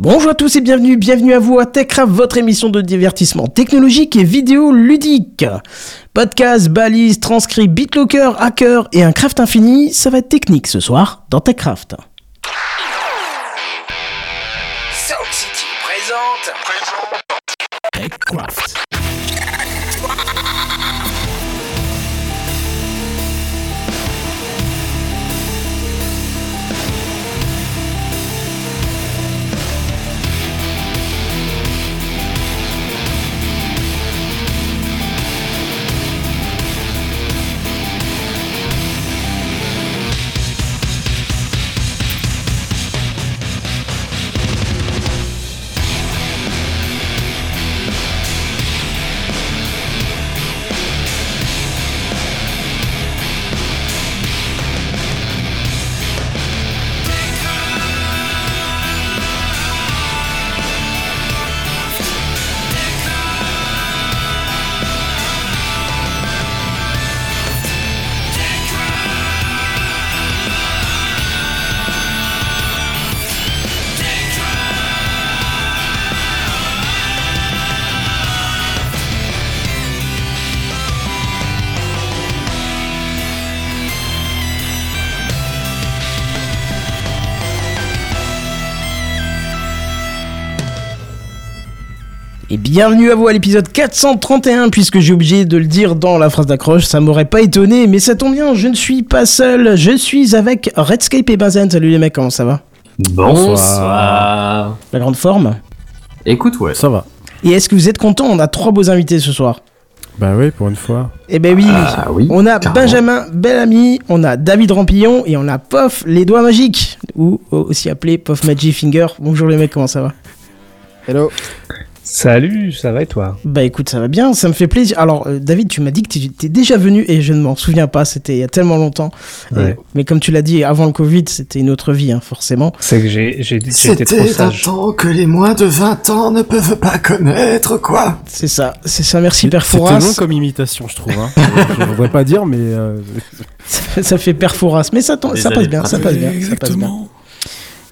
Bonjour à tous et bienvenue, bienvenue à vous à TechCraft, votre émission de divertissement technologique et vidéo ludique. Podcast, balise, transcrit, BitLocker, hacker et un craft infini, ça va être technique ce soir dans TechCraft. Sound City présente. TechCraft. Bienvenue à vous à l'épisode 431, puisque j'ai oublié de le dire dans la phrase d'accroche, ça m'aurait pas étonné, mais ça tombe bien, je ne suis pas seul, je suis avec Redscape et Benzen. Salut les mecs, comment ça va? Bonsoir. La grande forme? Écoute, ouais. Ça va. Et est-ce que vous êtes contents? On a trois beaux invités ce soir. Bah oui, pour une fois. Eh ben oui, Ah oui, on a carrément. Benjamin Bellamy, on a David Rampillon et on a Pof les doigts magiques, ou aussi appelé Pof Magic Finger. Bonjour les mecs, comment ça va? Hello. Salut, ça va et toi? Bah écoute, ça va bien, ça me fait plaisir. Alors euh, David, tu m'as dit que tu étais déjà venu et je ne m'en souviens pas, c'était il y a tellement longtemps. Ouais. Et- mais comme tu l'as dit, avant le Covid, c'était une autre vie, hein, forcément. C'est que j'ai j'ai j'ai été trop C'était un sage. temps que les moins de 20 ans ne peuvent pas connaître, quoi. C'est ça, c'est ça, merci Père C'était long comme imitation, je trouve. Hein. je ne voudrais pas dire, mais euh, ça fait Père Fouras, mais ça, ça passe bien, ça passe bien, ça passe bien.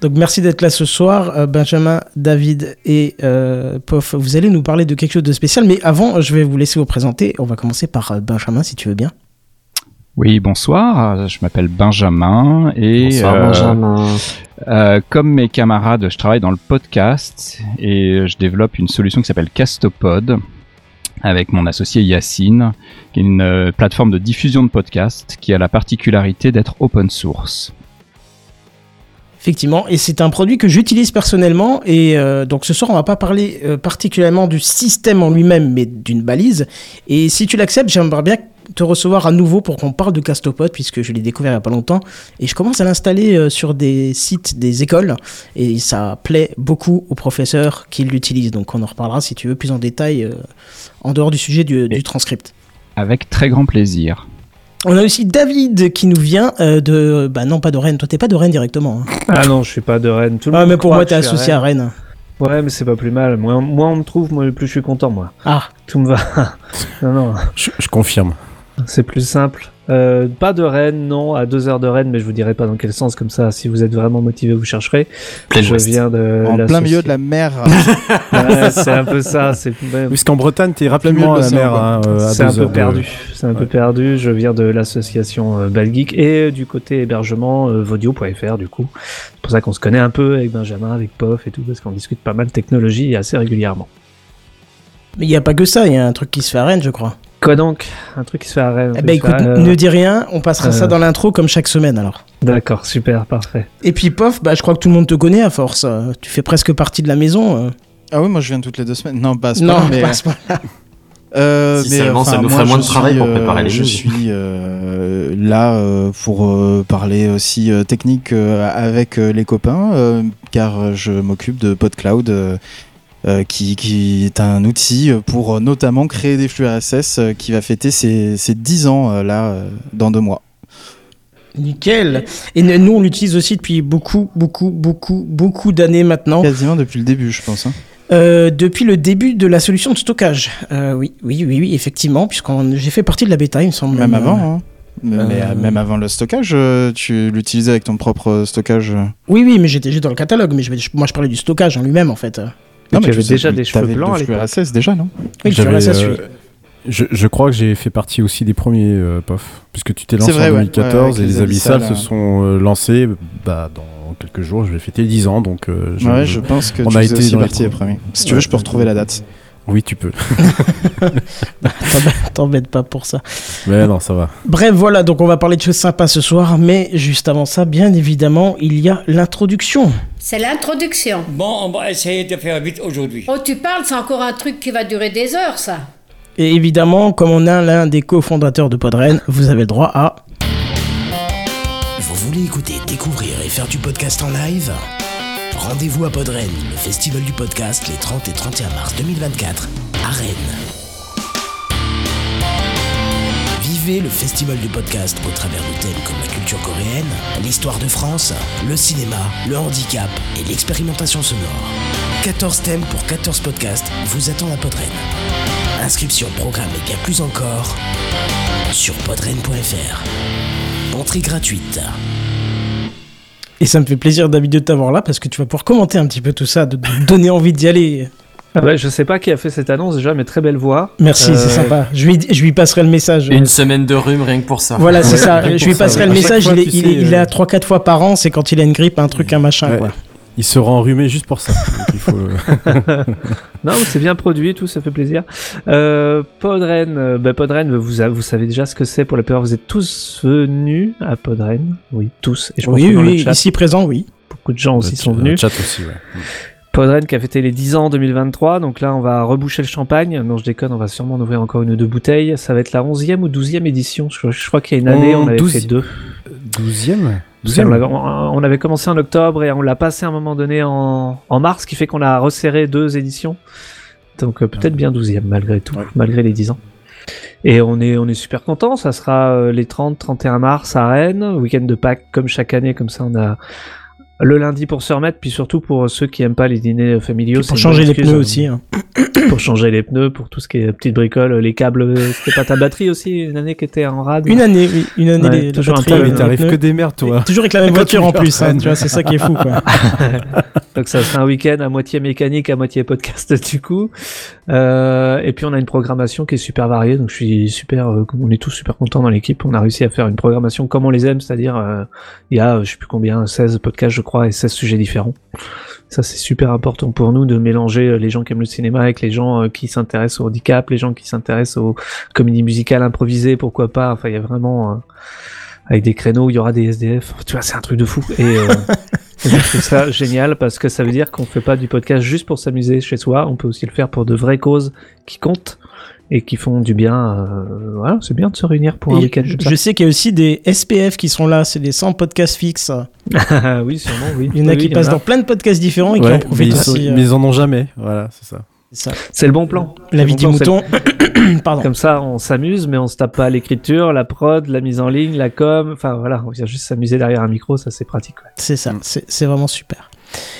Donc merci d'être là ce soir, euh, Benjamin, David et euh, Pof. Vous allez nous parler de quelque chose de spécial, mais avant, je vais vous laisser vous présenter. On va commencer par euh, Benjamin, si tu veux bien. Oui, bonsoir, je m'appelle Benjamin et Bonsoir, euh, Benjamin. euh, comme mes camarades, je travaille dans le podcast et je développe une solution qui s'appelle Castopod avec mon associé Yacine, qui est une euh, plateforme de diffusion de podcasts qui a la particularité d'être open source. Effectivement, et c'est un produit que j'utilise personnellement. Et euh, donc ce soir, on va pas parler euh, particulièrement du système en lui-même, mais d'une balise. Et si tu l'acceptes, j'aimerais bien te recevoir à nouveau pour qu'on parle de Castopod, puisque je l'ai découvert il y a pas longtemps. Et je commence à l'installer euh, sur des sites des écoles. Et ça plaît beaucoup aux professeurs qui l'utilisent. Donc on en reparlera si tu veux plus en détail en dehors du sujet du, du transcript. Avec très grand plaisir. On a aussi David qui nous vient euh, de... Bah non, pas de Rennes. Toi, t'es pas de Rennes directement. hein. Ah non, je suis pas de Rennes. Tout le Ah, monde mais pour croit moi, que t'es je suis associé à Rennes. Ouais, mais c'est pas plus mal. Moins, moins on me trouve, moi, plus je suis content, moi. Ah, Tout me va. non, non, je, je confirme. c'est plus simple. Euh, pas de Rennes, non, à deux heures de Rennes, mais je vous dirai pas dans quel sens, comme ça, si vous êtes vraiment motivé, vous chercherez. Plein je viens de. en plein milieu de la mer. Ouais, c'est un peu ça. C'est Puisqu'en Bretagne, t'es Plein milieu rapidement de à la mer. hein, euh, à C'est un peu de- perdu. C'est un peu perdu. Je viens de l'association euh, Balgeek et du côté hébergement euh, Vodio.fr du coup. C'est pour ça qu'on se connaît un peu avec Benjamin, avec Pof et tout, parce qu'on discute pas mal de technologie assez régulièrement. mais il n'y a pas que ça, il y a un truc qui se fait à Rennes, je crois. Quoi donc? Un truc qui se fait à Rennes. Eh ben écoute, Euh, ne dis rien, on passera ça euh, dans l'intro comme chaque semaine alors. D'accord, super, parfait. Et puis Pof, bah, je crois que tout le monde te connaît à force. euh, Tu fais presque partie de la maison. euh. Ah oui, moi je viens toutes les deux semaines. Non, pas Non, mais, pas à ce point. euh, Si mais, seulement ça nous moi, ferait moins de travail suis, pour euh, préparer les Je suis euh, là euh, pour euh, parler aussi euh, technique euh, avec euh, les copains, euh, car je m'occupe de PodCloud. Euh, qui, qui est un outil pour euh, notamment créer des flux RSS euh, qui va fêter ses, ses 10 ans euh, là dans deux mois. Nickel. Et nous, on l'utilise aussi depuis beaucoup, beaucoup, beaucoup, beaucoup d'années maintenant. Quasiment depuis le début, je pense. hein. Euh, depuis le début de la solution de stockage. Euh, oui, oui, oui, oui, effectivement, puisqu'on j'ai fait partie de la bêta, il me semble. Même avant. hein. Mais Euh. même avant le stockage, tu l'utilisais avec ton propre stockage. Oui, oui, mais j'étais juste dans le catalogue. Mais je, moi, je parlais du stockage en lui-même, en fait. Tu avais je sais, déjà mais des cheveux blancs à l'époque. RSS déjà, non Oui, RSS, euh, oui. je, je crois que j'ai fait partie aussi des premiers euh, POF, puisque tu t'es lancé vrai, en ouais. 2014 Ouais, et les les Abyssales Abyssales, se sont euh, lancés bah, dans quelques jours. Je vais fêter 10 ans, donc euh, je- Ouais, je pense que on tu a été aussi dans les partie les premiers. Si tu veux, je peux retrouver la date. Oui, tu peux. T'embête- pas pour ça. Mais non, ça va. Bref, voilà, donc on va parler de choses sympas ce soir, mais juste avant ça, bien évidemment, il y a l'introduction. C'est l'introduction. Bon, on va essayer de faire vite aujourd'hui. Oh, tu parles, c'est encore un truc qui va durer des heures, ça. Et évidemment, comme on a l'un des cofondateurs de Podren, vous avez le droit à... Vous voulez écouter, découvrir et faire du podcast en live? Rendez-vous à Podren, le festival du podcast, les 30 et 31 mars 2024, à Rennes. Vivez le festival du podcast au travers de thèmes comme la culture coréenne, l'histoire de France, le cinéma, le handicap et l'expérimentation sonore. 14 thèmes pour 14 podcasts vous attendent à Podren. Inscription, programme et bien plus encore sur podren.fr. Entrée gratuite. Et ça me fait plaisir, David, de t'avoir là, parce que tu vas pouvoir commenter un petit peu tout ça, de donner envie d'y aller. Ah ouais, je sais pas qui a fait cette annonce déjà, mais très belle voix. Merci, Euh, c'est sympa. Je lui, je lui passerai le message. Une semaine de rhume rien que pour ça. Voilà, c'est Ouais, ça. Je lui ça, passerai ouais. le message. fois, il est, il sais, est, il est euh, à 3-4 fois par an. C'est quand il a une grippe, un truc, un machin. Ouais. Quoi. Il sera enrhumé juste pour ça. Donc, il faut... Non, c'est bien produit, et tout, ça fait plaisir. Euh, Podren, euh, bah, Podren, vous, vous savez déjà ce que c'est pour la plupart. Vous êtes tous venus à Podren, oui, tous. Et je pense Oui, que oui, le chat, ici présent, oui. beaucoup de gens aussi Le sont venus. le chat aussi, ouais. Podren qui a fêté les 10 ans en 2023, donc là on va reboucher le champagne. Non, je déconne, on va sûrement en ouvrir encore une ou deux bouteilles. Ça va être la 11e ou 12e édition. Je, je crois qu'il y a une année, Oh, on avait 12. fait deux. 12e On avait, on avait commencé en octobre et on l'a passé à un moment donné en, en mars, ce qui fait qu'on a resserré deux éditions. Donc euh, peut-être bien 12e malgré tout, Ouais. malgré les 10 ans. Et on est, on est super content. Ça sera euh, les 30, 31 mars à Rennes, week-end de Pâques comme chaque année. Comme ça, on a le lundi pour se remettre, puis surtout pour ceux qui aiment pas les dîners familiaux. Pour changer les pneus euh, aussi. hein. Pour changer les pneus, pour tout ce qui est petites bricoles, les câbles. C'était pas ta batterie aussi une année qui était en rade. Une année, oui. Une année, Ouais, les, toujours un peu, euh, mais T'arrives que des merdes, toi. Toujours avec la même voiture tu en plus, hein, tu vois, c'est ça qui est fou, quoi. Donc ça c'est un week-end à moitié mécanique, à moitié podcast du coup. Euh, et puis on a une programmation qui est super variée, donc je suis super, euh, on est tous super contents dans l'équipe. On a réussi à faire une programmation comme on les aime, c'est-à-dire euh, il y a je sais plus combien, 16 podcasts je crois et 16 sujets différents. Ça c'est super important pour nous de mélanger euh, les gens qui aiment le cinéma avec les gens euh, qui s'intéressent au handicap, les gens qui s'intéressent aux comédies musicales improvisées, pourquoi pas. Enfin il y a vraiment euh, avec des créneaux il y aura des SDF. Tu vois, c'est un truc de fou. Et euh, je trouve ça génial parce que ça veut dire qu'on fait pas du podcast juste pour s'amuser chez soi. On peut aussi le faire pour de vraies causes qui comptent et qui font du bien. euh, voilà, c'est bien de se réunir pour un Et week-end je, sais qu'il y a aussi des SPF qui sont là, c'est des 100 podcasts fixes. Ah oui, sûrement, oui. Il y en a Oui, qui passent a. dans plein de podcasts différents et qui Ouais, en mais, profitent sont- aussi. euh, mais ils en ont jamais. Voilà, c'est ça. c'est ça. C'est le bon plan. La vie du bon plan, mouton. Pardon. Comme ça, on s'amuse, mais on se tape pas l'écriture, la prod, la mise en ligne, la com. Enfin voilà, on vient juste s'amuser derrière un micro, ça c'est pratique. ouais. C'est ça, c'est c'est vraiment super.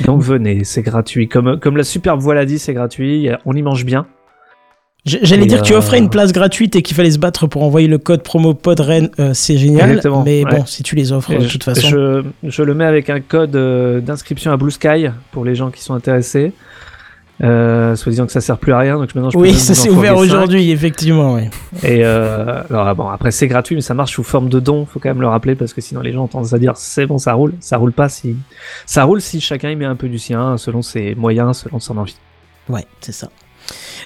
Donc venez, c'est gratuit. Comme, comme la superbe voix l'a dit, c'est gratuit. On y mange bien. J'allais dire que tu euh, offrais une place gratuite et qu'il fallait se battre pour envoyer le code promo PodRen, euh, c'est génial. Exactement, mais ouais. bon, si tu les offres Et de je- toute façon. Je, je le mets avec un code euh, d'inscription à Blue Sky pour les gens qui sont intéressés. Euh, soit disant que ça sert plus à rien, donc maintenant je peux Oui, ça s'est ouvert aujourd'hui, effectivement. Ouais. Et euh, alors bon, après c'est gratuit, mais ça marche sous forme de don. Faut quand même le rappeler parce que sinon les gens ont tendance à dire c'est bon, ça roule. Ça roule pas si ça roule si chacun y met un peu du sien selon ses moyens, selon son envie. Ouais, c'est ça.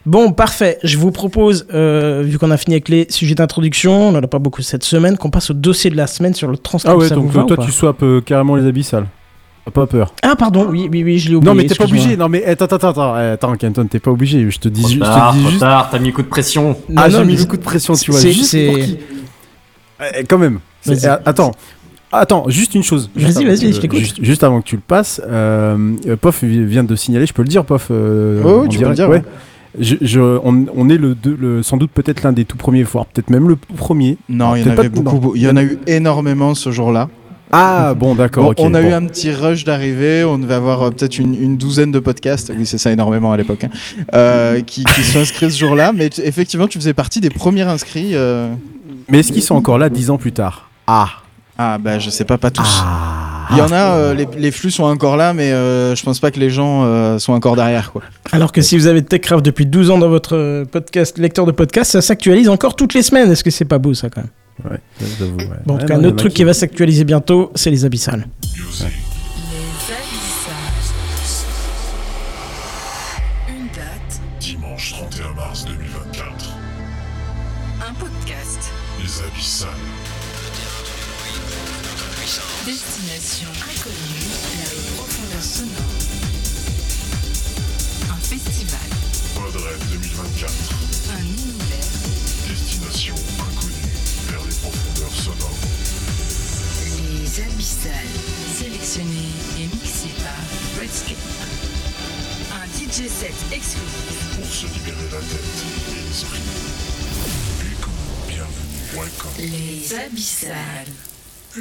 Bon, parfait. Je vous propose, euh, vu qu'on a fini avec les sujets d'introduction, on n'en a pas beaucoup cette semaine, qu'on passe au dossier de la semaine sur le transport. Ah ouais, ça donc vous va toi, tu swaps euh, carrément les abyssales. T'as pas peur. Ah, pardon, oui, oui, oui, je l'ai oublié. Non, mais t'es pas obligé. Non, mais attends, attends, attends. eh, Attends, Kenton, t'es pas obligé. Je te dis, ju- je te dis juste. tard, t'as mis un coup de pression. Non, Ah, non, j'ai mis le coup de pression, tu vois. c'est- Juste pour qui Eh, Quand même. Eh, Attends. Attends, juste une chose. Juste Vas-y, vas-y, je t'écoute. Juste, juste avant que tu le passes, euh, euh, Pof vi- vient de signaler, je peux le dire, Pof. euh, ouais, en tu peux le dire, ouais. Ouais. Je, je- on, on est le, deux- le- sans doute peut-être l'un des tout premiers, voire peut-être même le premier. Non, il y en avait beaucoup. Il y en a eu énormément ce jour-là. Ah, bon, d'accord. Bon, on a bon. eu un petit rush d'arrivée, on devait avoir euh, peut-être une, une douzaine de podcasts, oui c'est ça énormément à l'époque, hein, euh, qui, qui sont inscrits ce jour-là, mais tu- effectivement tu faisais partie des premiers inscrits. euh, Mais est-ce qu'ils sont encore là dix ans plus tard? Ah Ah bah je sais pas, pas tous. Ah Il y en a, euh, les, les flux sont encore là, mais euh, je pense pas que les gens euh, sont encore derrière quoi. Alors que si vous avez TechCraft depuis 12 ans dans votre podcast, lecteur de podcast, ça s'actualise encore toutes les semaines. Est-ce que c'est pas beau ça quand même? Ouais, j'avoue, ouais. Bon, en tout cas, un autre truc qui va s'actualiser bientôt, c'est les abyssales.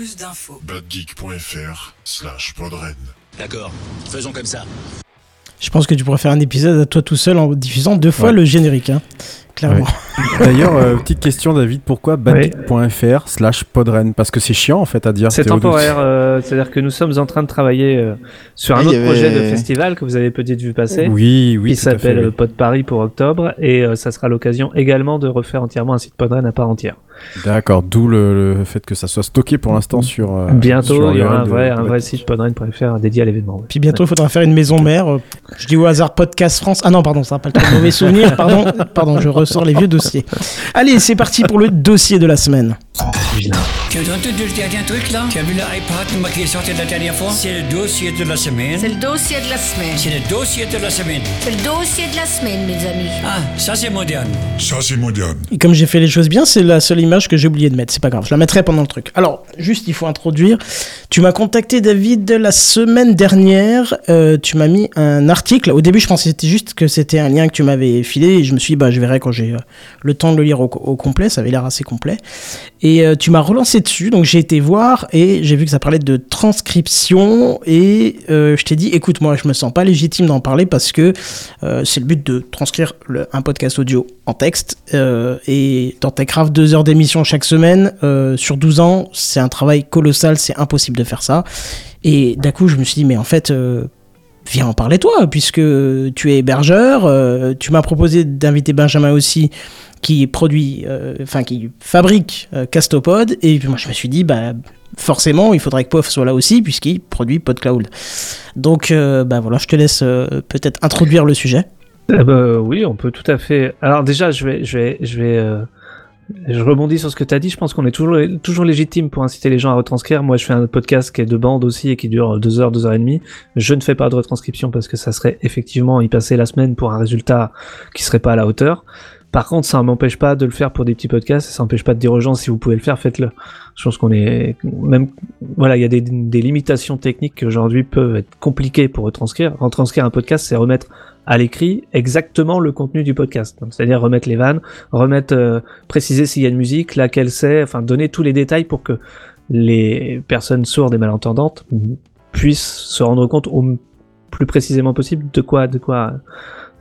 Plus d'infos. badgeek.fr slash podren. D'accord, faisons comme ça. Je pense que tu pourrais faire un épisode à toi tout seul en diffusant deux fois Ouais. le générique, hein. clairement. D'ailleurs, euh, petite question, David, pourquoi badgeek.fr slash podren? Parce que c'est chiant en fait à dire. C'est temporaire, euh, c'est-à-dire que nous sommes en train de travailler euh, sur un autre projet de festival que vous avez peut-être vu passer. Oui, oui. qui s'appelle oui. Pod Paris pour octobre et euh, ça sera l'occasion également de refaire entièrement un site Podren à part entière. D'accord, d'où le, le fait que ça soit stocké pour l'instant sur. euh, sur Bientôt, il y aura un l'URL de- vrai, un vrai site podren.fr dédié à l'événement. ouais. Puis bientôt, il faudra faire une maison mère. euh, Je dis au hasard Podcast France. Ah non, pardon, ça n'a pas le temps de mauvais souvenirs. Pardon, pardon, je ressors les vieux dossiers. Allez, c'est parti pour le dossier de la semaine. Tu as entendu le dernier truc là Tu as vu l'iPad qui est sorti la dernière fois? C'est le dossier de la semaine. C'est le dossier de la semaine. C'est le dossier de la semaine. C'est le dossier de la semaine, mes amis. Ah, ça c'est moderne. Ça, c'est moderne. Et comme j'ai fait les choses bien, c'est la seule image que j'ai oublié de mettre. C'est pas grave, je la mettrai pendant le truc. Alors, juste, il faut introduire. Tu m'as contacté, David, la semaine dernière. Euh, tu m'as mis un article. Au début, je pensais c'était juste que c'était un lien que tu m'avais filé. Et je me suis dit, bah, je verrai quand j'ai euh, le temps de le lire au, complet. Ça avait l'air assez complet. Et euh, tu m'as relancé dessus. Donc, j'ai été voir et j'ai vu que ça parlait de transcription. Et je t'ai dit, écoute, moi, je me sens pas légitime d'en parler parce que c'est le but de transcrire le- un podcast audio en texte. et dans Techcraft, deux heures d'émission chaque semaine euh, sur 12 ans, c'est un travail colossal, c'est impossible de faire ça. Et d'un coup, je me suis dit, mais en fait, euh, viens en parler toi, puisque tu es hébergeur. euh, tu m'as proposé d'inviter Benjamin aussi, qui produit, enfin qui fabrique Castopod. Et puis moi, je me suis dit, bah forcément, il faudrait que POF soit là aussi, puisqu'il produit PodCloud. Donc, bah voilà, je te laisse peut-être introduire le sujet. Eh ben, oui, on peut tout à fait. Alors déjà, je vais, je vais, je rebondis sur ce que tu as dit. Je pense qu'on est toujours, légitime pour inciter les gens à retranscrire. Moi, je fais un podcast qui est de bande aussi et qui dure deux heures, deux heures et demie. Je ne fais pas de retranscription parce que ça serait effectivement y passer la semaine pour un résultat qui serait pas à la hauteur. Par contre, ça m'empêche pas de le faire pour des petits podcasts. Ça m'empêche pas de dire aux gens si vous pouvez le faire, faites-le. Je pense qu'on est même voilà, il y a des, des limitations techniques qui aujourd'hui peuvent être compliquées pour retranscrire. Retranscrire un podcast, c'est remettre à l'écrit exactement le contenu du podcast. C'est-à-dire remettre les vannes, remettre, euh, préciser s'il y a une musique, laquelle c'est, enfin donner tous les détails pour que les personnes sourdes et malentendantes puissent se rendre compte au plus précisément possible de quoi, de quoi.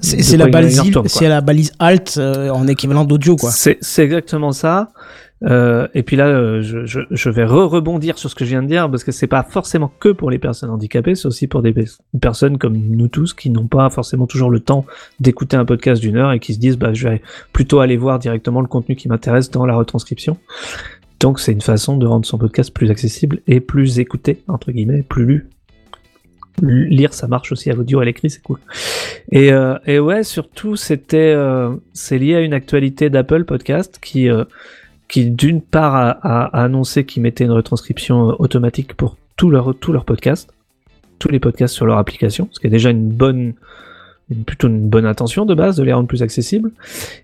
C'est la, balise, c'est la balise alt euh, en équivalent d'audio, quoi. C'est exactement ça. Euh, et puis là, euh, je, vais re-rebondir sur ce que je viens de dire parce que c'est pas forcément que pour les personnes handicapées, c'est aussi pour des pe- personnes comme nous tous qui n'ont pas forcément toujours le temps d'écouter un podcast d'une heure et qui se disent bah je vais plutôt aller voir directement le contenu qui m'intéresse dans la retranscription. Donc c'est une façon de rendre son podcast plus accessible et plus écouté entre guillemets, plus lu. Lire ça marche aussi à l'audio, à l'écrit c'est cool. Et, euh, et ouais, surtout, c'était, c'est lié à une actualité d'Apple Podcast qui, qui d'une part a, annoncé qu'ils mettaient une retranscription euh, automatique pour tous leurs podcasts, tous les podcasts sur leur application, ce qui est déjà une bonne, plutôt une bonne intention de base de les rendre plus accessibles.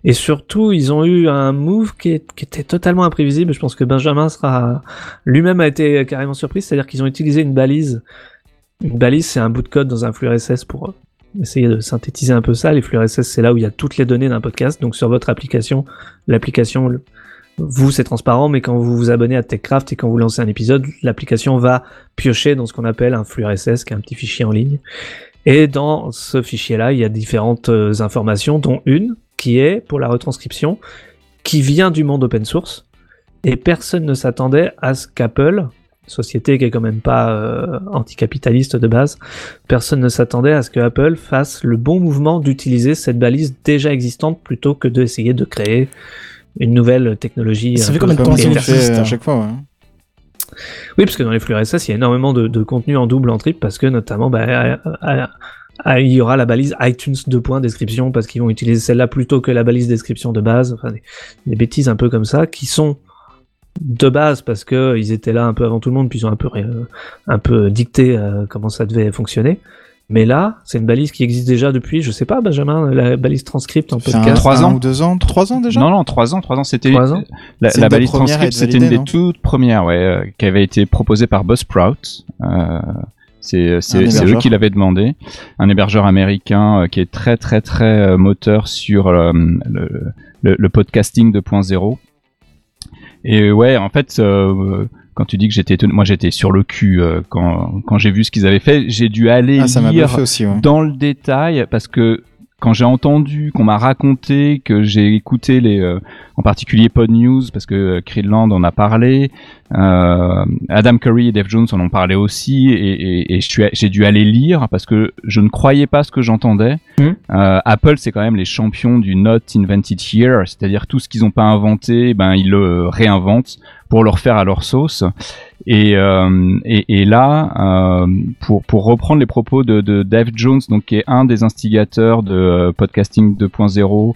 Et surtout, ils ont eu un move qui, était totalement imprévisible. Je pense que Benjamin sera lui-même a été carrément surpris, c'est-à-dire qu'ils ont utilisé une balise. Une balise, c'est un bout de code dans un flux RSS pour euh, essayer de synthétiser un peu ça. Les flux RSS, c'est là où il y a toutes les données d'un podcast. Donc sur votre application, l'application, vous, c'est transparent, mais quand vous vous abonnez à TechCraft et quand vous lancez un épisode, l'application va piocher dans ce qu'on appelle un flux RSS, qui est un petit fichier en ligne. Et dans ce fichier-là, il y a différentes euh, informations, dont une qui est pour la retranscription, qui vient du monde open source et personne ne s'attendait à ce qu'Apple, société qui est quand même pas euh, anticapitaliste de base, personne ne s'attendait à ce que Apple fasse le bon mouvement d'utiliser cette balise déjà existante plutôt que d'essayer de créer une nouvelle technologie. Ça un fait combien de temps ça à chaque fois. ouais. Oui, parce que dans les flux RSS, il y a énormément de, de contenu en double, en triple, parce que notamment, bah, euh, euh, euh, il y aura la balise iTunes 2 points description, parce qu'ils vont utiliser celle-là plutôt que la balise description de base. Enfin, des, des bêtises un peu comme ça, qui sont de base parce que ils étaient là un peu avant tout le monde, puis ils ont un peu, euh, un peu dicté euh, comment ça devait fonctionner. Mais là, c'est une balise qui existe déjà depuis, je sais pas, Benjamin, la balise transcript en podcast. Trois un ans. ou deux ans Trois ans déjà Non, non, trois ans, trois ans, c'était la, la balise transcript, c'était une des toutes premières, ouais, euh, qui avait été proposée par Buzzsprout. Euh, c'est c'est eux qui l'avaient demandé, un hébergeur américain euh, qui est très très très euh, moteur sur euh, le, le, le podcasting 2.0. Et ouais, en fait, euh, quand tu dis que j'étais étonné, moi j'étais sur le cul euh, quand quand j'ai vu ce qu'ils avaient fait. J'ai dû aller Ah, lire bluffé aussi. Ouais. dans le détail parce que quand j'ai entendu, qu'on m'a raconté, que j'ai écouté les, euh, en particulier Pod News parce que euh, Creedland en a parlé, euh, Adam Curry et Dave Jones en ont parlé aussi, et, et, et j'ai dû aller lire parce que je ne croyais pas ce que j'entendais. Mhm. Euh, Apple, c'est quand même les champions du Not Invented Here, c'est-à-dire tout ce qu'ils n'ont pas inventé, ben ils le réinventent pour le refaire à leur sauce. Et, euh, et, et là, euh, pour, pour reprendre les propos de, de Dave Jones, donc qui est un des instigateurs de euh, podcasting 2.0,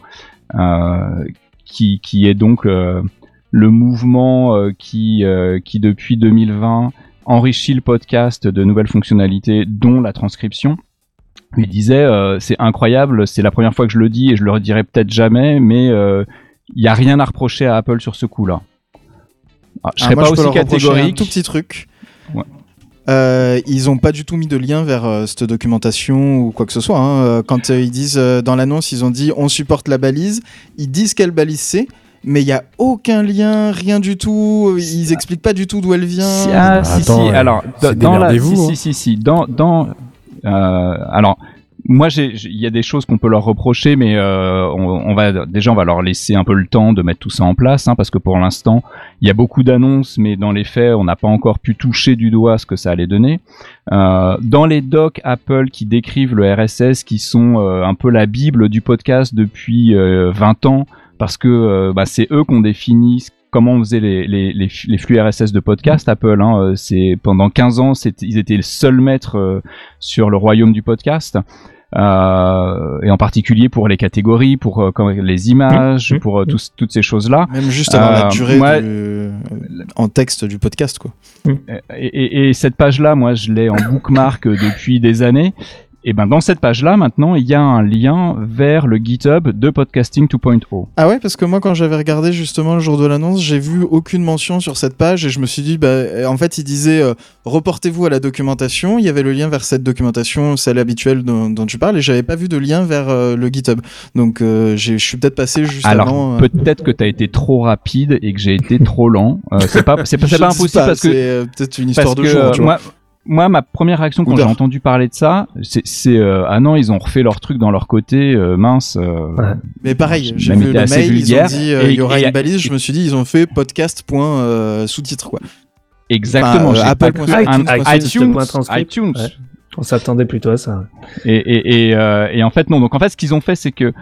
euh, qui, qui est donc euh, le mouvement qui, qui depuis 2020 enrichit le podcast de nouvelles fonctionnalités, dont la transcription. Il disait, c'est incroyable, c'est la première fois que je le dis et je le redirai peut-être jamais, mais il n'y a rien à reprocher à Apple sur ce coup-là. Ah, je Ah, serais moi, pas je aussi catégorique. Un tout petit truc. Ouais. Euh, ils ont pas du tout mis de lien vers euh, cette documentation ou quoi que ce soit. hein. Euh, Quand euh, ils disent euh, dans l'annonce, ils ont dit on supporte la balise. Ils disent quelle balise c'est, mais il y a aucun lien, rien du tout. Ils expliquent pas du tout d'où elle vient. Si, ah, si, Attends, si, alors, dans la, si, démerdez-vous, si, hein. si, si, dans, dans, euh, alors, moi, il y a des choses qu'on peut leur reprocher, mais euh, on, va déjà, on va leur laisser un peu le temps de mettre tout ça en place, hein, parce que pour l'instant, il y a beaucoup d'annonces, mais dans les faits, on n'a pas encore pu toucher du doigt ce que ça allait donner. Euh, dans les docs Apple qui décrivent le RSS, qui sont euh, un peu la bible du podcast depuis euh, 20 ans, parce que euh, bah, c'est eux qu'on définit comment on faisait les, les, les, flux RSS de podcast Apple. Hein, euh, c'est pendant 15 ans, ils étaient le seul maître euh, sur le royaume du podcast. Euh, et en particulier pour les catégories, pour euh, comme les images, Mmh. pour euh, tous- toutes ces choses-là. Même juste avoir la durée moi- du- euh, en texte du podcast, quoi. Et, et- et cette page-là, moi, je l'ai en bookmark depuis des années. Et ben dans cette page-là, maintenant, il y a un lien vers le GitHub de Podcasting 2.0. Ah ouais, parce que moi, quand j'avais regardé justement le jour de l'annonce, j'ai vu aucune mention sur cette page et je me suis dit, bah, en fait, il disait euh, reportez-vous à la documentation. Il y avait le lien vers cette documentation, celle habituelle dont, dont tu parles, et j'avais pas vu de lien vers euh, le GitHub. Donc, euh, je suis peut-être passé juste Alors avant. euh, peut-être que tu as été trop rapide et que j'ai été trop lent. Euh, c'est pas c'est pas, impossible parce que c'est peut-être une histoire de jour. tu vois. moi, moi, ma première réaction quand j'ai entendu parler de ça, c'est euh, ah non, ils ont refait leur truc dans leur côté, euh, mince. euh, Ouais. Mais pareil, j'ai même vu le assez mail, ils ont dit euh, il y aura et- une balise. Je me suis dit, ils ont fait podcast point euh, sous-titre quoi. Exactement. J'ai Apple pas point iTunes, iTunes, point transcript. iTunes. Ouais. On s'attendait plutôt à ça. Et, et, et, euh, et en fait non. Donc en fait, ce qu'ils ont fait, c'est que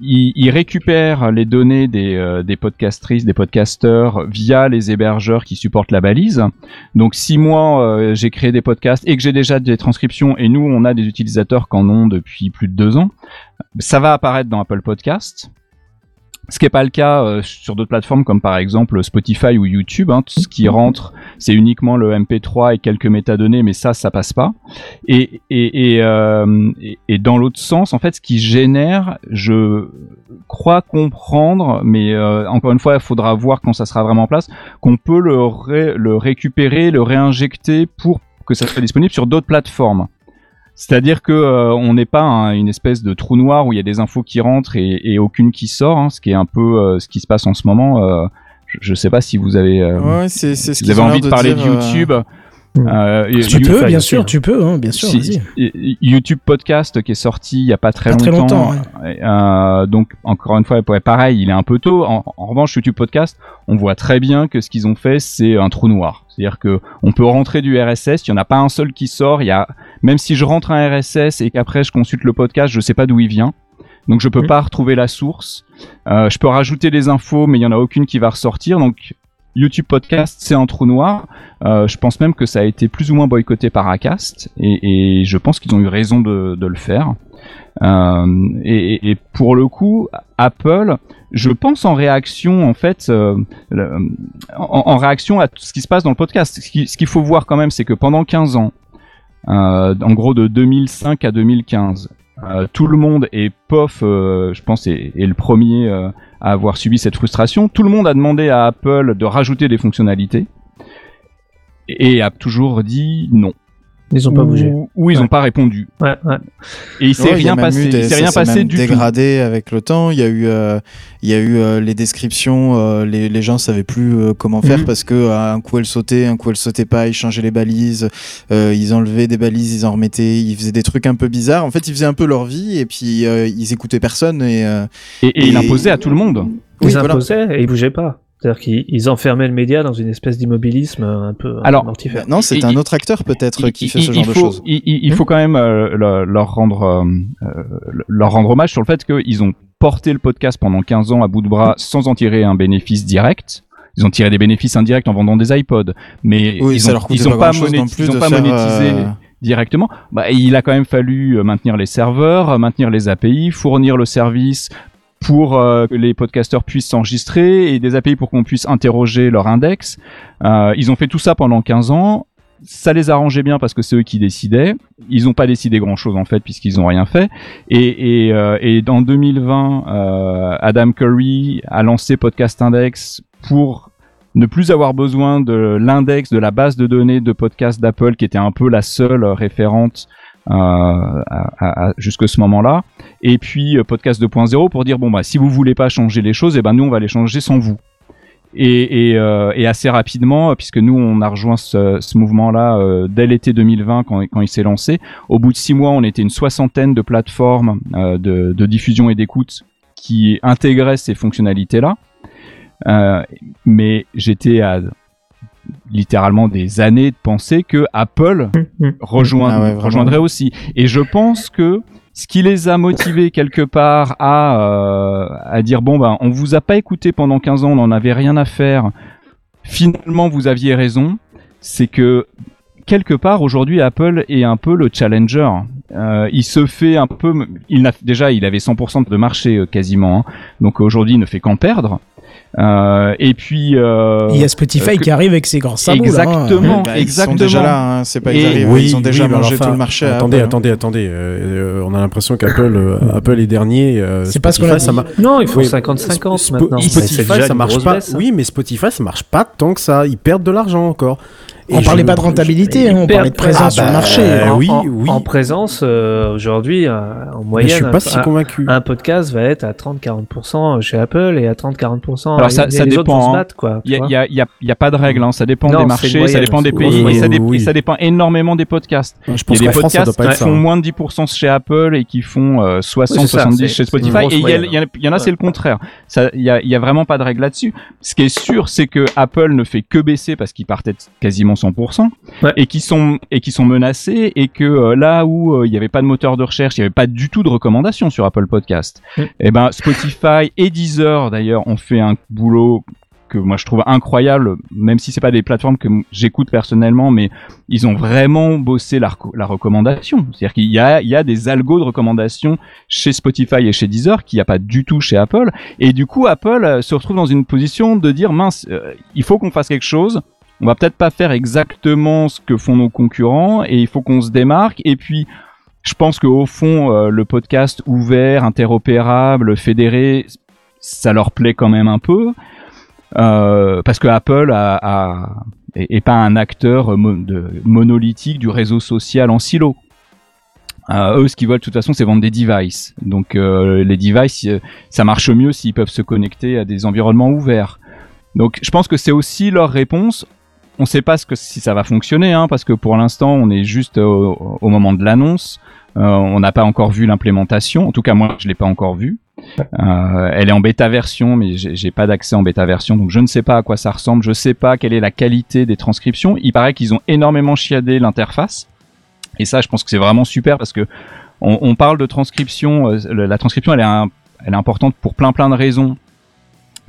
ils, ils récupèrent les données des, euh, des podcastrices, des podcasteurs via les hébergeurs qui supportent la balise. Donc si moi euh, j'ai créé des podcasts et que j'ai déjà des transcriptions et nous on a des utilisateurs qui en ont depuis plus de deux ans, ça va apparaître dans Apple Podcast. Ce qui n'est pas le cas euh, sur d'autres plateformes comme par exemple Spotify ou YouTube. Hein. Ce qui rentre, c'est uniquement le MP3 et quelques métadonnées, mais ça, ça passe pas. Euh, et, dans l'autre sens, en fait, ce qui génère, je crois comprendre, mais euh, encore une fois, il faudra voir quand ça sera vraiment en place, qu'on peut le récupérer, le réinjecter pour que ça soit disponible sur d'autres plateformes. C'est-à-dire que euh, on n'est pas un- une espèce de trou noir où il y a des infos qui rentrent et, et aucune qui sort, hein, ce qui est un peu euh, ce qui se passe en ce moment. euh, je, je sais pas si vous avez, euh, Ouais, vous avez envie de parler dire, de euh, YouTube. Euh, Tu peux, bien sûr, tu peux, hein, bien sûr. si- YouTube podcast qui est sorti il y a pas très Pas très longtemps. longtemps, Euh, donc encore une fois, pareil, il est un peu tôt. En, en revanche, YouTube podcast, on voit très bien que ce qu'ils ont fait, c'est un trou noir. C'est-à-dire que on peut rentrer du RSS, il y en a pas un seul qui sort. Il y a même si je rentre un RSS et qu'après je consulte le podcast, je sais pas d'où il vient. Donc je peux Mhm. pas retrouver la source. Euh, je peux rajouter des infos, mais il y en a aucune qui va ressortir. Donc YouTube Podcast, c'est un trou noir. Euh, je pense même que ça a été plus ou moins boycotté par Acast, et, je pense qu'ils ont eu raison de, le faire. Euh, et, pour le coup, Apple, je pense en réaction, en fait, euh, en, réaction à tout ce qui se passe dans le podcast. Ce qui- ce qu'il faut voir quand même, c'est que pendant 15 ans, en gros de 2005 à 2015, euh, tout le monde et POF, euh, je pense, est, est le premier euh, à avoir subi cette frustration. Tout le monde a demandé à Apple de rajouter des fonctionnalités et a toujours dit non. Ils ont pas Ou- bougé. Ou ils Ouais. n'ont pas répondu. Ouais, ouais. Et il s'est rien passé. des- il s'est rien passé même du tout. dégradé avec le temps. Il y a eu, euh, il y a eu euh, les descriptions. euh, les, les gens savaient plus euh, comment faire Mhm. parce que euh, un coup elle sautait, un coup elle sautait pas. Ils changeaient les balises. euh, ils enlevaient des balises, ils en remettaient. Ils faisaient des trucs un peu bizarres. En fait, ils faisaient un peu leur vie et puis euh, ils écoutaient personne et. euh, Et, et il Et- imposait à tout le monde. Ils oui, voilà. imposaient et ils bougeaient pas. C'est-à-dire qu'ils ils enfermaient le média dans une espèce d'immobilisme un peu un peu Alors, mortifère. Non, c'est un autre acteur peut-être qui fait ce genre de choses. Il, il- il faut quand même euh, le- leur rendre euh, euh, leur rendre hommage sur le fait qu'ils ont porté le podcast pendant 15 ans à bout de bras sans en tirer un bénéfice direct. Ils ont tiré des bénéfices indirects en vendant des iPods, mais Oui, ils ça ont, leur coûtait ils ont pas pas, grand-chose monéti- non plus ils ont pas monétisé euh, directement. Bah, il a quand même fallu euh, maintenir les serveurs, euh, maintenir les API, fournir le service pour euh, que les podcasteurs puissent s'enregistrer et des API pour qu'on puisse interroger leur index. Euh, ils ont fait tout ça pendant 15 ans. Ça les arrangeait bien parce que c'est eux qui décidaient. Ils n'ont pas décidé grand chose en fait puisqu'ils n'ont rien fait. Et, et, euh, et dans 2020, euh, Adam Curry a lancé Podcast Index pour ne plus avoir besoin de l'index de la base de données de podcast d'Apple qui était un peu la seule référente jusque ce moment-là. Et puis euh, podcast 2.0 pour dire bon bah si vous voulez pas changer les choses, et ben nous on va les changer sans vous. Et, euh, assez rapidement, puisque nous on a rejoint ce, mouvement-là euh, dès l'été 2020 quand, il s'est lancé. Au bout de six mois, on était une soixantaine de plateformes euh, de, diffusion et d'écoute qui intégraient ces fonctionnalités-là. Euh, mais j'étais à littéralement des années de penser que Apple rejoint- Ah ouais, vraiment. rejoindrait aussi. Et je pense que ce qui les a motivés quelque part à, euh, à dire bon ben on vous a pas écouté pendant 15 ans, on n'en avait rien à faire. Finalement vous aviez raison. C'est que quelque part aujourd'hui Apple est un peu le challenger. Euh, il se fait un peu, il n'a déjà il avait 100% de marché euh, quasiment, hein. donc aujourd'hui il ne fait qu'en perdre. Euh, et puis euh, Il y a Spotify euh, que- qui arrive avec ses grands sabots. là, hein. Exactement, Bah, ils sont exactement. déjà là, hein, c'est pas ils arrivent, Oui, ils ont déjà oui, mangé alors, tout le enfin, marché. Attendez, Apple, hein. attendez, attendez. euh, euh, on a l'impression qu'Apple euh, Apple est dernier. euh, C'est pas ce qu'on a ça dit. mar- Non, ils font Oui, 50-50 Spo- maintenant. Spotify, ça marche pas. baisse, hein. Oui, mais Spotify, ça marche pas tant que ça. Ils perdent de l'argent encore. Et On parlait pas de rentabilité, hein, on parlait de présence Ah sur le bah, marché. euh, en, oui, en- oui. en présence, euh, aujourd'hui, euh, en moyenne, je suis pas un, si convaincu. un podcast va être à 30-40% chez Apple et à 30-40%. Alors, ça- ça les autres dépend, hein. Il y a, y a- il y a- il y a pas de règle, hein. ça dépend Non, des marchés, ça dépend des pays, Oui, et, ça dé- oui. et ça dépend énormément des podcasts. Je Il y pense a des France, podcasts qui ça. font hein. moins de 10% chez Apple et qui font euh, 60, Oui, c'est ça, 70 c'est- chez c'est une Spotify. Et il y, en a- c'est le contraire. Il y a, vraiment pas de règle là-dessus. Ce qui est sûr, c'est que Apple ne fait que baisser parce qu'ils partaient de quasiment 100% Ouais. et qui sont et qui sont menacés et que euh, là où euh, il n'y avait pas de moteur de recherche, il n'y avait pas du tout de recommandations sur Apple Podcast. Mm. Et ben Spotify et Deezer d'ailleurs ont fait un boulot que moi je trouve incroyable, même si c'est pas des plateformes que j'écoute personnellement, mais ils ont vraiment bossé la, la recommandation. C'est-à-dire qu'il y a, il y a des algos de recommandation chez Spotify et chez Deezer qu'il n'y a pas du tout chez Apple. Et du coup, Apple euh, se retrouve dans une position de dire mince, euh, il faut qu'on fasse quelque chose. On va peut-être pas faire exactement ce que font nos concurrents et il faut qu'on se démarque. Et puis, je pense qu'au fond, euh, le podcast ouvert, interopérable, fédéré, ça leur plaît quand même un peu. Euh, parce que Apple est, pas un acteur monolithique du réseau social en silo. Euh, eux, ce qu'ils veulent de toute façon, c'est vendre des devices. Donc les devices, ça marche mieux s'ils peuvent se connecter à des environnements ouverts. Donc je pense que c'est aussi leur réponse. On sait pas ce que si ça va fonctionner, hein, parce que pour l'instant, on est juste au, moment de l'annonce. Euh, on n'a pas encore vu l'implémentation. En tout cas, moi, je l'ai pas encore vue. Euh, elle est en bêta version, mais j'ai pas d'accès en bêta version, donc je ne sais pas à quoi ça ressemble. Je sais pas quelle est la qualité des transcriptions. Il paraît qu'ils ont énormément chiadé l'interface, et ça, je pense que c'est vraiment super parce que on, parle de transcription. euh, la transcription, elle est importante pour plein plein de raisons,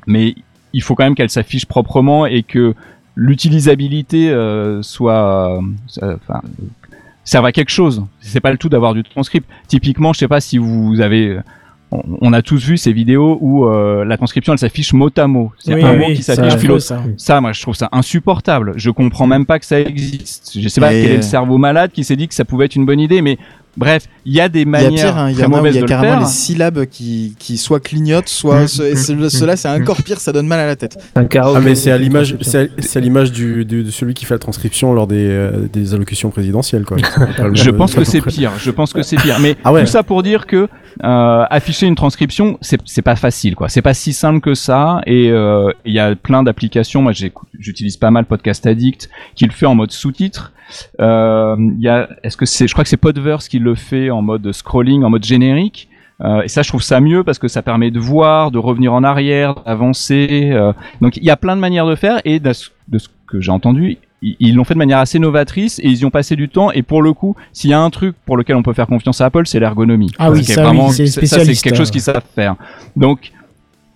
mais il faut quand même qu'elle s'affiche proprement et que l'utilisabilité euh, soit, euh, enfin, serve à quelque chose. C'est pas le tout d'avoir du transcript. Typiquement, je sais pas si vous avez, on, on a tous vu ces vidéos où euh, la transcription elle s'affiche mot à mot. C'est Oui, un oui, mot qui ça, s'affiche ça. Ça, moi, je trouve ça insupportable. Je comprends même pas que ça existe. Je sais pas Et- quel est le cerveau malade qui s'est dit que ça pouvait être une bonne idée, mais bref, il y a des Il y a manières pire, hein, il y a où il mauvaises y a de le carrément faire. les syllabes qui, qui soit clignotent, soit. ce- et ce- cela, c'est encore pire, ça donne mal à la tête. Un. Ah mais c'est à l'image, c'est à, l'image du, du- de celui qui fait la transcription lors des, euh, des allocutions présidentielles quoi. Je pense que c'est pire. Je pense que c'est pire. Mais Ah ouais. tout ça pour dire que euh, afficher une transcription, c'est pas facile, quoi. C'est pas si simple que ça. Et euh, il y a plein d'applications. Moi, j'utilise pas mal Podcast Addict, qui le fait en mode sous-titre. Euh, Il y a, est-ce que c'est, je crois que c'est Podverse qui le fait en mode scrolling, en mode générique. Euh, et ça, je trouve ça mieux parce que ça permet de voir, de revenir en arrière, d'avancer. euh. donc, il y a plein de manières de faire. Et de ce que j'ai entendu, ils l'ont fait de manière assez novatrice et ils y ont passé du temps. Et pour le coup, s'il y a un truc pour lequel on peut faire confiance à Apple, c'est l'ergonomie. Ah oui, ça, oui, c'est c'est quelque chose euh. qu'ils savent faire. Donc,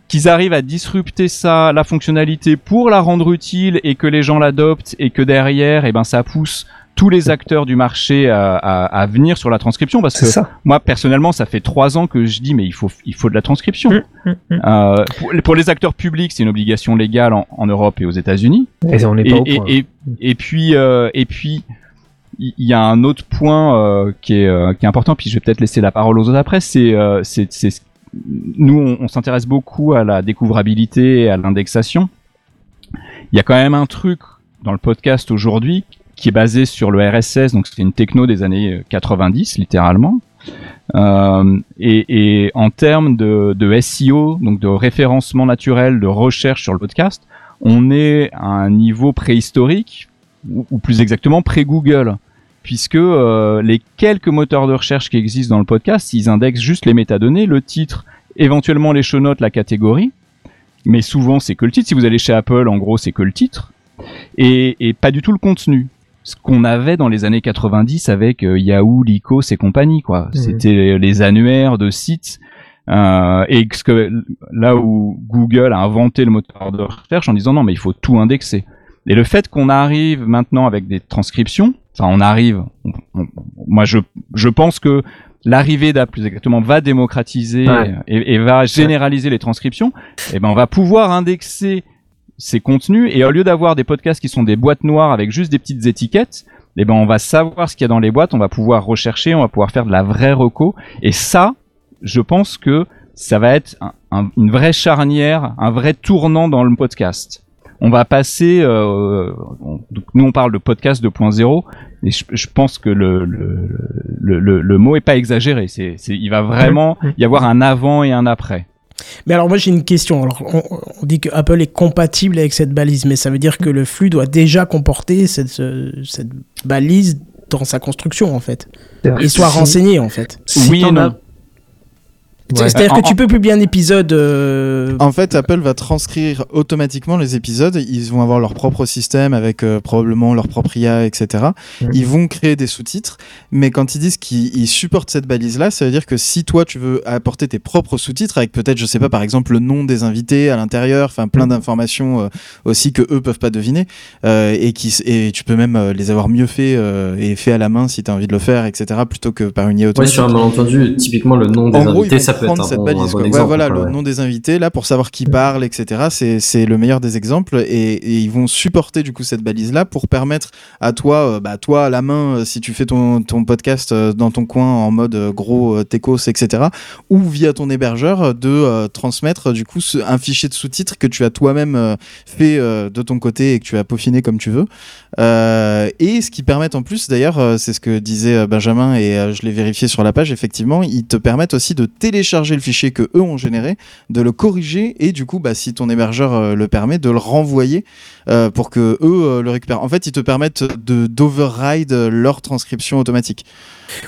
qu'ils arrivent à disrupter ça, la fonctionnalité pour la rendre utile et que les gens l'adoptent et que derrière, eh ben, ça pousse tous les acteurs du marché à, à, à venir sur la transcription parce que ça. moi personnellement ça fait trois ans que je dis mais il faut il faut de la transcription Hum, Euh, pour, pour les acteurs publics c'est une obligation légale en, en Europe et aux États-Unis Et on n'est et, pas au et, point. et, et puis euh, et puis il y a un autre point euh, qui est euh, qui est important puis je vais peut-être laisser la parole aux autres après c'est euh, c'est nous on, on s'intéresse beaucoup à la découvrabilité et à l'indexation il y a quand même un truc dans le podcast aujourd'hui qui est basé sur le RSS donc c'est une techno des années 90 littéralement. Euh, et, et en termes de, de SEO, donc de référencement naturel, de recherche sur le podcast, on est à un niveau préhistorique, ou, plus exactement pré-Google, puisque euh, les quelques moteurs de recherche qui existent dans le podcast, ils indexent juste les métadonnées, le titre, éventuellement les show la catégorie, mais souvent c'est que le titre. Si vous allez chez Apple, en gros, c'est que le titre, et, et pas du tout le contenu ce qu'on avait dans les années 90 avec euh, Yahoo, Lycos et compagnie quoi. C'était les annuaires de sites euh, et ce que là où Google a inventé le moteur de recherche en disant non mais il faut tout indexer. Et le fait qu'on arrive maintenant avec des transcriptions, enfin on arrive, on- on- moi je je pense que l'arrivée d'Apple plus exactement va démocratiser Ouais. et, et va généraliser les transcriptions. Et ben on va pouvoir indexer ces contenus et au lieu d'avoir des podcasts qui sont des boîtes noires avec juste des petites étiquettes, eh ben on va savoir ce qu'il y a dans les boîtes, on va pouvoir rechercher, on va pouvoir faire de la vraie reco et ça, je pense que ça va être un- un- une vraie charnière, un vrai tournant dans le podcast. On va passer, euh, on- donc nous on parle de podcast 2.0 et je, je pense que le, le, le, le, le mot est pas exagéré. C'est, c'est, il va vraiment y avoir un avant et un après. Mais alors moi j'ai une question. Alors on, on dit que Apple est compatible avec cette balise, mais ça veut dire que le flux doit déjà comporter cette, ce- cette balise dans sa construction en fait, et soit Si- renseigné en fait. si Oui et non. as- Ouais. C'est-à-dire En- que tu peux publier un épisode. euh, En fait, Apple va transcrire automatiquement les épisodes. Ils vont avoir leur propre système avec euh, probablement leur propre IA, etc. Mhm. Ils vont créer des sous-titres. Mais quand ils disent qu'ils ils supportent cette balise-là, ça veut dire que si toi, tu veux apporter tes propres sous-titres avec peut-être, je sais pas, par exemple, le nom des invités à l'intérieur, enfin plein d'informations euh, aussi que eux peuvent pas deviner, euh, et, qui, et tu peux même euh, les avoir mieux fait euh, et fait à la main si tu as envie de le faire, etc. Plutôt que par une IA Ouais, automatique. sur un malentendu, typiquement le nom des En invités, ça prendre cette bon, balise. bon. Ouais, voilà, le nom des invités, là, pour savoir qui parle, etc. C'est, le meilleur des exemples. Et, et ils vont supporter, du coup, cette balise-là pour permettre à toi, euh, bah, toi, à la main, euh, si tu fais ton, ton podcast euh, dans ton coin en mode euh, gros techos, etc., ou via ton hébergeur, de transmettre, du coup, ce- un fichier de sous-titres que tu as toi-même fait de ton côté et que tu as peaufiné comme tu veux. Et ce qui permet en plus, d'ailleurs, c'est ce que disait Benjamin et je l'ai vérifié sur la page, effectivement, ils te permettent aussi de télécharger télécharger le fichier que eux ont généré, de le corriger et du coup, bah, si ton hébergeur euh, le permet, de le renvoyer euh, pour que eux euh, le récupèrent. En fait, ils te permettent de d'override leur transcription automatique.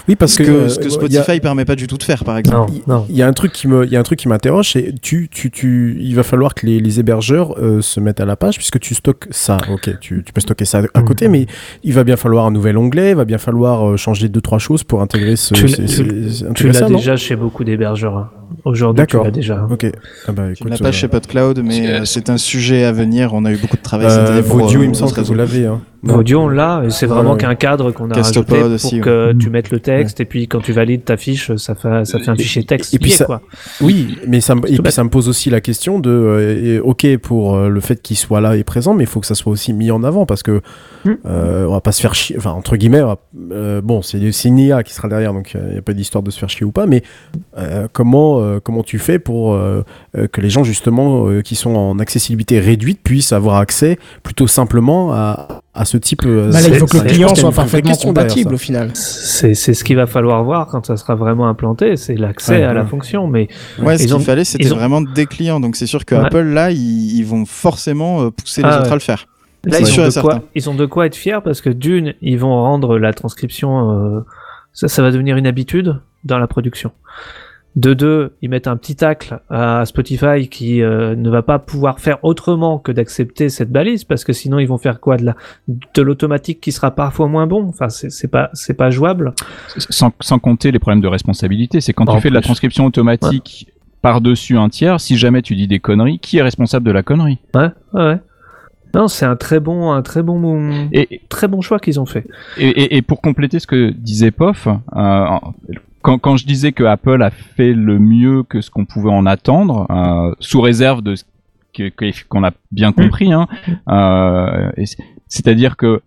Oui, parce ce que, que, euh, ce que y Spotify a- permet pas du tout de faire, par exemple. Il y a un truc qui me, il y a un truc qui m'interroge, c'est tu, tu, tu, il va falloir que les, les hébergeurs euh, se mettent à la page puisque tu stockes ça. Ok, tu, tu peux stocker ça à côté, mais il va bien falloir un nouvel onglet, il va bien falloir euh, changer deux trois choses pour intégrer ce. Tu, l'as- tu- déjà chez beaucoup d'hébergeurs. hein. Aujourd'hui, tu l'as déjà. Ok. Ah bah, Tu écoute, l'as pas euh, chez PodCloud, mais euh, c'est un sujet à venir. On a eu beaucoup de travail Euh, cette année pour, euh, il me semble que vous l'avez. Hein. Audio, on l'a, et c'est vraiment Ouais, qu'un cadre qu'on a Castopod rajouté aussi, pour que ouais. tu mettes le texte, et puis quand tu valides ta fiche, ça fait, ça fait un fichier texte. Et puis lié, ça, quoi. oui, mais ça, me- et tout puis bête. ça me pose aussi la question de, euh, ok pour euh, le fait qu'il soit là et présent, mais il faut que ça soit aussi mis en avant parce que Hmm. euh, on va pas se faire chier, enfin entre guillemets, va- euh, bon c'est une IA qui sera derrière, donc il n'y a pas d'histoire de se faire chier ou pas, mais euh, comment euh, comment tu fais pour euh, euh, que les gens justement euh, qui sont en accessibilité réduite puissent avoir accès plutôt simplement à, à ce type. euh, Bah là, il faut que le c'est- client soit parfaitement compatible ça. au final. C'est c'est ce qu'il va falloir voir quand ça sera vraiment implanté, c'est l'accès Ouais, à la fonction. Mais Ouais, ce ils qu'il ont- fallait, c'était ont- vraiment des clients. Donc c'est sûr que Ouais. Apple, là, ils, ils vont forcément euh, pousser les Ah autres ouais. à le faire. Là, ils sûr ont, de quoi, ils ont de quoi être fiers parce que d'une, ils vont rendre la transcription, euh, ça, ça va devenir une habitude dans la production. De deux, ils mettent un petit tacle à Spotify qui euh, ne va pas pouvoir faire autrement que d'accepter cette balise parce que sinon ils vont faire quoi? De la de l'automatique qui sera parfois moins bon? Enfin, c'est pas c'est pas jouable. sans, sans compter les problèmes de responsabilité. C'est quand En tu fais de la transcription automatique par-dessus un tiers, si jamais tu dis des conneries, qui est responsable de la connerie? Ouais, ouais. Non, c'est un très bon un très bon Et, très bon choix qu'ils ont fait. et, et- et pour compléter ce que disait Pof, euh, quand, quand je disais que Apple a fait le mieux que ce qu'on pouvait en attendre, euh, sous réserve de ce qu'on a bien compris, hein, euh, c'est-à-dire que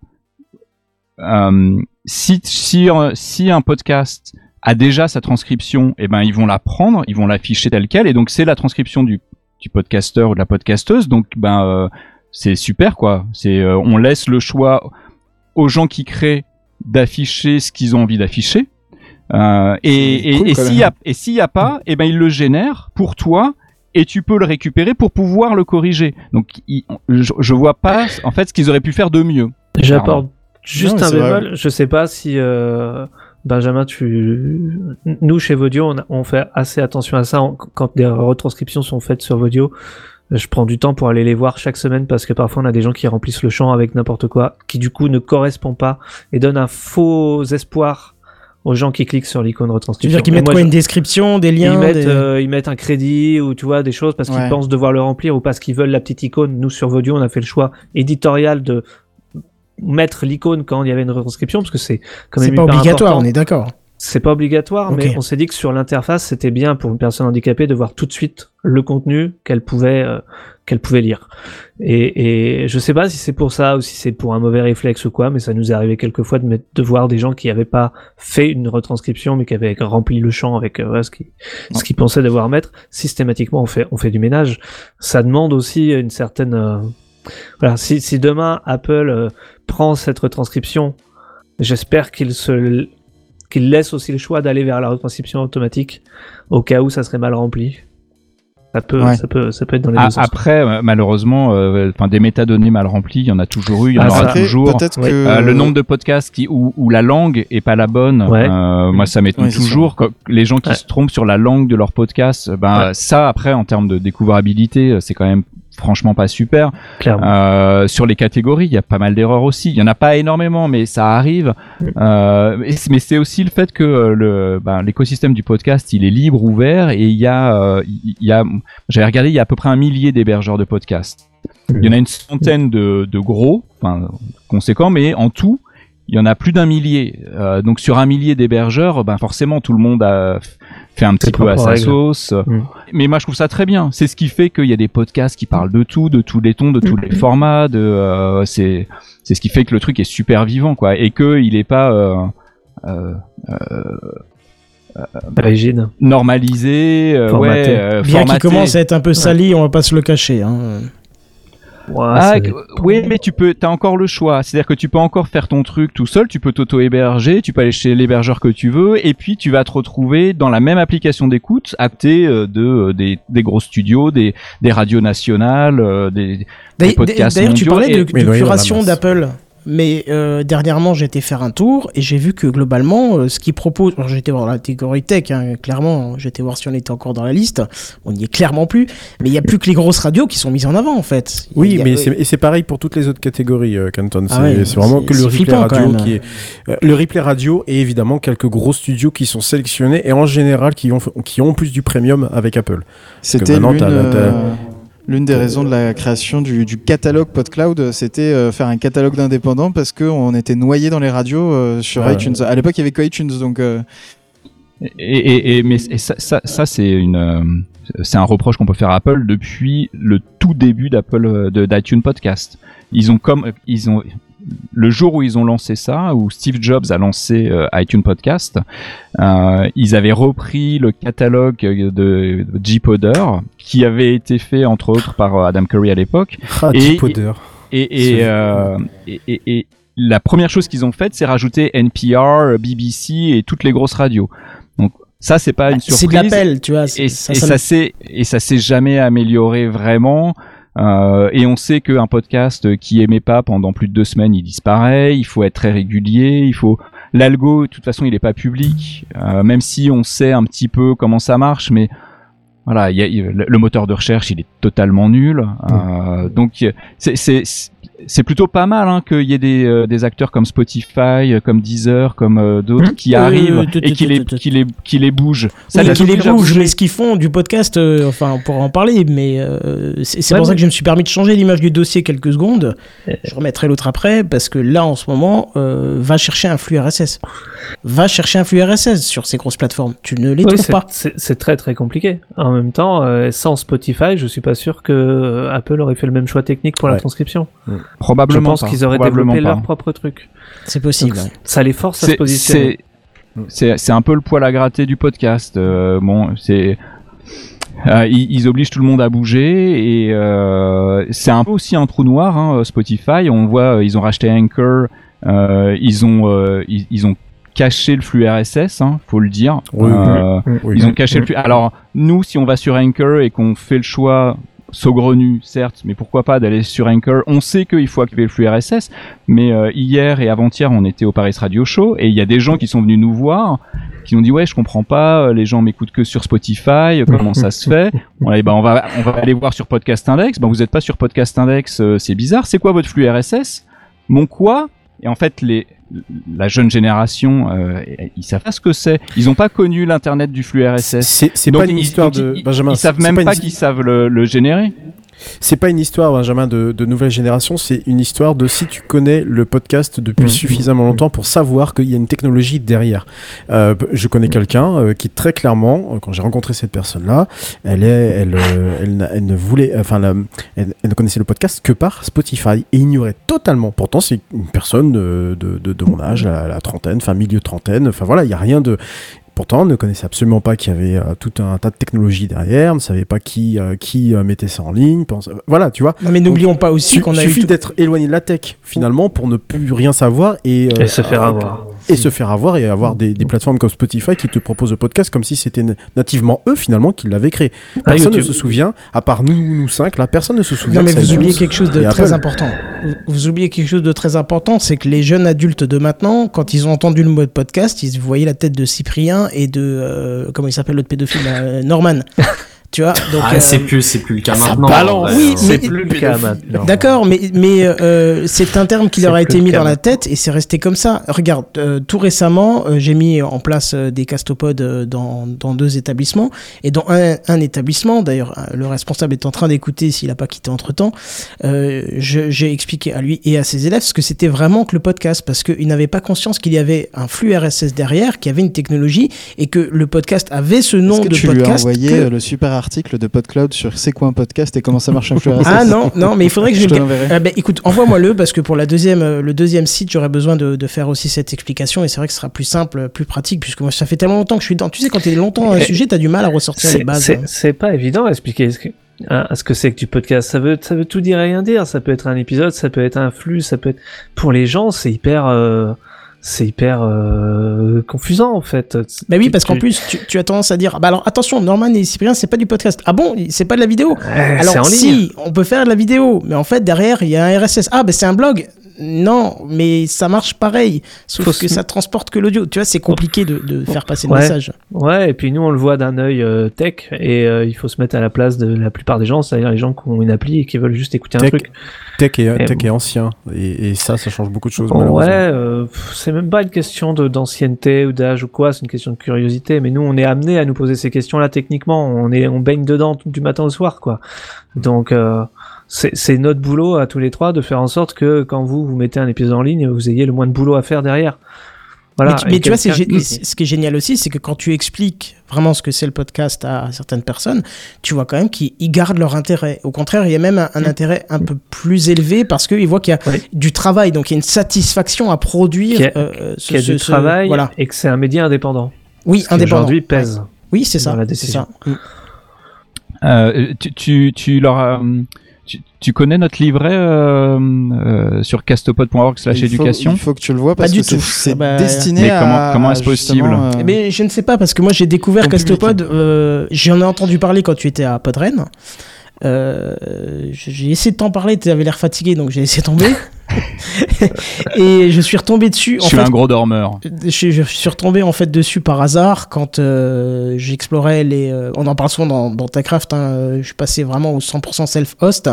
euh, si, si, si un podcast a déjà sa transcription, eh ben ils vont la prendre, ils vont l'afficher telle quelle, et donc c'est la transcription du, du podcasteur ou de la podcasteuse, donc ben euh, c'est super quoi. C'est euh, on laisse le choix aux gens qui créent d'afficher ce qu'ils ont envie d'afficher. Euh, et cool, et, et s'il y a et s'il y a pas, eh ben ils le génèrent pour toi et tu peux le récupérer pour pouvoir le corriger. Donc il- je, je vois pas en fait ce qu'ils auraient pu faire de mieux. J'apporte juste Non, un c'est vrai. bémol. Je sais pas si euh, Benjamin, tu, nous chez Vodio, on, a- on fait assez attention à ça On- quand des retranscriptions sont faites sur Vodio. Je prends du temps pour aller les voir chaque semaine parce que parfois on a des gens qui remplissent le champ avec n'importe quoi, qui du coup ne correspond pas et donne un faux espoir aux gens qui cliquent sur l'icône Tu veux retranscription. dire qu'ils Et mettent moi, quoi Une description, des liens ils mettent, des- euh, ils mettent un crédit ou tu vois des choses parce qu'ils Ouais. pensent devoir le remplir ou parce qu'ils veulent la petite icône. Nous sur Vodio, on a fait le choix éditorial de mettre l'icône quand il y avait une retranscription parce que c'est quand même C'est pas obligatoire, important. on est d'accord. C'est pas obligatoire, mais on s'est dit que sur l'interface, c'était bien pour une personne handicapée de voir tout de suite le contenu qu'elle pouvait euh, qu'elle pouvait lire. Et, et je sais pas si c'est pour ça ou si c'est pour un mauvais réflexe ou quoi, mais ça nous est arrivé quelquefois de, mettre, de voir des gens qui avaient pas fait une retranscription, mais qui avaient rempli le champ avec euh, voilà, ce qu'ils ce qu'ils pensaient devoir mettre. Systématiquement, on fait on fait du ménage. Ça demande aussi une certaine euh, voilà. Si, si demain Apple euh, prend cette retranscription, j'espère qu'il se qu'il laisse aussi le choix d'aller vers la retranscription automatique au cas où ça serait mal rempli. Ça peut, Ouais. ça peut, ça peut être dans les Ah, deux sens. après, euh, malheureusement, euh, enfin des métadonnées mal remplies, il y en a toujours eu, il y en Ah, aura. Après, toujours. que Euh, le nombre de podcasts qui, où, où la langue est pas la bonne, Ouais. euh, moi ça m'étonne Ouais, toujours. Quand les gens qui Ouais. se trompent sur la langue de leur podcast, ben Ouais. ça après en termes de découvrabilité, c'est quand même franchement pas super. Euh, sur les catégories, il y a pas mal d'erreurs aussi. Il y en a pas énormément, mais ça arrive. Euh, mais c'est aussi le fait que euh, le ben, l'écosystème du podcast, il est libre, ouvert, et il y a, il y a, j'avais regardé, il y a à peu près un millier d'hébergeurs de podcasts. Il y en a une centaine de, de gros, enfin conséquents, mais en tout, il y en a plus d'un millier. Euh, donc sur un millier d'hébergeurs, ben forcément tout le monde a fait un petit peu à sa sauce. Mm. Mais moi je trouve ça très bien. C'est ce qui fait qu'il y a des podcasts qui parlent de tout, de tous les tons, de tous Mm. les formats. De euh, c'est c'est ce qui fait que le truc est super vivant quoi, et que il est pas euh, euh, Rigide. normalisé, euh, Formaté. ouais, euh, Bien qu'il formaté. commence à être un peu sali, on va pas se le cacher. hein. Ah, oui, mais tu peux, t'as encore le choix. C'est-à-dire que tu peux encore faire ton truc tout seul. Tu peux t'auto-héberger. Tu peux aller chez l'hébergeur que tu veux, et puis tu vas te retrouver dans la même application d'écoute, acté euh, de euh, des, des gros studios, des, des radios nationales, euh, des, des D'ailleurs, podcasts d'ailleurs, tu parlais de, et- curation d'Apple. Mais euh, dernièrement, j'ai été faire un tour et j'ai vu que globalement, euh, ce qu'ils proposent, alors j'étais voir la catégorie tech, hein, clairement, j'étais voir si on était encore dans la liste. On n'y est clairement plus. Mais il n'y a plus que les grosses radios qui sont mises en avant, en fait. Oui, a- mais c'est- et c'est pareil pour toutes les autres catégories, euh, Canton. Ah c'est ouais, c'est vraiment c'est- que le replay flippant, radio qui est euh, le replay radio et évidemment quelques gros studios qui sont sélectionnés et en général qui ont qui ont plus du premium avec Apple. Parce que C'était maintenant, l'une euh, des raisons de la création du, du catalogue PodCloud, c'était euh, faire un catalogue d'indépendants parce qu'on était noyé dans les radios euh, sur iTunes. À l'époque, il y avait que iTunes, donc euh, Et, et, et- mais et ça, ça, ça, c'est une, euh, c'est un reproche qu'on peut faire à Apple depuis le tout début d'Apple, euh, d'iTunes Podcast. Ils ont comme, ils ont, le jour où ils ont lancé ça, où Steve Jobs a lancé euh, iTunes Podcast, euh, ils avaient repris le catalogue de, de G-Podder, qui avait été fait entre autres par euh, Adam Curry à l'époque. Ah, Et-. Et, et, euh, la première chose qu'ils ont faite, c'est rajouter NPR, BBC et toutes les grosses radios. Donc ça, c'est pas une surprise. C'est de l'appel, tu vois. ça- ça et ça s'est jamais amélioré vraiment. Euh, et on sait qu'un podcast qui émet pas pendant plus de deux semaines, il disparaît. Il faut être très régulier. Il faut l'algo. De toute façon, il est pas public. Euh, même si on sait un petit peu comment ça marche, mais voilà, il y a- il- le le moteur de recherche, il est totalement nul. Euh, donc c'est c'est plutôt pas mal hein, qu'il y ait des, euh, des acteurs comme Spotify, euh, comme Deezer, comme euh, d'autres qui Euh, arrivent et qui les, qui les qui les bougent. Oui, les qui les bougent, mais ce qu'ils font du podcast, euh, enfin, on pourra en parler, mais euh, c'est Ouais, pour ça que je me suis permis de changer l'image du dossier quelques secondes. Je remettrai l'autre après, parce que là, en ce moment, euh, va chercher un flux RSS. Va chercher un flux RSS sur ces grosses plateformes. Tu ne les Oui, trouves pas. C'est très très compliqué. En même temps, euh, sans Spotify, je suis pas sûr que Apple aurait fait le même choix technique pour la transcription. Probablement Je pense qu'ils auraient développé pas. leur propre truc. C'est possible. Donc, ouais. Ça les force à se positionner. c'est un peu le poil à gratter du podcast. Euh, bon, c'est euh, ils, ils obligent tout le monde à bouger et euh, c'est un peu aussi un trou noir. Hein, Spotify, on voit, euh, ils ont racheté Anchor, euh, ils ont euh, ils, ils ont caché le flux RSS, hein, faut le dire. Oui, Euh, oui, oui. Ils ont caché le flux. Alors nous, si on va sur Anchor et qu'on fait le choix saugrenu, certes, mais pourquoi pas d'aller sur Anchor? On sait qu'il faut activer le flux RSS, mais euh, hier et avant-hier, on était au Paris Radio Show et il y a des gens qui sont venus nous voir, qui nous dit ouais, je comprends pas, euh, les gens m'écoutent que sur Spotify, euh, comment ça se fait? Bon, allez, bah, on va on va aller voir sur Podcast Index. Ben vous n'êtes pas sur Podcast Index, euh, c'est bizarre. C'est quoi votre flux RSS Mon quoi? Et en fait, les la jeune génération, euh, ils savent pas ce que c'est. Ils n'ont pas connu l'internet du flux RSS. C'est- pas une ils- histoire de- ils- Benjamin, Ils savent même pas pas, une- qu'ils savent le, le générer. C'est pas une histoire, Benjamin, de, de nouvelle génération, c'est une histoire de si tu connais le podcast depuis Mmh. suffisamment longtemps pour savoir qu'il y a une technologie derrière. Euh, je connais quelqu'un euh, qui très clairement, euh, quand j'ai rencontré cette personne-là, elle est, elle, elle, n'a- elle ne voulait, enfin, la- elle, elle ne connaissait le podcast que par Spotify et ignorait totalement. Pourtant, c'est une personne de, de, de, de mon âge, la, la trentaine, enfin milieu trentaine. Enfin voilà, il y a rien de Pourtant, ne connaissait absolument pas qu'il y avait euh, tout un tas de technologies derrière, ne savait pas qui, euh, qui euh, mettait ça en ligne. pense- Voilà, tu vois. Non, mais n'oublions pas aussi qu'on a eu suffit tout- d'être éloigné de la tech, finalement, pour ne plus rien savoir et, euh, Et se faire euh, avoir. Et se faire avoir et avoir des, des plateformes comme Spotify qui te proposent le podcast comme si c'était na- nativement eux, finalement, qui l'avaient créé. Ah, Personne ne YouTube. se souvient, à part nous, nous cinq, là, personne ne se souvient. Non, mais que ça vous oubliez quelque chose de très Apple. important. Vous, vous oubliez quelque chose de très important, c'est que les jeunes adultes de maintenant, quand ils ont entendu le mot de podcast, ils voyaient la tête de Cyprien et de euh, comment il s'appelle l'autre pédophile, euh, Norman. tu vois, donc Ah, euh, c'est plus, c'est plus le cas maintenant. balance. Oui, hein. mais- C'est plus le cas maintenant. D'accord, mais, mais euh, c'est un terme qui leur a été mis dans la tête et c'est resté comme ça. Regarde, euh, tout récemment, euh, j'ai mis en place euh, des castopodes euh, dans, dans deux établissements. Et dans un, un établissement, d'ailleurs, euh, le responsable est en train d'écouter s'il n'a pas quitté entre-temps, euh, je- j'ai expliqué à lui et à ses élèves ce que c'était vraiment que le podcast, parce qu'ils n'avaient pas conscience qu'il y avait un flux RSS derrière, qu'il y avait une technologie et que le podcast avait ce nom de tu lui as podcast. envoyé que- euh, le super article de PodCloud sur c'est quoi un podcast et comment ça marche un flux RSS Ah non, non, mais il faudrait que je, te le- l'enverrai. Ah ben, écoute, envoie-moi-le parce que pour la deuxième, euh, le deuxième site, j'aurais besoin de, de faire aussi cette explication et c'est vrai que ce sera plus simple, plus pratique puisque moi ça fait tellement longtemps que je suis dedans. Tu sais, quand tu es longtemps dans un Et- sujet, tu as du mal à ressortir les bases. c'est- hein. C'est pas évident à expliquer. À ce que c'est que du podcast? Ça veut, ça veut tout dire et rien dire. Ça peut être un épisode, ça peut être un flux, ça peut être. Pour les gens, c'est hyper. euh, c'est hyper euh, confusant en fait. Bah oui, parce qu'en plus, tu, tu as tendance à dire, bah alors attention, Norman et Cyprien, c'est pas du podcast. Ah bon, c'est pas de la vidéo Alors en ligne. si, on peut faire de la vidéo, mais en fait derrière il y a un RSS. Ah bah c'est un blog. Non, mais ça marche pareil, sauf Faut que se- ça transporte que l'audio. Tu vois, c'est compliqué de, de faire passer le Ouais. message. Ouais, et puis nous on le voit d'un œil euh, tech et euh, il faut se mettre à la place de la plupart des gens, c'est-à-dire les gens qui ont une appli et qui veulent juste écouter un Tech, truc. tech, est, Et tech est ancien. Et, et ça, ça change beaucoup de choses. Ouais, euh, c'est même pas une question d'ancienneté ou d'âge ou quoi, c'est une question de curiosité. Mais nous, on est amené à nous poser ces questions-là techniquement. On est, on baigne dedans tout- du matin au soir, quoi. Donc, euh, c'est notre boulot à tous les trois de faire en sorte que quand vous vous mettez un épisode en ligne, vous ayez le moins de boulot à faire derrière. Voilà. mais tu, mais tu vois, ce qui est génial aussi, c'est que quand tu expliques vraiment ce que c'est le podcast à certaines personnes, tu vois quand même qu'ils ils gardent leur intérêt. Au contraire, il y a même un, Mm. un intérêt un peu plus élevé parce qu'ils voient qu'il y a du travail, donc il y a une satisfaction à produire. Qu'il y a- euh, ce- qu'il y a ce- du ce- travail Voilà. et que c'est un média indépendant. Oui, Ce qui indépendant. Aujourd'hui pèse. Oui, c'est ça. c'est décision. ça. Mm. Euh, tu, tu, tu leur as- tu, connais notre livret euh, euh, sur castopod.org slash Il faut- éducation Il faut que tu le vois parce Pas du que c'est- tout. c'est Bah, destiné Mais à. comment- comment est-ce possible euh, Eh ben, je ne sais pas parce que moi j'ai découvert Ton. Castopod. euh, J'en ai entendu parler quand tu étais à Podren. Euh, j'ai essayé de t'en parler, tu avais l'air fatigué donc j'ai laissé tomber. et je suis retombé dessus. Je en suis fait, un gros dormeur. je, je suis retombé en fait dessus par hasard quand euh, j'explorais les. euh, on en parle souvent dans, dans TechCraft. Hein, je suis passé vraiment au 100% self-host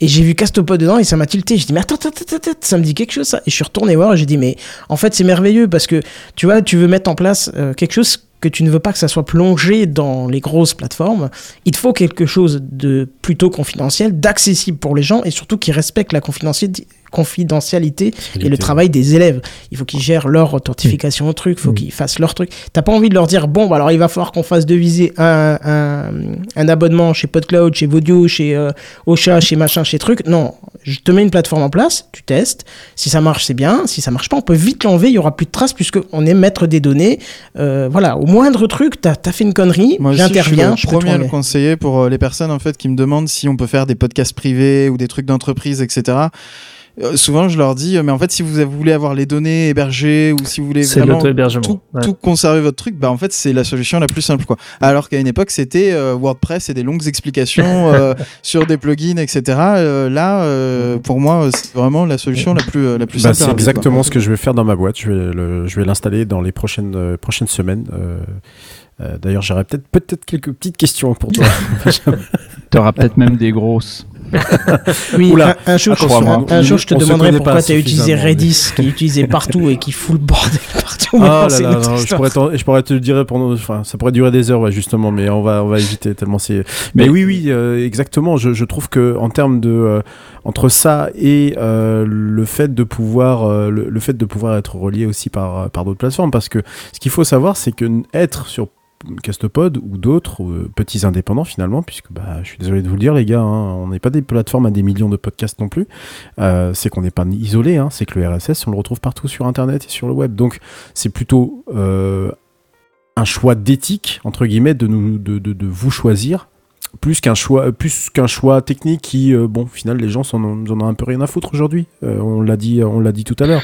et j'ai vu Castopod dedans et ça m'a tilté. J'ai dit mais attends, attends, attends, attends, ça me dit quelque chose ça. Et je suis retourné voir et j'ai dit mais en fait c'est merveilleux parce que tu vois tu veux mettre en place euh, quelque chose que tu ne veux pas que ça soit plongé dans les grosses plateformes, il faut quelque chose de plutôt confidentiel, d'accessible pour les gens et surtout qui respecte la confidentialité confidentialité et le travail des élèves. Il faut qu'ils gèrent leur authentification au truc, il faut qu'ils fassent leur truc. T'as pas envie de leur dire, bon, bah alors il va falloir qu'on fasse deviser un, un, un abonnement chez PodCloud, chez Vodio, chez euh, Ocha, chez machin, chez truc. Non, je te mets une plateforme en place, tu testes. Si ça marche, c'est bien. Si ça marche pas, on peut vite l'enlever, il y aura plus de traces puisqu'on est maître des données. Euh, voilà, au moindre truc, t'as as fait une connerie, aussi, je suis j'interviens, le je premier à le conseiller pour euh, les personnes en fait qui me demandent si on peut faire des podcasts privés ou des trucs d'entreprise, etc. Euh, souvent, je leur dis, euh, mais en fait, si vous voulez avoir les données hébergées ou si vous voulez vraiment tout, ouais. tout conserver votre truc, bah en fait, c'est la solution la plus simple, quoi. Alors qu'à une époque, c'était euh, WordPress et des longues explications euh, sur des plugins, etc. Euh, là, euh, pour moi, c'est vraiment la solution la plus la plus Bah, simple. c'est quoi. exactement ce que je vais faire dans ma boîte. Je vais le- je vais l'installer dans les prochaines, euh, prochaines semaines. Euh, euh, D'ailleurs, j'aurais peut-être peut-être quelques petites questions pour toi. T'auras peut-être même des grosses. Oui, Oula, un, un jour, un jour, je te on demanderai pourquoi tu as utilisé Redis, qui est utilisé partout et qui fout le bordel partout. Ah là là, non, je, pourrais t'en- je pourrais te le dire pendant, enfin, ça pourrait durer des heures, ouais, justement, mais on va, on va éviter tellement c'est. Mais, Mais- oui, oui, euh, exactement. Je, je trouve que en termes de euh, entre ça et euh, le fait de pouvoir, euh, le, le fait de pouvoir être relié aussi par par d'autres plateformes, parce que ce qu'il faut savoir, c'est que être sur Castopod ou d'autres euh, petits indépendants finalement, puisque bah, je suis désolé de vous le dire les gars, hein, on n'est pas des plateformes à des millions de podcasts non plus. Euh, c'est qu'on n'est pas isolé, hein, c'est que le RSS on le retrouve partout sur Internet et sur le web. Donc c'est plutôt euh, un choix d'éthique entre guillemets de nous de, de, vous choisir plus qu'un choix choix technique qui bon au final les gens s'en ont, en ont un peu rien à foutre aujourd'hui. On l'a dit on l'a dit tout à l'heure.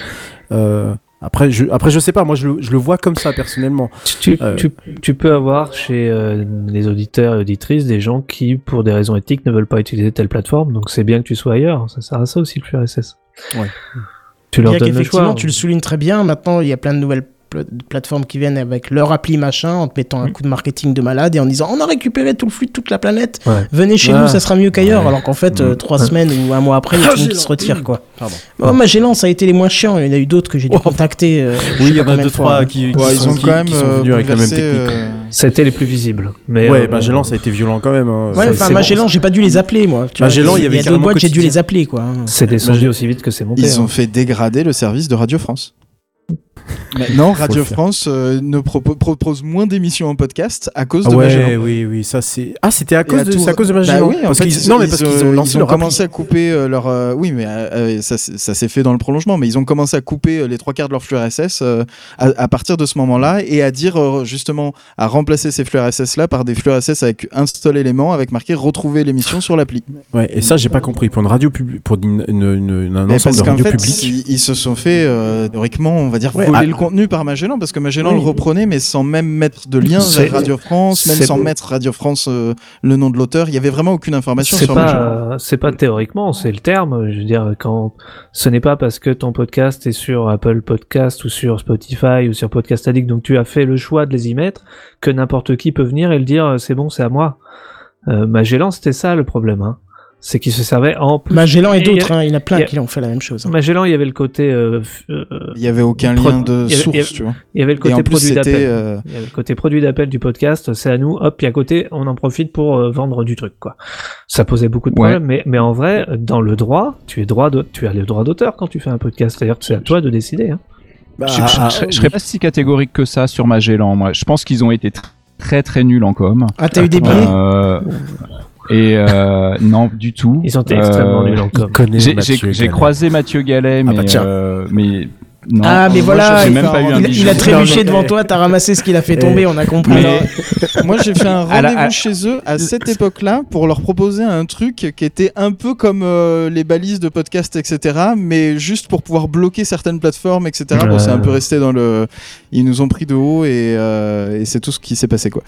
Après je après je sais pas moi je le, je le vois comme ça personnellement. Tu, Euh, tu, tu peux avoir chez euh, les auditeurs et auditrices des gens qui, pour des raisons éthiques, ne veulent pas utiliser telle plateforme. Donc c'est bien que tu sois ailleurs. Ça sert à ça aussi le RSS. Ouais. Tu leur donnes le qu'effectivement, choix. tu le soulignes très bien. Maintenant, il y a plein de nouvelles plateformes qui viennent avec leur appli machin, en te mettant un coup de marketing de malade et en disant on a récupéré tout le flux de toute la planète. Ouais. Venez chez Ah. nous, ça sera mieux qu'ailleurs. Ouais. Alors qu'en fait, euh, Mm. trois semaines ou un mois après, il y a tout le monde qui se retire quoi. Oh, Magellan, ça a été les moins chiants. Il y en a eu d'autres que j'ai dû contacter. euh, Oui, il y en a deux trois hein. qui, qui Ouais, ils sont, ont qui- quand même qui sont euh, venus avec la même technique. euh, Ça a été les plus visibles. Mais Ouais, euh, Magellan, ça a été violent quand même. hein. Ouais, enfin, Magellan, j'ai pas dû les appeler moi. Tu Magellan, il y avait d'autres boîtes, j'ai dû les appeler quoi. hein. C'est descendu aussi vite que c'est monté. Ils ont fait dégrader le service de Radio France. Maintenant, Radio. France euh, ne propo- propose moins d'émissions en podcast à cause Ah de ouais, Magellan. oui, oui, ça c'est. Ah, c'était à cause de, c'est à cause de Bah Magellan. oui, en parce fait, qu'ils- ils- non, mais parce qu'ils ont ils commencé à couper euh, leur. euh, oui, mais euh, ça, s'est fait dans le prolongement. Mais ils ont commencé à couper les trois quarts de leur flux RSS à, à partir de ce moment-là et à dire justement à remplacer ces flux RSS là par des flux RSS avec un seul élément avec marqué retrouver l'émission sur l'appli. Ouais, et ça, j'ai pas compris. Pour une radio publique, pour une, une- une- un ensemble parce de qu'en radios fait, publiques. ils, ils se sont fait théoriquement, on va dire, Ouais, voler ah. le contenu par Magellan parce que Magellan Oui. le reprenait, mais sans même mettre de lien vers Radio France, même sans mettre Radio France euh, le nom de l'auteur. Il y avait vraiment aucune information sur Magellan. pas, c'est pas théoriquement, c'est le terme. Je veux dire, quand ce n'est pas parce que ton podcast est sur Apple Podcast ou sur Spotify ou sur Podcast Addict, donc tu as fait le choix de les y mettre, que n'importe qui peut venir et le dire, euh, c'est bon, c'est à moi. Euh, Magellan, c'était ça le problème. Hein. C'est qu'il se servait en plus. Magellan et d'autres, hein, il y en a plein a- qui ont fait la même chose. hein. Magellan, il y avait le côté. euh, euh, Il y avait aucun lien de il y avait- source, il y avait- tu vois. Il y avait le côté produit d'appel. euh, Il y avait le côté produit d'appel du podcast, c'est à nous, hop, puis à côté, on en profite pour euh, vendre du truc, quoi. Ça posait beaucoup de Ouais. problèmes, mais, mais en vrai, dans le droit, tu es droit de, tu as le droit d'auteur quand tu fais un podcast, c'est-à-dire que c'est à toi de décider. Hein. Bah, Je, je- je- je serais pas si catégorique que ça sur Magellan. Moi, je pense qu'ils ont été tr- très très nuls en com. Ah, t'as eu des billets? Euh, et euh, non, du tout. Ils ont été extrêmement Euh, nuls en com. J'ai croisé Mathieu Gallet, mais, bah tiens. euh, mais non. Ah, mais voilà, même pas eu un il- il a trébuché mais- devant toi, t'as ramassé ce qu'il a fait tomber, on a compris. Alors, moi, j'ai fait un rendez-vous à- chez eux à cette époque-là pour leur proposer un truc qui était un peu comme euh, les balises de podcast, etc. Mais juste pour pouvoir bloquer certaines plateformes, etc. Bon, c'est un peu resté dans le. Ils nous ont pris de haut et, euh, et c'est tout ce qui s'est passé, quoi.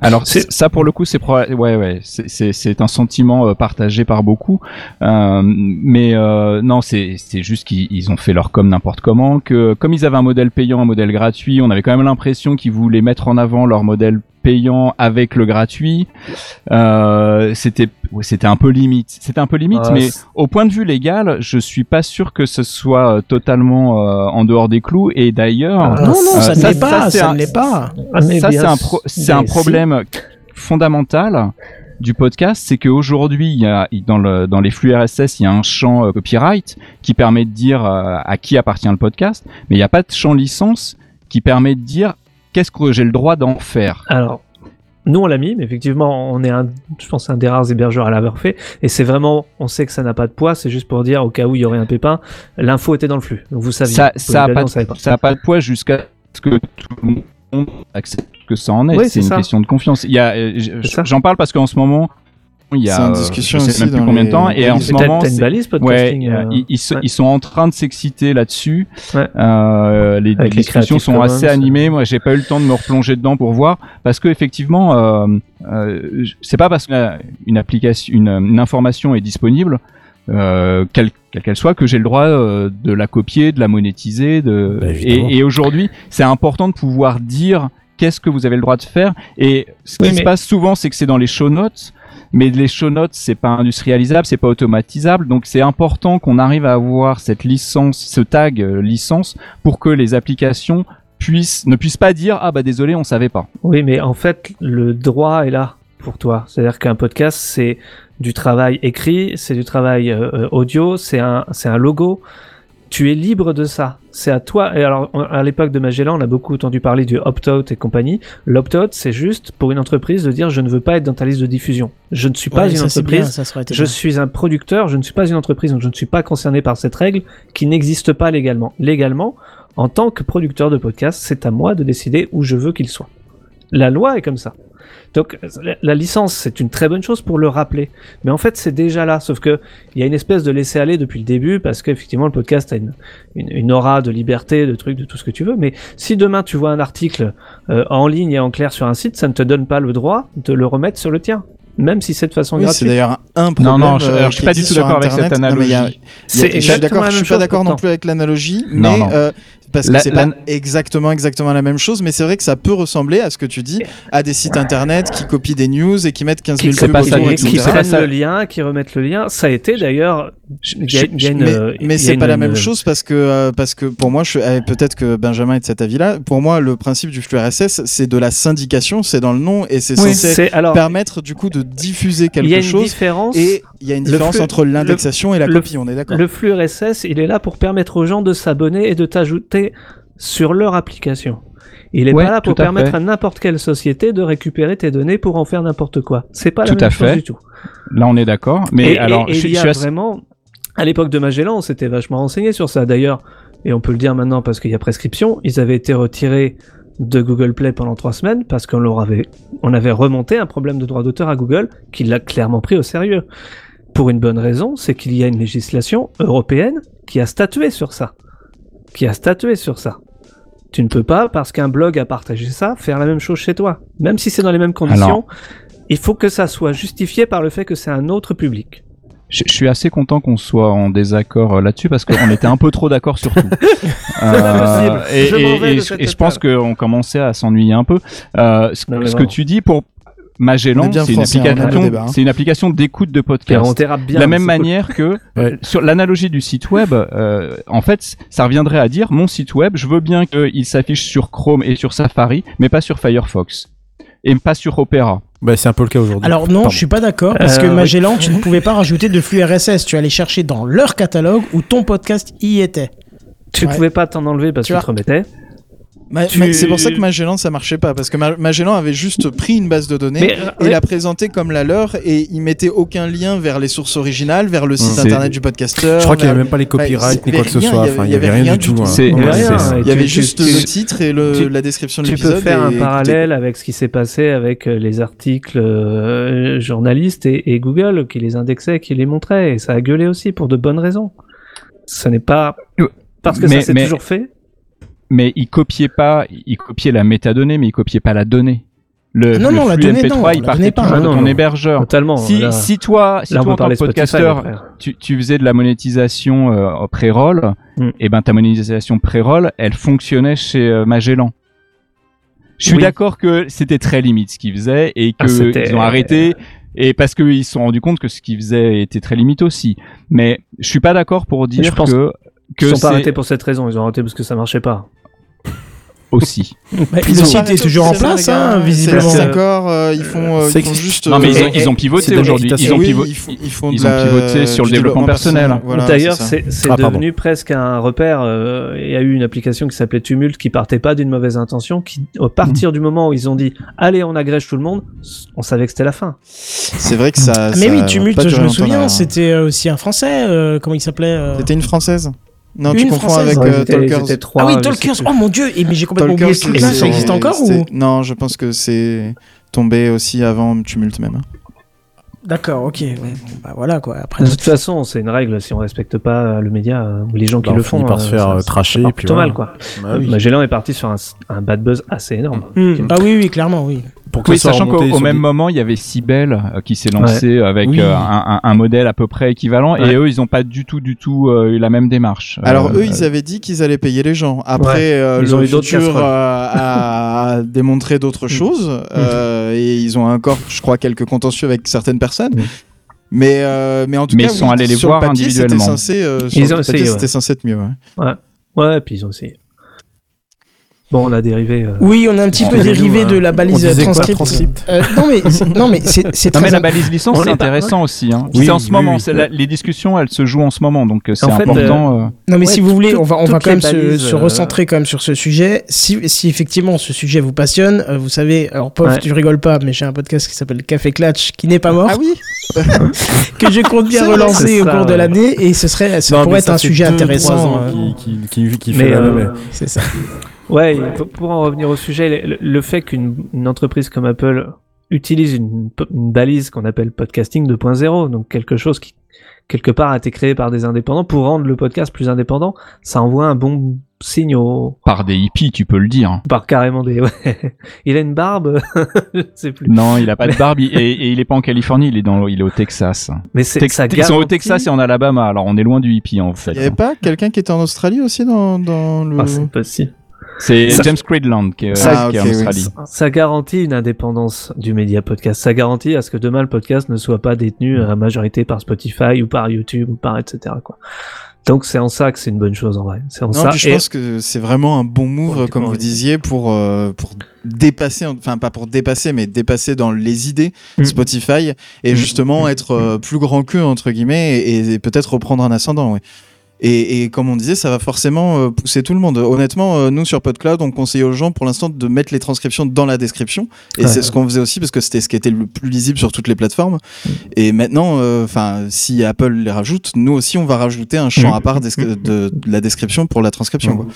Alors c'est- ça pour le coup c'est ouais ouais c'est- c'est c'est un sentiment euh, partagé par beaucoup. Euh, mais euh, non c'est c'est juste qu'ils ils ont fait leur com n'importe comment que comme ils avaient un modèle payant un modèle gratuit on avait quand même l'impression qu'ils voulaient mettre en avant leur modèle payant avec le gratuit euh, c'était un peu limite c'était un peu limite Ah, mais au point de vue légal je suis pas sûr que ce soit euh, totalement euh, en dehors des clous et d'ailleurs Ah, non, non, euh, ça ne ça- l'est pas, ça, c'est ça un- ne l'est pas. Mais ça c'est un, pro- si. problème fondamental du podcast, c'est qu'aujourd'hui, il y a dans le dans les flux RSS, il y a un champ euh, copyright qui permet de dire euh, à qui appartient le podcast, mais il n'y a pas de champ licence qui permet de dire qu'est-ce que j'ai le droit d'en faire. Alors, nous on l'a mis, mais effectivement, on est un, je pense, un des rares hébergeurs à l'avoir fait. Et c'est vraiment, on sait que ça n'a pas de poids, c'est juste pour dire au cas où il y aurait un pépin, l'info était dans le flux. Donc vous saviez. Ça Vous ça a pouvez pas, pas de poids jusqu'à ce que tout le monde accepte que ça en est. Oui, c'est une ça. question de confiance. Euh, j'en parle parce qu'en ce moment. Il y a, euh, discussion je sais même plus combien de temps, et en ce moment, euh, euh, ils, ils sont, ouais. ils sont en train de s'exciter là-dessus. Ouais. Euh, les, discussions sont assez animées. Moi, j'ai pas eu le temps de me replonger dedans pour voir parce que effectivement, euh, euh, c'est pas parce qu'une une application, une, une information est disponible, euh, quelle quelle soit, que j'ai le droit euh, de la copier, de la monétiser. De... Bah, et et aujourd'hui, c'est important de pouvoir dire qu'est-ce que vous avez le droit de faire. Et ce qui Oui, se mais- passe souvent, c'est que c'est dans les show notes. Mais les show notes, c'est pas industrialisable, c'est pas automatisable, donc c'est important qu'on arrive à avoir cette licence, ce tag euh, licence, pour que les applications puissent, ne puissent pas dire ah bah désolé, on savait pas. Oui, mais en fait, le droit est là pour toi. C'est-à-dire qu'un podcast, c'est du travail écrit, c'est du travail euh, euh, audio, c'est un, c'est un logo. Tu es libre de ça. C'est à toi. Et alors, à l'époque de Magellan, on a beaucoup entendu parler du opt-out et compagnie. L'opt-out, c'est juste pour une entreprise de dire je ne veux pas être dans ta liste de diffusion. Je ne suis pas Ouais, une bien, entreprise. Je bien. suis un producteur, je ne suis pas une entreprise, donc je ne suis pas concerné par cette règle qui n'existe pas légalement. Légalement, en tant que producteur de podcast, c'est à moi de décider où je veux qu'il soit. La loi est comme ça. Donc la, licence, c'est une très bonne chose pour le rappeler. Mais en fait, c'est déjà là. Sauf que il y a une espèce de laisser aller depuis le début parce qu'effectivement, le podcast a une, une, une aura de liberté, de trucs, de tout ce que tu veux. Mais si demain tu vois un article euh, en ligne et en clair sur un site, ça ne te donne pas le droit de le remettre sur le tien. Même si c'est de façon Oui, gratuite. c'est d'ailleurs un problème. Non, non, je- euh, je suis pas du tout d'accord avec cette Internet. Non, mais il y a- analogie. y a- C'est je suis d'accord, je suis pas d'accord non plus avec l'analogie, Non, mais non. euh, parce que c'est la- pas exactement exactement la même chose, mais c'est vrai que ça peut ressembler à ce que tu dis, à des sites internet qui copient des news et qui mettent 15 qui, 000 c'est pubs pas ça du qui, prennent ça. le lien, qui remettent le lien. Ça a été d'ailleurs. mais y mais c'est une- pas la même une- chose parce que euh, parce que pour moi je euh, peut-être que Benjamin est de cet avis-là pour moi le principe du flux RSS c'est de la syndication c'est dans le nom et c'est Oui, censé alors, permettre du coup de diffuser il y a quelque une chose différence. et il y a une différence flux- entre l'indexation et la le- copie on est d'accord Le flux RSS, il est là pour permettre aux gens de s'abonner et de t'ajouter sur leur application. Il est Ouais, pas là pour à permettre fait. à n'importe quelle société de récupérer tes données pour en faire n'importe quoi. C'est pas la Tout même à chose fait. du tout. Là, on est d'accord. Mais et, alors, et- et je, il y je a suis vraiment, à l'époque de Magellan, on s'était vachement renseigné sur ça. D'ailleurs, et on peut le dire maintenant parce qu'il y a prescription, ils avaient été retirés de Google Play pendant trois semaines parce qu'on leur avait, on avait remonté un problème de droit d'auteur à Google qui l'a clairement pris au sérieux. Pour une bonne raison, c'est qu'il y a une législation européenne qui a statué sur ça. Qui a statué sur ça. Tu ne peux pas, parce qu'un blog a partagé ça, faire la même chose chez toi. Même si c'est dans les mêmes conditions, Alors- il faut que ça soit justifié par le fait que c'est un autre public. Je, je suis assez content qu'on soit en désaccord euh, là-dessus parce qu'on était un peu trop d'accord sur tout. possible. et, et- et et je pense qu'on commençait à s'ennuyer un peu. Euh, ce Non, mais ce que tu dis pour Magellan, c'est une, débat, hein. c'est une application d'écoute de podcast. bien. de la même c'est cool. manière que Ouais. sur l'analogie du site web, euh, en fait, ça reviendrait à dire mon site web, je veux bien qu'il s'affiche sur Chrome et sur Safari, mais pas sur Firefox et pas sur Opera. Bah, c'est un peu le cas aujourd'hui. Alors non, Pardon. je suis pas d'accord parce Euh, que oui. Magellan, tu ne pouvais pas rajouter de flux RSS. Tu allais chercher dans leur catalogue où ton podcast y était. Tu Ouais. pouvais pas t'en enlever parce que tu te remettais. Ma- Tu- ma- C'est pour ça que Magellan ça marchait pas parce que Ma- Magellan avait juste pris une base de données Mais, et ouais. la présentait comme la leur et il mettait aucun lien vers les sources originales, vers le site C'est- internet du podcasteur. Je crois qu'il n'y avait même pas les copyrights ni quoi que ce soit. il y Enfin, avait- il y avait rien du tout. C'est- Ouais, c'est- rien, c'est- et Il y tu- avait tu- juste tu- le titre et le- tu- la description de Tu l'épisode. peux faire et un parallèle avec ce qui s'est passé avec euh, les articles euh, journalistes et, et Google qui les indexait, qui les montrait, et ça a gueulé aussi pour de bonnes raisons. Ce n'est pas parce que Mais- ça s'est mais- toujours fait. Mais il copiait pas, il copiait la métadonnée, mais il copiait pas la donnée. Le, Non, le non, la flux donnée, MP3, non, il partait pas. toujours Ah, de ton non. hébergeur. Totalement. Si, là. si toi, si là, toi en tant que podcasteur, tu, tu faisais de la monétisation euh, pré-roll, Mm. et ben ta monétisation pré-roll, elle fonctionnait chez euh, Magellan. Je suis Oui. d'accord que c'était très limite ce qu'ils faisaient et Ah, que c'était- ils ont arrêté et parce qu'ils se sont rendus compte que ce qu'ils faisaient était très limite aussi. Mais je suis pas d'accord pour dire Je pense que Ils sont pas arrêtés pour cette raison, ils ont arrêté parce que ça marchait pas. Aussi. Bah, Ils le ont site est toujours en place, hein, visiblement. leur Euh, euh, ils font, euh, ils font juste. Non mais ils ont, ils ont pivoté aujourd'hui. Ils ont oui, pivoté. ils font, ils font ils de ont la- pivoté sur le développement personnel. Voilà, D'ailleurs, c'est Ah, devenu presque un repère. euh, Il y a eu une application qui s'appelait Tumult qui partait pas d'une mauvaise intention, qui, au partir du moment où ils ont dit allez, on agrège tout le monde, on savait que c'était la fin. C'est vrai que ça. Mais ça oui, Tumult, je me souviens, c'était euh, aussi un français. euh, comment il s'appelait C'était une française Non, tu confonds avec Ouais, euh, Talkers. étaient trois, Ah oui, Talkers. Oh mon dieu, et mais j'ai complètement oublié ce Talkers, truc-là. Ça c'est- existe encore ou Non, je pense que c'est tombé aussi avant Tumult même. D'accord, ok. ouais, bon, bah voilà quoi. Après, De toute façon, c'est une règle. Si on respecte pas euh, le média euh, ou les gens qui Bah, on le font, finit par se euh, faire, ça- euh, ça tracher, puis plutôt mal quoi. Bah oui. Magellan est parti sur un, un bad buzz assez énorme. Hmm. Ah oui, oui, clairement, oui. Pour que Oui, ça soit sachant qu'au même des- moment, il y avait Cybelle euh, qui s'est lancé avec Oui. euh, un, un- un modèle à peu près équivalent, Ouais. et eux, ils n'ont pas du tout, du tout euh, eu la même démarche. Alors Euh, eux, ils avaient dit qu'ils allaient payer les gens. Après, Ouais. euh, Ils ont le eu d'autres futur euh, a démontré d'autres choses euh, et ils ont encore, je crois, quelques contentieux avec certaines personnes. Mm. Mais euh, mais en tout Mais cas, ils sont oui, allés les voir le papier, c'était individuellement. censé, euh, Ils ont essayé, c'était censé être mieux. ouais. Ouais, puis ils ont essayé. Bon, on a dérivé. euh, Oui, on a un petit peu dérivé nous, de euh, la on balise transcript. transcript Euh, non mais c'est- non mais c'est c'est Non très mais la balise licence c'est intéressant aussi. Hein. Oui, c'est en oui, ce oui, moment, oui. c'est la- les discussions elles se jouent en ce moment donc euh, c'est En fait, important. euh, Non mais Ouais, si vous voulez, on va on va quand même se, euh, recentrer quand même sur ce sujet. Si, si effectivement ce sujet vous passionne, euh, vous savez, alors Paul, Ouais. tu rigoles pas, mais j'ai un podcast qui s'appelle Café Clatch qui n'est pas mort, Ah oui. que je compte bien relancer au cours de l'année et ce serait, ça pourrait être un sujet intéressant. ans euh, qui, qui, qui, fait euh. C'est ça. Ouais, pour, pour en revenir au sujet, le, le fait qu'une une entreprise comme Apple utilise une, une balise qu'on appelle podcasting 2.0, donc quelque chose qui quelque part a été créé par des indépendants pour rendre le podcast plus indépendant, ça envoie un bon signe au par des hippies, tu peux le dire. par carrément des ouais. Il a une barbe, je sais plus. Non, il a pas de barbe il- et, et il est pas en Californie, il est dans, il est au Texas. Mais c'est Tex- ça ils sont au Texas et en Alabama, alors on est loin du hippie en fait. Il y avait pas quelqu'un qui était en Australie aussi dans dans le. Ah, c'est possible. C'est Ça- James Cridland qui est, Ça- qui est en oui. Australie. Ça garantit une indépendance du média podcast. Ça garantit à ce que demain le podcast ne soit pas détenu à majorité par Spotify ou par YouTube ou par etc. Quoi. Donc c'est en ça que c'est une bonne chose en vrai. C'est en Non, ça. puis je Et- pense que c'est vraiment un bon move, comme vous disiez, pour, euh, pour dépasser, enfin pas pour dépasser, mais dépasser dans les idées Mm. Spotify et Mm. justement être euh, plus grand qu'eux, entre guillemets, et, et peut-être reprendre un ascendant. Ouais. Et, et comme on disait, ça va forcément euh, pousser tout le monde. Honnêtement, euh, nous sur PodCloud, on conseille aux gens pour l'instant de mettre les transcriptions dans la description. Et Ouais. c'est ce qu'on faisait aussi parce que c'était ce qui était le plus lisible sur toutes les plateformes. Et maintenant, euh, enfin, si Apple les rajoute, nous aussi, on va rajouter un champ Mhm. à part de, de la description pour la transcription. quoi.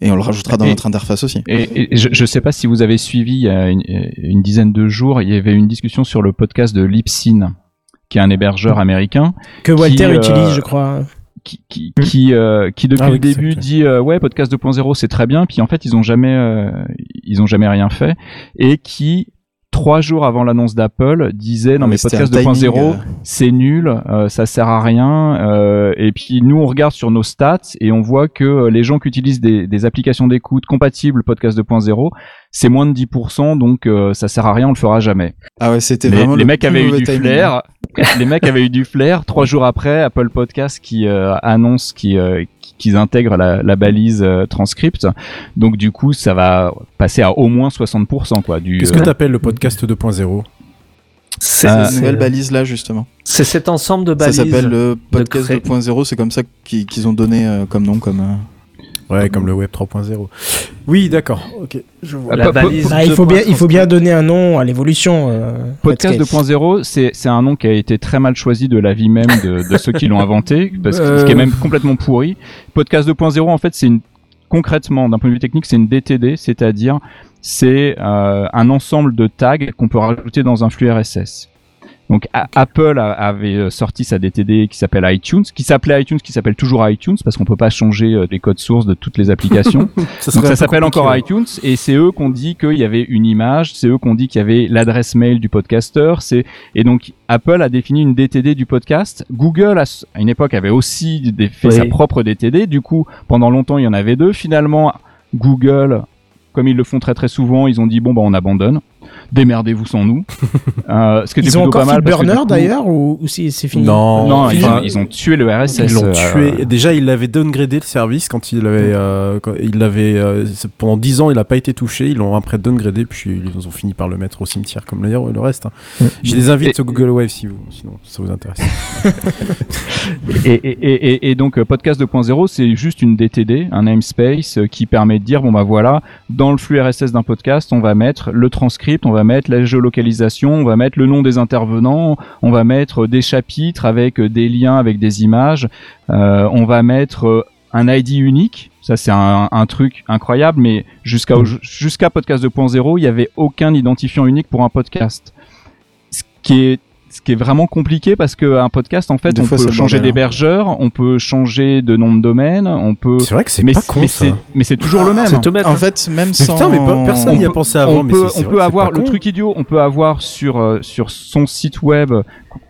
Et on le rajoutera dans Et- notre interface aussi. Et, et je, je sais pas si vous avez suivi il y a une, une dizaine de jours, il y avait une discussion sur le podcast de Libsyn, qui est un hébergeur américain. Que Walter qui, euh, utilise, je crois. Qui, qui, qui, euh, qui depuis Ah oui, le début dit euh, ouais podcast 2.0 c'est très bien. Puis en fait ils ont jamais euh, ils ont jamais rien fait. Et qui trois jours avant l'annonce d'Apple disait non Ah mais podcast un 2.0 timing, euh. c'est nul euh, ça sert à rien euh, et puis nous on regarde sur nos stats et on voit que les gens qui utilisent des, des applications d'écoute compatibles podcast 2.0 c'est moins de 10% donc euh, ça sert à rien on le fera jamais Ah ouais, c'était les, vraiment les le mecs plus avaient eu du timing, flair. les mecs avaient eu du flair. Trois jours après, Apple Podcast qui euh, annonce qu'ils euh, qu'ils intègrent la, la balise euh, transcript. Donc du coup, ça va passer à au moins 60% quoi. Qu'est-ce que euh, t'appelles le podcast 2.0 C'est Ah, Cette nouvelle balise là, justement. c'est cet ensemble de Ça balises. s'appelle le podcast cré- 2.0, c'est comme ça qu'ils ont donné euh, comme nom, comme. Euh, Ouais, comme le web 3.0. Oui, d'accord. Ok, je vois. La po- po- balise Ah, il, faut 2.0. bien, il faut bien donner un nom à l'évolution. euh, Podcast Netscape. 2.0, c'est c'est un nom qui a été très mal choisi de la vie même de, de ceux qui l'ont inventé, parce que Euh. ce qui est même complètement pourri. Podcast 2.0, en fait, c'est une concrètement, d'un point de vue technique, c'est une DTD, c'est-à-dire c'est euh, un ensemble de tags qu'on peut rajouter dans un flux RSS. Donc A- Apple a- avait euh, sorti sa DTD qui s'appelle iTunes, qui s'appelait iTunes, qui s'appelle toujours iTunes parce qu'on peut pas changer euh, les codes sources de toutes les applications. Ça Donc ça s'appelle encore iTunes et c'est eux qu'on dit qu'il y avait une image, c'est eux qu'on dit qu'il y avait l'adresse mail du podcasteur, c'est et donc Apple a défini une DTD du podcast. Google à une époque avait aussi fait Oui. sa propre DTD. Du coup, pendant longtemps il y en avait deux. Finalement, Google, comme ils le font très très souvent, ils ont dit bon bah on abandonne. Démerdez-vous sans nous. euh, ce qui Ils ont encore pas mal Burner coup- d'ailleurs ou, ou c'est c'est fini Non, Non, ils, ont, ils ont tué le RSS. Ils l'ont euh, tué. Déjà, il avait downgradé le service quand il avait, euh, quand il l'avait euh, pendant 10 ans, il n'a pas été touché. Ils l'ont après downgradé, puis ils ont fini par le mettre au cimetière, comme d'ailleurs le reste. hein. J'ai des invites Et- sur Google Wave si vous, sinon ça vous intéresse. Et, et, et, et- et donc podcast 2.0 c'est juste une DTD, un namespace qui permet de dire bon bah voilà dans le flux RSS d'un podcast on va mettre le transcript, on va mettre la géolocalisation, on va mettre le nom des intervenants, on va mettre euh, des chapitres avec euh, des liens avec des images, euh, on va mettre un ID unique. Ça c'est un, truc incroyable, mais jusqu'à jusqu'à podcast 2.0 il y avait aucun identifiant unique pour un podcast. Ce qui est ce qui est vraiment compliqué parce que un podcast en fait Des on fois, peut changer hein. d'hébergeur, on peut changer de nom de domaine, on peut C'est vrai que c'est mais pas c'est- con mais c'est mais c'est toujours le même. Tout bête. En hein. fait, même Mais sans. putain, mais pas- personne on n'y a peut- pensé avant. on mais peut, c'est- c'est on vrai peut que c'est avoir le con. truc idiot, on peut avoir sur euh, sur son site web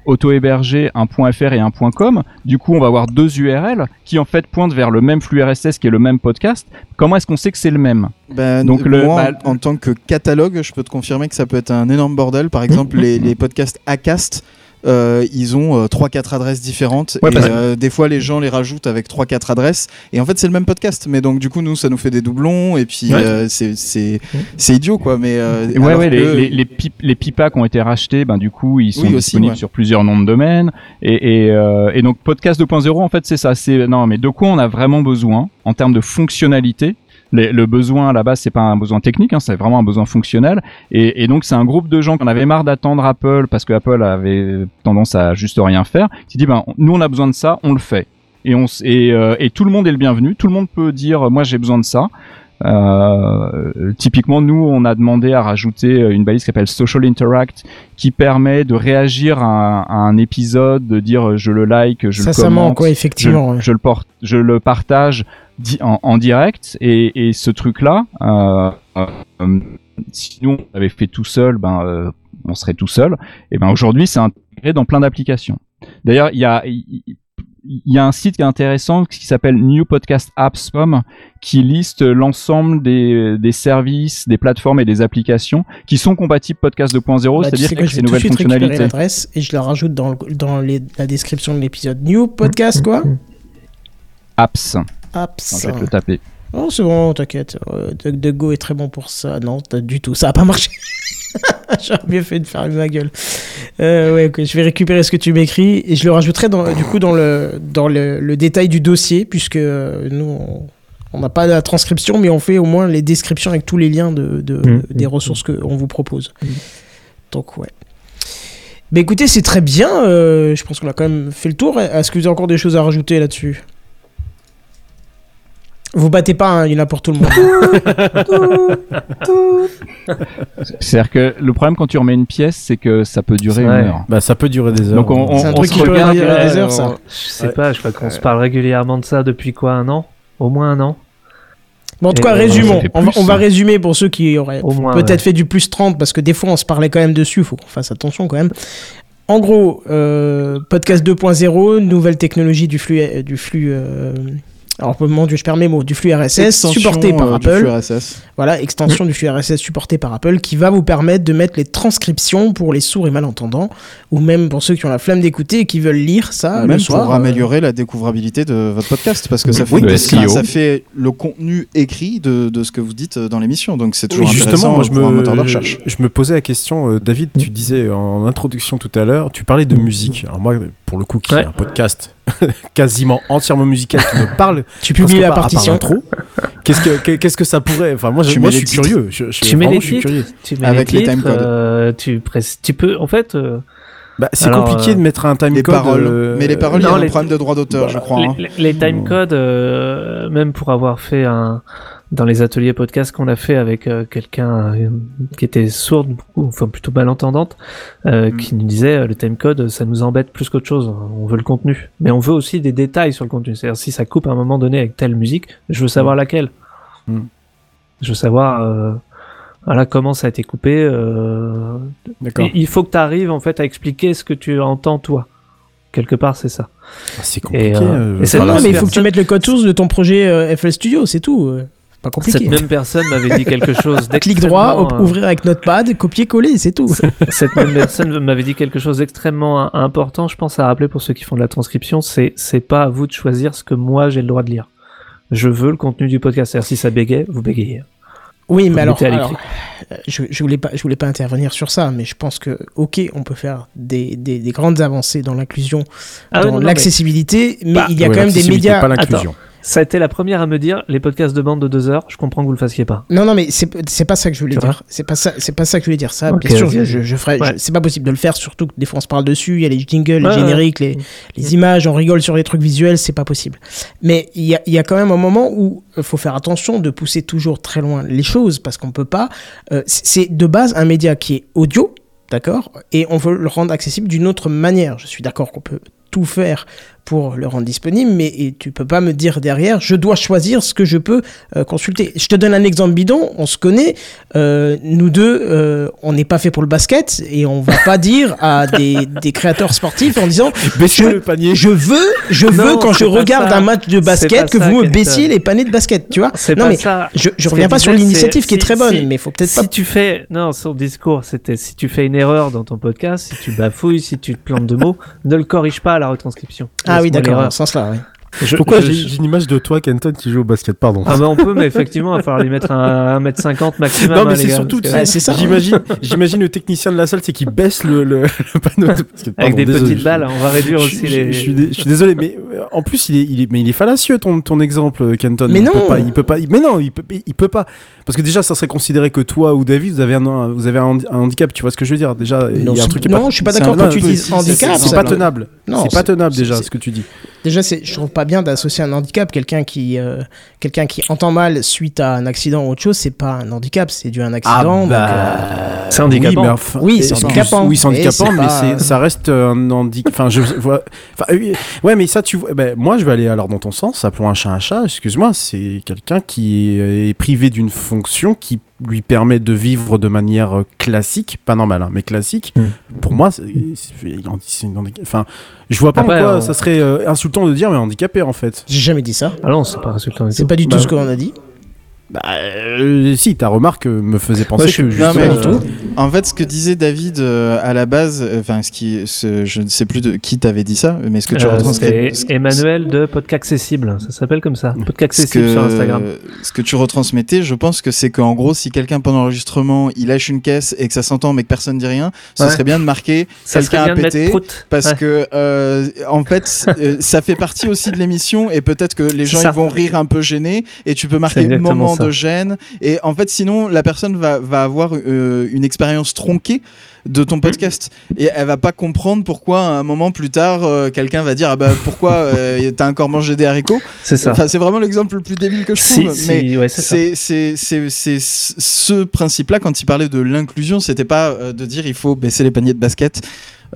auto-hébergé un .fr et un .com. Du coup, on va avoir deux URL qui en fait pointent vers le même flux RSS qui est le même podcast. Comment est-ce qu'on sait que c'est le même? Ben, Donc, le- moi, bah, en, en tant que catalogue, je peux te confirmer que ça peut être un énorme bordel. Par exemple, les, les podcasts Acast. euh, ils ont euh, 3-4 adresses différentes Ouais, et euh, des fois les gens les rajoutent avec 3-4 adresses et en fait c'est le même podcast mais donc du coup nous ça nous fait des doublons et puis Ouais. euh, c'est c'est c'est idiot quoi mais euh, Ouais, les, que- les, les, pip- les pipas qui ont été rachetés, ben, du coup, ils sont Oui, aussi, disponibles ouais. sur plusieurs noms de domaines. Et, et, euh, et donc, podcast 2.0, en fait, c'est ça. C'est, non, mais de quoi on a vraiment besoin en termes de fonctionnalité? Le besoin à la base, c'est pas un besoin technique, hein, c'est vraiment un besoin fonctionnel. Et, donc, c'est un groupe de gens qui en avaient marre d'attendre Apple parce que Apple avait tendance à juste rien faire. Qui dit, ben, nous, on a besoin de ça, on le fait. Et, euh, et tout le monde est le bienvenu. Tout le monde peut dire, moi, j'ai besoin de ça. Euh, typiquement, nous, on a demandé à rajouter une balise qui s'appelle Social Interact, qui permet de réagir à un, à un épisode, de dire je le like, je Ça, le commente, ouais, effectivement, je, ouais. je le porte, je le partage en, en direct. Et, et ce truc-là, euh, euh, si nous on avait fait tout seul, ben euh, on serait tout seul. Et ben aujourd'hui, c'est intégré dans plein d'applications. D'ailleurs, il y a il y a un site qui est intéressant qui s'appelle New Podcast Apps.com qui liste l'ensemble des, des services, des plateformes et des applications qui sont compatibles Podcast 2.0, Bah, tu c'est-à-dire sais avec ces nouvelles fonctionnalités. l'adresse et je la rajoute dans, le- dans les- la description de l'épisode. New podcast quoi? Apps. Apps. Je vais te le taper. Oh, c'est bon, t'inquiète. Euh, DuckDuckGo est très bon pour ça. Non, t'as- du tout. Ça a pas marché. J'aurais bien fait de faire ma gueule. Euh, ouais, je vais récupérer ce que tu m'écris et je le rajouterai dans, du coup dans le, dans le, le détail du dossier, puisque euh, nous, on- n'a pas la transcription, mais on fait au moins les descriptions avec tous les liens de, de- Mm. des ressources qu'on vous propose. Donc, ouais. Mais écoutez, c'est très bien. euh, je pense qu'on a quand même fait le tour. Est-ce que vous avez encore des choses à rajouter là-dessus? Vous battez pas, hein, il y en a pour tout le monde. C'est-à-dire que le problème quand tu remets une pièce, c'est que ça peut durer une heure. Bah, ça peut durer des heures. Donc on, on, C'est un on truc se qui peut regarde, durer là, des heures, ça. Je sais Ouais. pas, je crois qu'on se parle régulièrement de ça depuis quoi Un an? Au moins un an? Bon, en tout Et, cas, résumons. ça fait On va, plus, on va hein. résumer pour ceux qui auraient Au moins, peut-être ouais. fait du plus 30, parce que des fois, on se parlait quand même dessus. faut qu'on fasse attention quand même. En gros, euh, podcast 2.0, nouvelle technologie du flux, euh, du flux euh, alors pour le moment, je perds mes mots, du flux RSS Extension, supporté par euh, du Apple. flux RSS. Voilà, extension du flux RSS supporté par Apple qui va vous permettre de mettre les transcriptions pour les sourds et malentendants, ou même pour ceux qui ont la flemme d'écouter et qui veulent lire ça Même le soir. pour euh, améliorer la découvrabilité de votre podcast, parce que ça fait, Oui, le ça, SEO. ça fait le contenu écrit de, de ce que vous dites dans l'émission, donc c'est toujours Oui, intéressant justement, moi, je pour un me, moteur de recherche. je me posais la question, euh, David, tu disais en introduction tout à l'heure, tu parlais de musique. Alors moi, pour le coup, qui Ouais. est un podcast quasiment entièrement musical qui me parle, tu publies la partition. qu'est-ce que que- qu'est-ce que ça pourrait Enfin, moi, Tu moi, mets je suis curieux. Je, je- Tu mets vraiment, les je suis titres curieux. Tu mets Avec les timecodes. euh, tu, presses- tu peux, en fait, euh, Bah, c'est compliqué euh, de mettre un Les timecode. paroles, euh, mais les paroles, il y non, a un problème de droit d'auteur, je crois. hein. les, les timecodes, euh, même pour avoir fait un dans les ateliers podcast qu'on a fait avec euh, quelqu'un euh, qui était sourde, enfin plutôt malentendante, euh, Mm. qui nous disait euh, le timecode, ça nous embête plus qu'autre chose. On veut le contenu, mais on veut aussi des détails sur le contenu. C'est-à-dire si ça coupe à un moment donné avec telle musique, je veux savoir laquelle. Mm. Je veux savoir. Euh, voilà comment ça a été coupé. Euh, D'accord. il faut que tu arrives en fait à expliquer ce que tu entends toi. Quelque part, c'est ça. Ah, C'est compliqué. Et, euh, euh, et mais il faut que tu mettes le code source de ton projet euh, FL Studio, c'est tout. Pas compliqué. Cette même personne m'avait dit quelque chose Clic droit, euh, ouvrir avec Notepad, copier-coller, c'est tout. Cette même personne m'avait dit quelque chose d'extrêmement im- important, je pense à rappeler pour ceux qui font de la transcription, c'est c'est pas à vous de choisir ce que moi j'ai le droit de lire. Je veux le contenu du podcast. C'est-à-dire si ça bégaye, vous bégayez. Oui, Vous mais alors, euh, je, je voulais pas, je voulais pas intervenir sur ça, mais je pense que, ok, on peut faire des, des, des grandes avancées dans l'inclusion, Ah dans l'accessibilité, mais, Bah, il y a ouais, quand même des médias. Pas l'inclusion. Ça a été la première à me dire les podcasts de bande de deux heures, je comprends que vous le fassiez pas. Non, non, mais c'est pas ça que je voulais dire. C'est pas ça, c'est pas ça que je voulais dire. Ça, bien sûr, ok, je, ferai. Ouais. C'est pas possible de le faire, surtout que des fois on se parle dessus. Il y a les jingles, les ouais. génériques, les, les images, on rigole sur les trucs visuels, c'est pas possible. Mais il y a, il y a quand même un moment où il faut faire attention de pousser toujours très loin les choses parce qu'on peut pas. euh, c'est de base un média qui est audio, d'accord, et on veut le rendre accessible d'une autre manière. Je suis d'accord qu'on peut tout faire pour le rendre disponible, mais et tu peux pas me dire derrière, je dois choisir ce que je peux euh, consulter. Je te donne un exemple bidon, on se connaît, euh, nous deux, euh, on n'est pas fait pour le basket, et on va pas dire à des, des créateurs sportifs en disant, je, le panier. je veux, je Non, veux quand je regarde ça. un match de basket que ça, vous me baissiez les paniers de basket, tu vois. Non mais ça. je, je reviens pas sur l'initiative qui est très bonne, si- mais faut peut-être si pas. tu fais non son discours c'était si tu fais une erreur dans ton podcast si tu bafouilles si tu te plantes de mots ne le corrige pas à la retranscription Ah oui, d'accord, dans ce sens-là, oui. Je- Pourquoi j'ai je- une image de toi, Kenton, qui joue au basket Pardon. ah bah on peut mais effectivement il va falloir lui mettre un 1m50 maximum non, mais hein, les c'est surtout, que- ça. J'imagine, j'imagine le technicien de la salle, c'est qu'il baisse le, le, le panneau de basket. avec des désolé, petites je- balles on va réduire Je, aussi je- les je suis, dé- je suis désolé, mais euh, en plus il est, il est, mais il est fallacieux ton, ton exemple, Kenton. Mais il non. peut pas, il peut pas. Mais non, il peut, il peut pas. Parce que déjà, ça serait considéré que toi ou David, vous avez un, vous avez un, handi- un handicap. Tu vois ce que je veux dire? Déjà, il Non, y a un truc non, pas. je suis pas d'accord quand tu dis handicap. C'est pas tenable. Non, c'est pas c'est- tenable déjà c'est- ce que tu dis. Déjà, c'est, je trouve pas bien d'associer un handicap. Quelqu'un qui, euh, quelqu'un qui entend mal suite à un accident ou autre chose, c'est pas un handicap, c'est dû à un accident. donc, euh, c'est handicapant Oui, enfin- Oui, c'est handicapant. Oui, c'est Mais handicapant, c'est mais, pas- c'est- ça reste un handicap. Enfin, je vois. Enfin, oui, ouais, mais ça, tu vois. Ben, moi, je vais aller alors dans ton sens. Appelons un chat un chat. Excuse-moi, c'est quelqu'un qui est privé d'une fonction qui lui permet de vivre de manière euh, classique, pas normale, hein, mais classique. Pour moi, c'est, Enfin, je vois pas Après, en quoi on- ça serait euh, insultant de dire mais handicapé en fait. J'ai jamais dit ça. ah non c'est pas insultant du C'est tout. pas du tout Bah, ce qu'on a dit. Bah, euh, si, ta remarque euh, me faisait penser Moi, je que Non, justement, mais, euh, En fait, ce que disait David euh, à la base, euh, enfin, ce qui, ce- je ne sais plus de qui t'avait dit ça, mais ce que tu Euh, retranscris, c'est Emmanuel de Podcast Accessible, ça s'appelle comme ça. Podcast ce Accessible que, sur Instagram. ce que tu retransmettais, je pense que c'est qu'en gros, si quelqu'un pendant l'enregistrement, il lâche une caisse et que ça s'entend mais que personne dit rien, ce Ouais. serait bien de marquer Ça quelqu'un serait a bien de mettre pété. Parce Ouais. que euh, en fait, ça fait partie aussi de l'émission et peut-être que les gens ils vont rire un peu gênés et tu peux marquer exactement moment ça. De gêne et en fait sinon la personne va, va avoir euh, une expérience tronquée de ton podcast. Et elle va pas comprendre pourquoi un moment plus tard euh, quelqu'un va dire ah bah pourquoi euh, t'as encore mangé des haricots? C'est ça. enfin c'est vraiment l'exemple le plus débile que je trouve. si, mais ouais, c'est ça. c'est c'est c'est c'est ce principe là quand il parlait de l'inclusion c'était pas euh, de dire il faut baisser les paniers de basket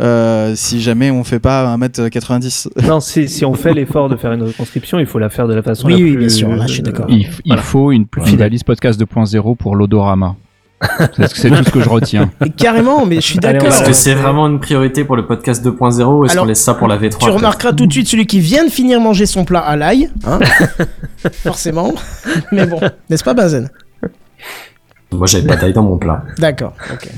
euh, si jamais on fait pas 1m90 Non, si, si on fait l'effort de faire une retranscription, il faut la faire de la façon Oui, la oui, plus... bien sûr, là, je suis d'accord. Il, f- il Voilà. faut une, Plus valise podcast 2.0 pour l'odorama. c'est c'est tout ce que je retiens. Carrément, mais je suis d'accord. Est-ce que c'est vraiment une priorité pour le podcast 2.0 ou est-ce Alors, qu'on laisse ça pour la V3 Tu remarqueras tout de suite celui qui vient de finir manger son plat à l'ail, hein forcément. Mais bon, n'est-ce pas Bazen? Moi j'avais pas d'ail dans mon plat. D'accord, ok.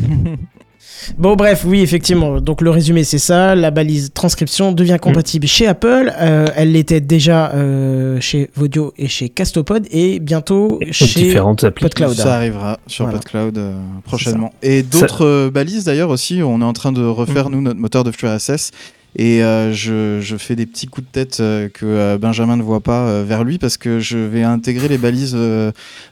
Bon bref, oui effectivement. Donc le résumé c'est ça. La balise transcription devient compatible chez Apple. Euh, elle l'était déjà euh, chez Vodio et chez Castopod et bientôt Et chez différentes. PodCloud. ça arrivera sur Voilà. PodCloud euh, prochainement et d'autres balises d'ailleurs aussi on est en train de refaire nous notre moteur de FluRSS et euh, je, je fais des petits coups de tête euh, que euh, Benjamin ne voit pas vers lui parce que je vais intégrer les balises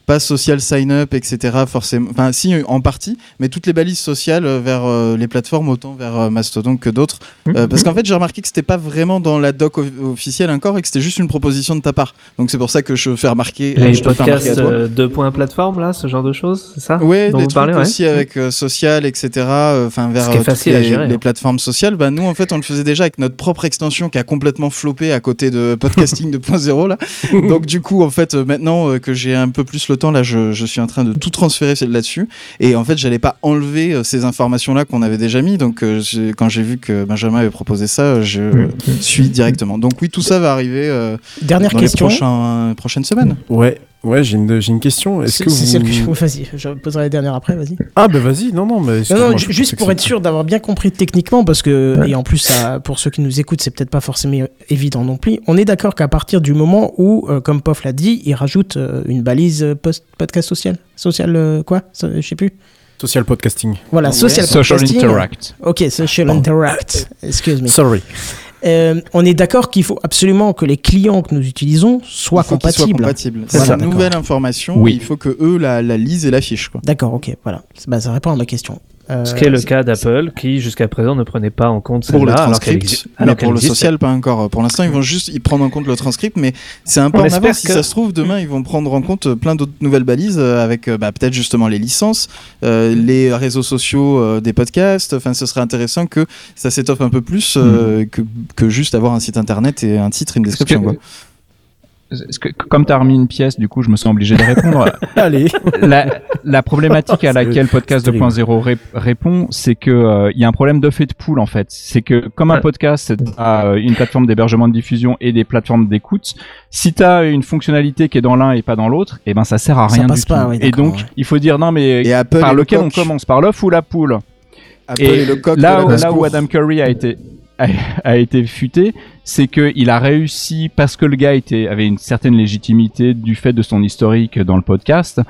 pas social sign up etc forcément enfin si en partie mais toutes les balises sociales vers les plateformes autant vers Mastodon que d'autres Euh, parce qu'en fait j'ai remarqué que c'était pas vraiment dans la doc of- officielle encore et que c'était juste une proposition de ta part donc c'est pour ça que je fais remarquer Les je podcasts euh, deux points plateforme, là, ce genre de choses, c'est ça dont des trucs parlez, ouais. aussi avec euh, social, etc. Enfin, vers toutes les hein. plateformes sociales. Bah, nous, en fait, on le faisait déjà avec notre propre extension qui a complètement floppé à côté de Podcasting 2.0 là. Donc, du coup, en fait, euh, maintenant euh, que j'ai un peu plus le temps, là, je, je suis en train de tout transférer là-dessus. Et en fait, j'allais pas enlever euh, ces informations-là qu'on avait déjà mis. Donc, quand j'ai vu que Benjamin avait proposé ça, je suis directement. Donc, oui, tout ça va arriver euh, Dernière dans question. les prochaines semaines. Ouais, ouais, j'ai une, j'ai une question. Est-ce C'est que c'est vous... celle que je... Vas-y, je poserai la dernière après, vas-y. Ah, bah vas-y, non, non, mais. Non, non, juste pour être sûr d'avoir bien compris techniquement, parce que, et en plus, ça, pour ceux qui nous écoutent, c'est peut-être pas forcément évident non plus. On est d'accord qu'à partir du moment où, euh, comme Pof l'a dit, il rajoute euh, une balise euh, post podcast social. Social euh, quoi Ça, Je sais plus. Social podcasting. Voilà, social, Social podcasting. Interact. Ok, social interact. Excuse me. Sorry. Euh, on est d'accord qu'il faut absolument que les clients que nous utilisons soient compatibles. C'est ça, une nouvelle information. Oui. Il faut que eux la, la lisent et l'affichent. D'accord, ok, voilà. Bah, ça répond à ma question. Euh, Ce qui est le cas d'Apple, qui jusqu'à présent ne prenait pas en compte Pour le transcript, exi- mais alors pour le social, pas encore. Pour l'instant, ils vont juste y prendre en compte le transcript, mais c'est un peu On en avance. Si ça se trouve, demain, ils vont prendre en compte euh, plein d'autres nouvelles balises euh, avec bah, peut-être justement les licences, euh, les réseaux sociaux euh, des podcasts. Enfin, ce serait intéressant que ça s'étoffe un peu plus euh, que, que juste avoir un site internet et un titre et une description. Que- comme tu as remis une pièce, du coup, je me sens obligé de répondre. Allez. la, la problématique à laquelle Podcast c'est terrible. 2.0 ré- répond, c'est que euh, il y a un problème d'œuf et de poule en fait. C'est que comme un podcast a euh, une plateforme d'hébergement de diffusion et des plateformes d'écoute, si tu as une fonctionnalité qui est dans l'un et pas dans l'autre, et ben ça sert à Ça rien passe du pas, tout. oui, et donc ouais. il faut dire non mais Et Apple par le lequel on commence? Par l'œuf ou la poule? Apple et le coq là, de où, là où Adam Curry a été a, a été futé, c'est que il a réussi parce que le gars était avait une certaine légitimité du fait de son historique dans le podcast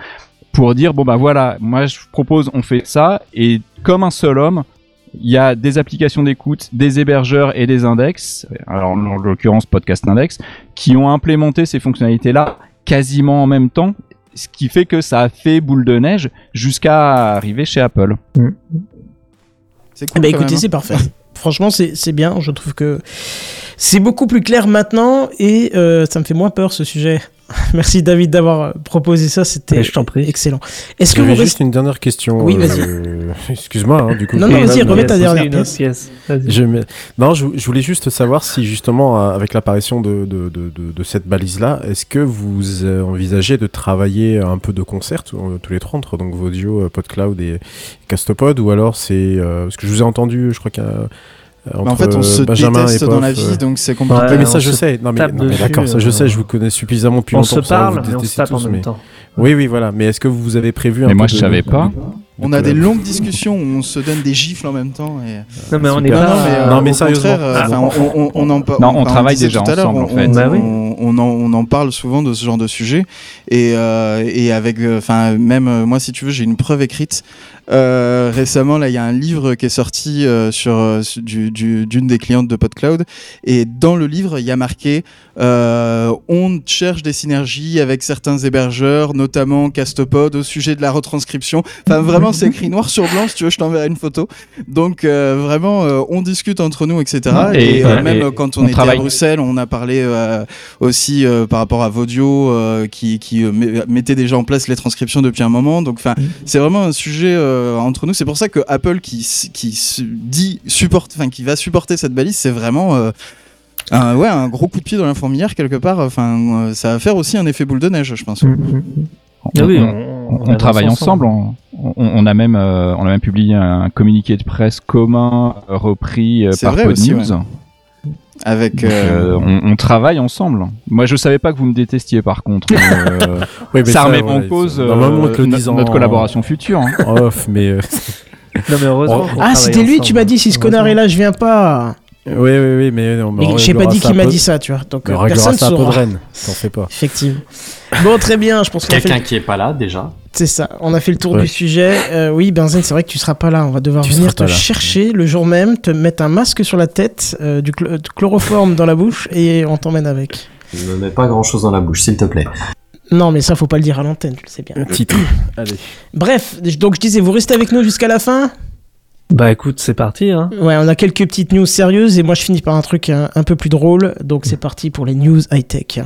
pour dire bon bah voilà, moi je propose on fait ça et comme un seul homme, il y a des applications d'écoute, des hébergeurs et des index, alors en l'occurrence Podcast Index, qui ont implémenté ces fonctionnalités là quasiment en même temps, ce qui fait que ça a fait boule de neige jusqu'à arriver chez Apple. C'est cool. ben, quand écoutez, c'est parfait. Franchement, c'est bien. Je trouve que c'est beaucoup plus clair maintenant et euh, ça me fait moins peur ce sujet. Merci David d'avoir euh, proposé ça. C'était excellent. Est-ce que J'avais vous juste une dernière question. Oui, vas-y. euh, Excuse-moi, hein, du coup. Non, non, vas-y, remets ta pièce, dernière pièce. pièce. Je mets- Non, je, je voulais juste savoir si justement, euh, avec l'apparition de, de, de, de, de cette balise-là, est-ce que vous euh, envisagez de travailler un peu de concert tous euh, les trois entre donc Vodio, euh, PodCloud et Castopod, ou alors c'est euh, parce que je vous ai entendu, je crois qu'à euh, Mais en fait, on se Benjamin déteste et dans la vie, euh. donc c'est compliqué. Ouais, mais on ça, je se sais. Non, mais, d'accord, ça, je euh, sais. Je vous connais suffisamment depuis On longtemps. se pour savoir parle, mais on se tape en même mais- temps. Oui, oui, voilà. Mais est-ce que vous avez prévu un Mais peu moi, de- je savais pas. On a des longues discussions où on se donne des gifles en même temps. Et... Non, mais on Non, pas. non, mais, euh, Non, mais au sérieusement. euh, Ah, enfin, on, on- on en Non, on- on travaille déjà ensemble, en on- fait. On, Bah oui. on, on en, on en parle souvent de ce genre de sujet. Et, euh, et avec, euh, enfin, même euh, moi, si tu veux, j'ai une preuve écrite. Euh, récemment, là, il y a un livre qui est sorti euh, sur euh, su- du- du- d'une des clientes de PodCloud. Et dans le livre, il y a marqué on cherche des synergies avec certains hébergeurs, notamment Castopod, au sujet de la retranscription. Enfin, vraiment, c'est écrit noir sur blanc. Si tu veux, je t'enverrai une photo. Donc, vraiment, on discute entre nous, etc. Et, Et, même et quand on, on était travaille. à Bruxelles, on a parlé aussi par rapport à Vodio, qui, qui met- mettait déjà en place les transcriptions depuis un moment. Donc, enfin, c'est vraiment un sujet euh, entre nous. C'est pour ça que Apple, qui, dit supporte, enfin, qui va supporter cette balise, c'est vraiment euh, un, ouais, un gros coup de pied dans la fourmilière quelque part. Enfin, euh, ça va faire aussi un effet boule de neige, je pense. Mm, mm, mm. On, Ah oui, on- on- on on avance travaille ensemble. ensemble. On, on- on a même, euh, on a même publié un communiqué de presse commun repris euh, par vrai aussi, PodNews. ouais. Avec. Donc, euh, euh, on, on travaille ensemble. Moi, je savais pas que vous me détestiez, par contre. euh, Oui, mais ça remet en cause euh, en- notre collaboration future. hein. off, mais. euh, Non, mais heureusement. qu'on Ah, travaille c'était lui, tu m'as dit, si ce connard est là, je viens pas. Oui, oui, oui, mais. non, mais on j'ai pas dit qu'il m'a dit ça, tu vois. Donc, on personne ça un peu de saura. Rennes. T'en fais pas. Effectivement. Bon, très bien, je pense fait Quelqu'un qui est pas là déjà. C'est ça, on a fait le tour Ouais. du sujet. Euh, oui, Benzen, c'est vrai que tu seras pas là. On va devoir Tu venir te là. chercher le jour même, te mettre un masque sur la tête, euh, du de chloroforme dans la bouche et on t'emmène avec. Ne mets pas grand chose dans la bouche, s'il te plaît. Non, mais ça, faut pas le dire à l'antenne, tu le sais bien. Un titre. Allez. Bref, donc je disais, vous restez avec nous jusqu'à la fin? Bah écoute, c'est parti. Hein. Ouais, on a quelques petites news sérieuses et moi je finis par un truc un, un peu plus drôle. Donc c'est parti pour les news high-tech.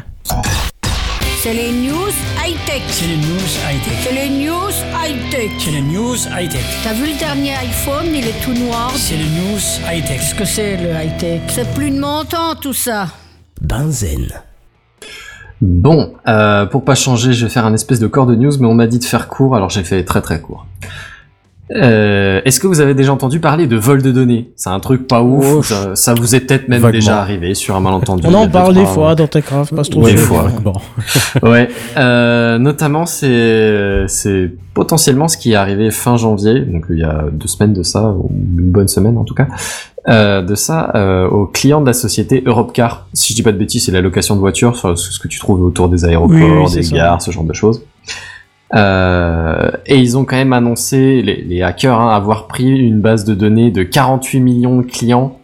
C'est les news high-tech. C'est les news high-tech. C'est les news high-tech. C'est les news high-tech. T'as vu le dernier iPhone, il est tout noir. C'est les news high-tech. Qu'est-ce que c'est le high-tech? C'est plus de mon temps tout ça. Benzen. Bon, euh, pour pas changer, je vais faire un espèce de corps de news, mais on m'a dit de faire court, alors j'ai fait très très court. Euh, Est-ce que vous avez déjà entendu parler de vol de données? C'est un truc pas ouf, ça, ça vous est peut-être même Vaguement. déjà arrivé sur un malentendu. On en parle des fois dans Techcraft, pas trop Des fois. Bon. Ouais, euh, notamment c'est c'est potentiellement ce qui est arrivé fin janvier, donc il y a deux semaines de ça, ou une bonne semaine en tout cas, euh, de ça euh, aux clients de la société Europcar. Si je dis pas de bêtises, c'est la location de voitures, sur ce que tu trouves autour des aéroports, Oui, oui, c'est des ça. gares, ce genre de choses. Euh, et ils ont quand même annoncé, les, les hackers, hein, avoir pris une base de données de 48 millions de clients.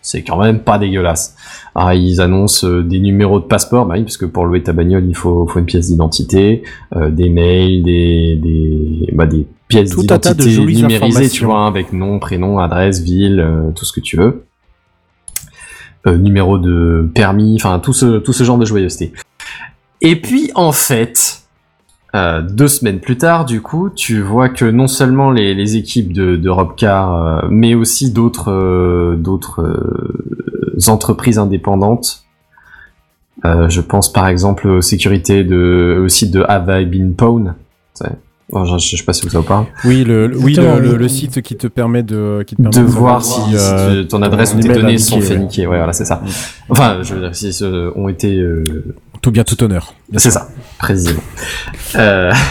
C'est quand même pas dégueulasse. Alors, ils annoncent euh, des numéros de passeport, bah oui, parce que pour louer ta bagnole, il faut, faut une pièce d'identité, euh, des mails, des, des, bah, des pièces d'identité numérisées, tu vois, avec nom, prénom, adresse, ville, euh, tout ce que tu veux. Numéro de permis, enfin tout ce, tout ce genre de joyeuseté. Et puis en fait, euh, deux semaines plus tard, du coup, tu vois que non seulement les, les équipes de, de Robcar, euh, mais aussi d'autres euh, d'autres euh, entreprises indépendantes. euh, je pense par exemple aux sécurités de, au site de Have I Been Pwn. Tu sais. Bon, je, je sais pas si vous parle. Oui, le, le- oui, Exactement, le, le- oui. le site qui te permet de, qui te permet de voir si, euh, si ton adresse ou tes données sont ouais. fait niquer. Ouais, voilà, c'est ça. Enfin, je veux dire, si euh, ont été euh, Tout bien, tout honneur. C'est ça, précisément. Euh,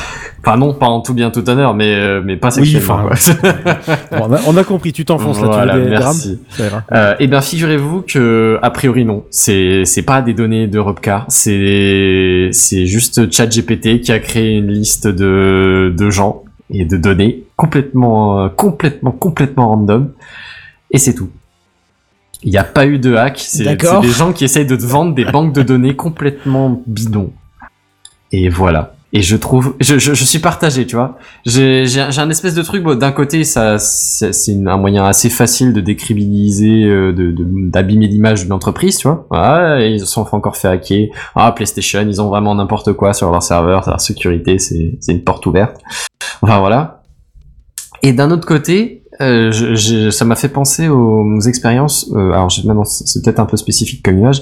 Enfin non, pas en tout bien tout honneur, mais euh, mais pas Oui, sexuellement. enfin, quoi. Bon, on, a, on a compris, tu t'enfonces Voilà, là, tu veux des, merci. ira. Euh, eh bien, figurez-vous que a priori non, c'est c'est pas des données de Robcar, c'est c'est juste ChatGPT qui a créé une liste de de gens et de données complètement euh, complètement complètement random et c'est tout. Il n'y a pas eu de hack, c'est des gens qui essayent de te vendre des banques de données complètement bidons. Et voilà. Et je trouve, je, je, je suis partagé, tu vois. J'ai un espèce de truc. Bon, D'un côté, ça, c'est un moyen assez facile de décribiliser, euh, de de- d'abîmer l'image d'une entreprise, tu vois. Ah, ils se sont encore fait hacker. Ah, PlayStation, ils ont vraiment n'importe quoi sur leur serveur, leur sécurité, c'est c'est une porte ouverte. Enfin voilà. Et d'un autre côté, euh, je- je- ça m'a fait penser aux expériences. euh, alors maintenant, c'est peut-être un peu spécifique comme image,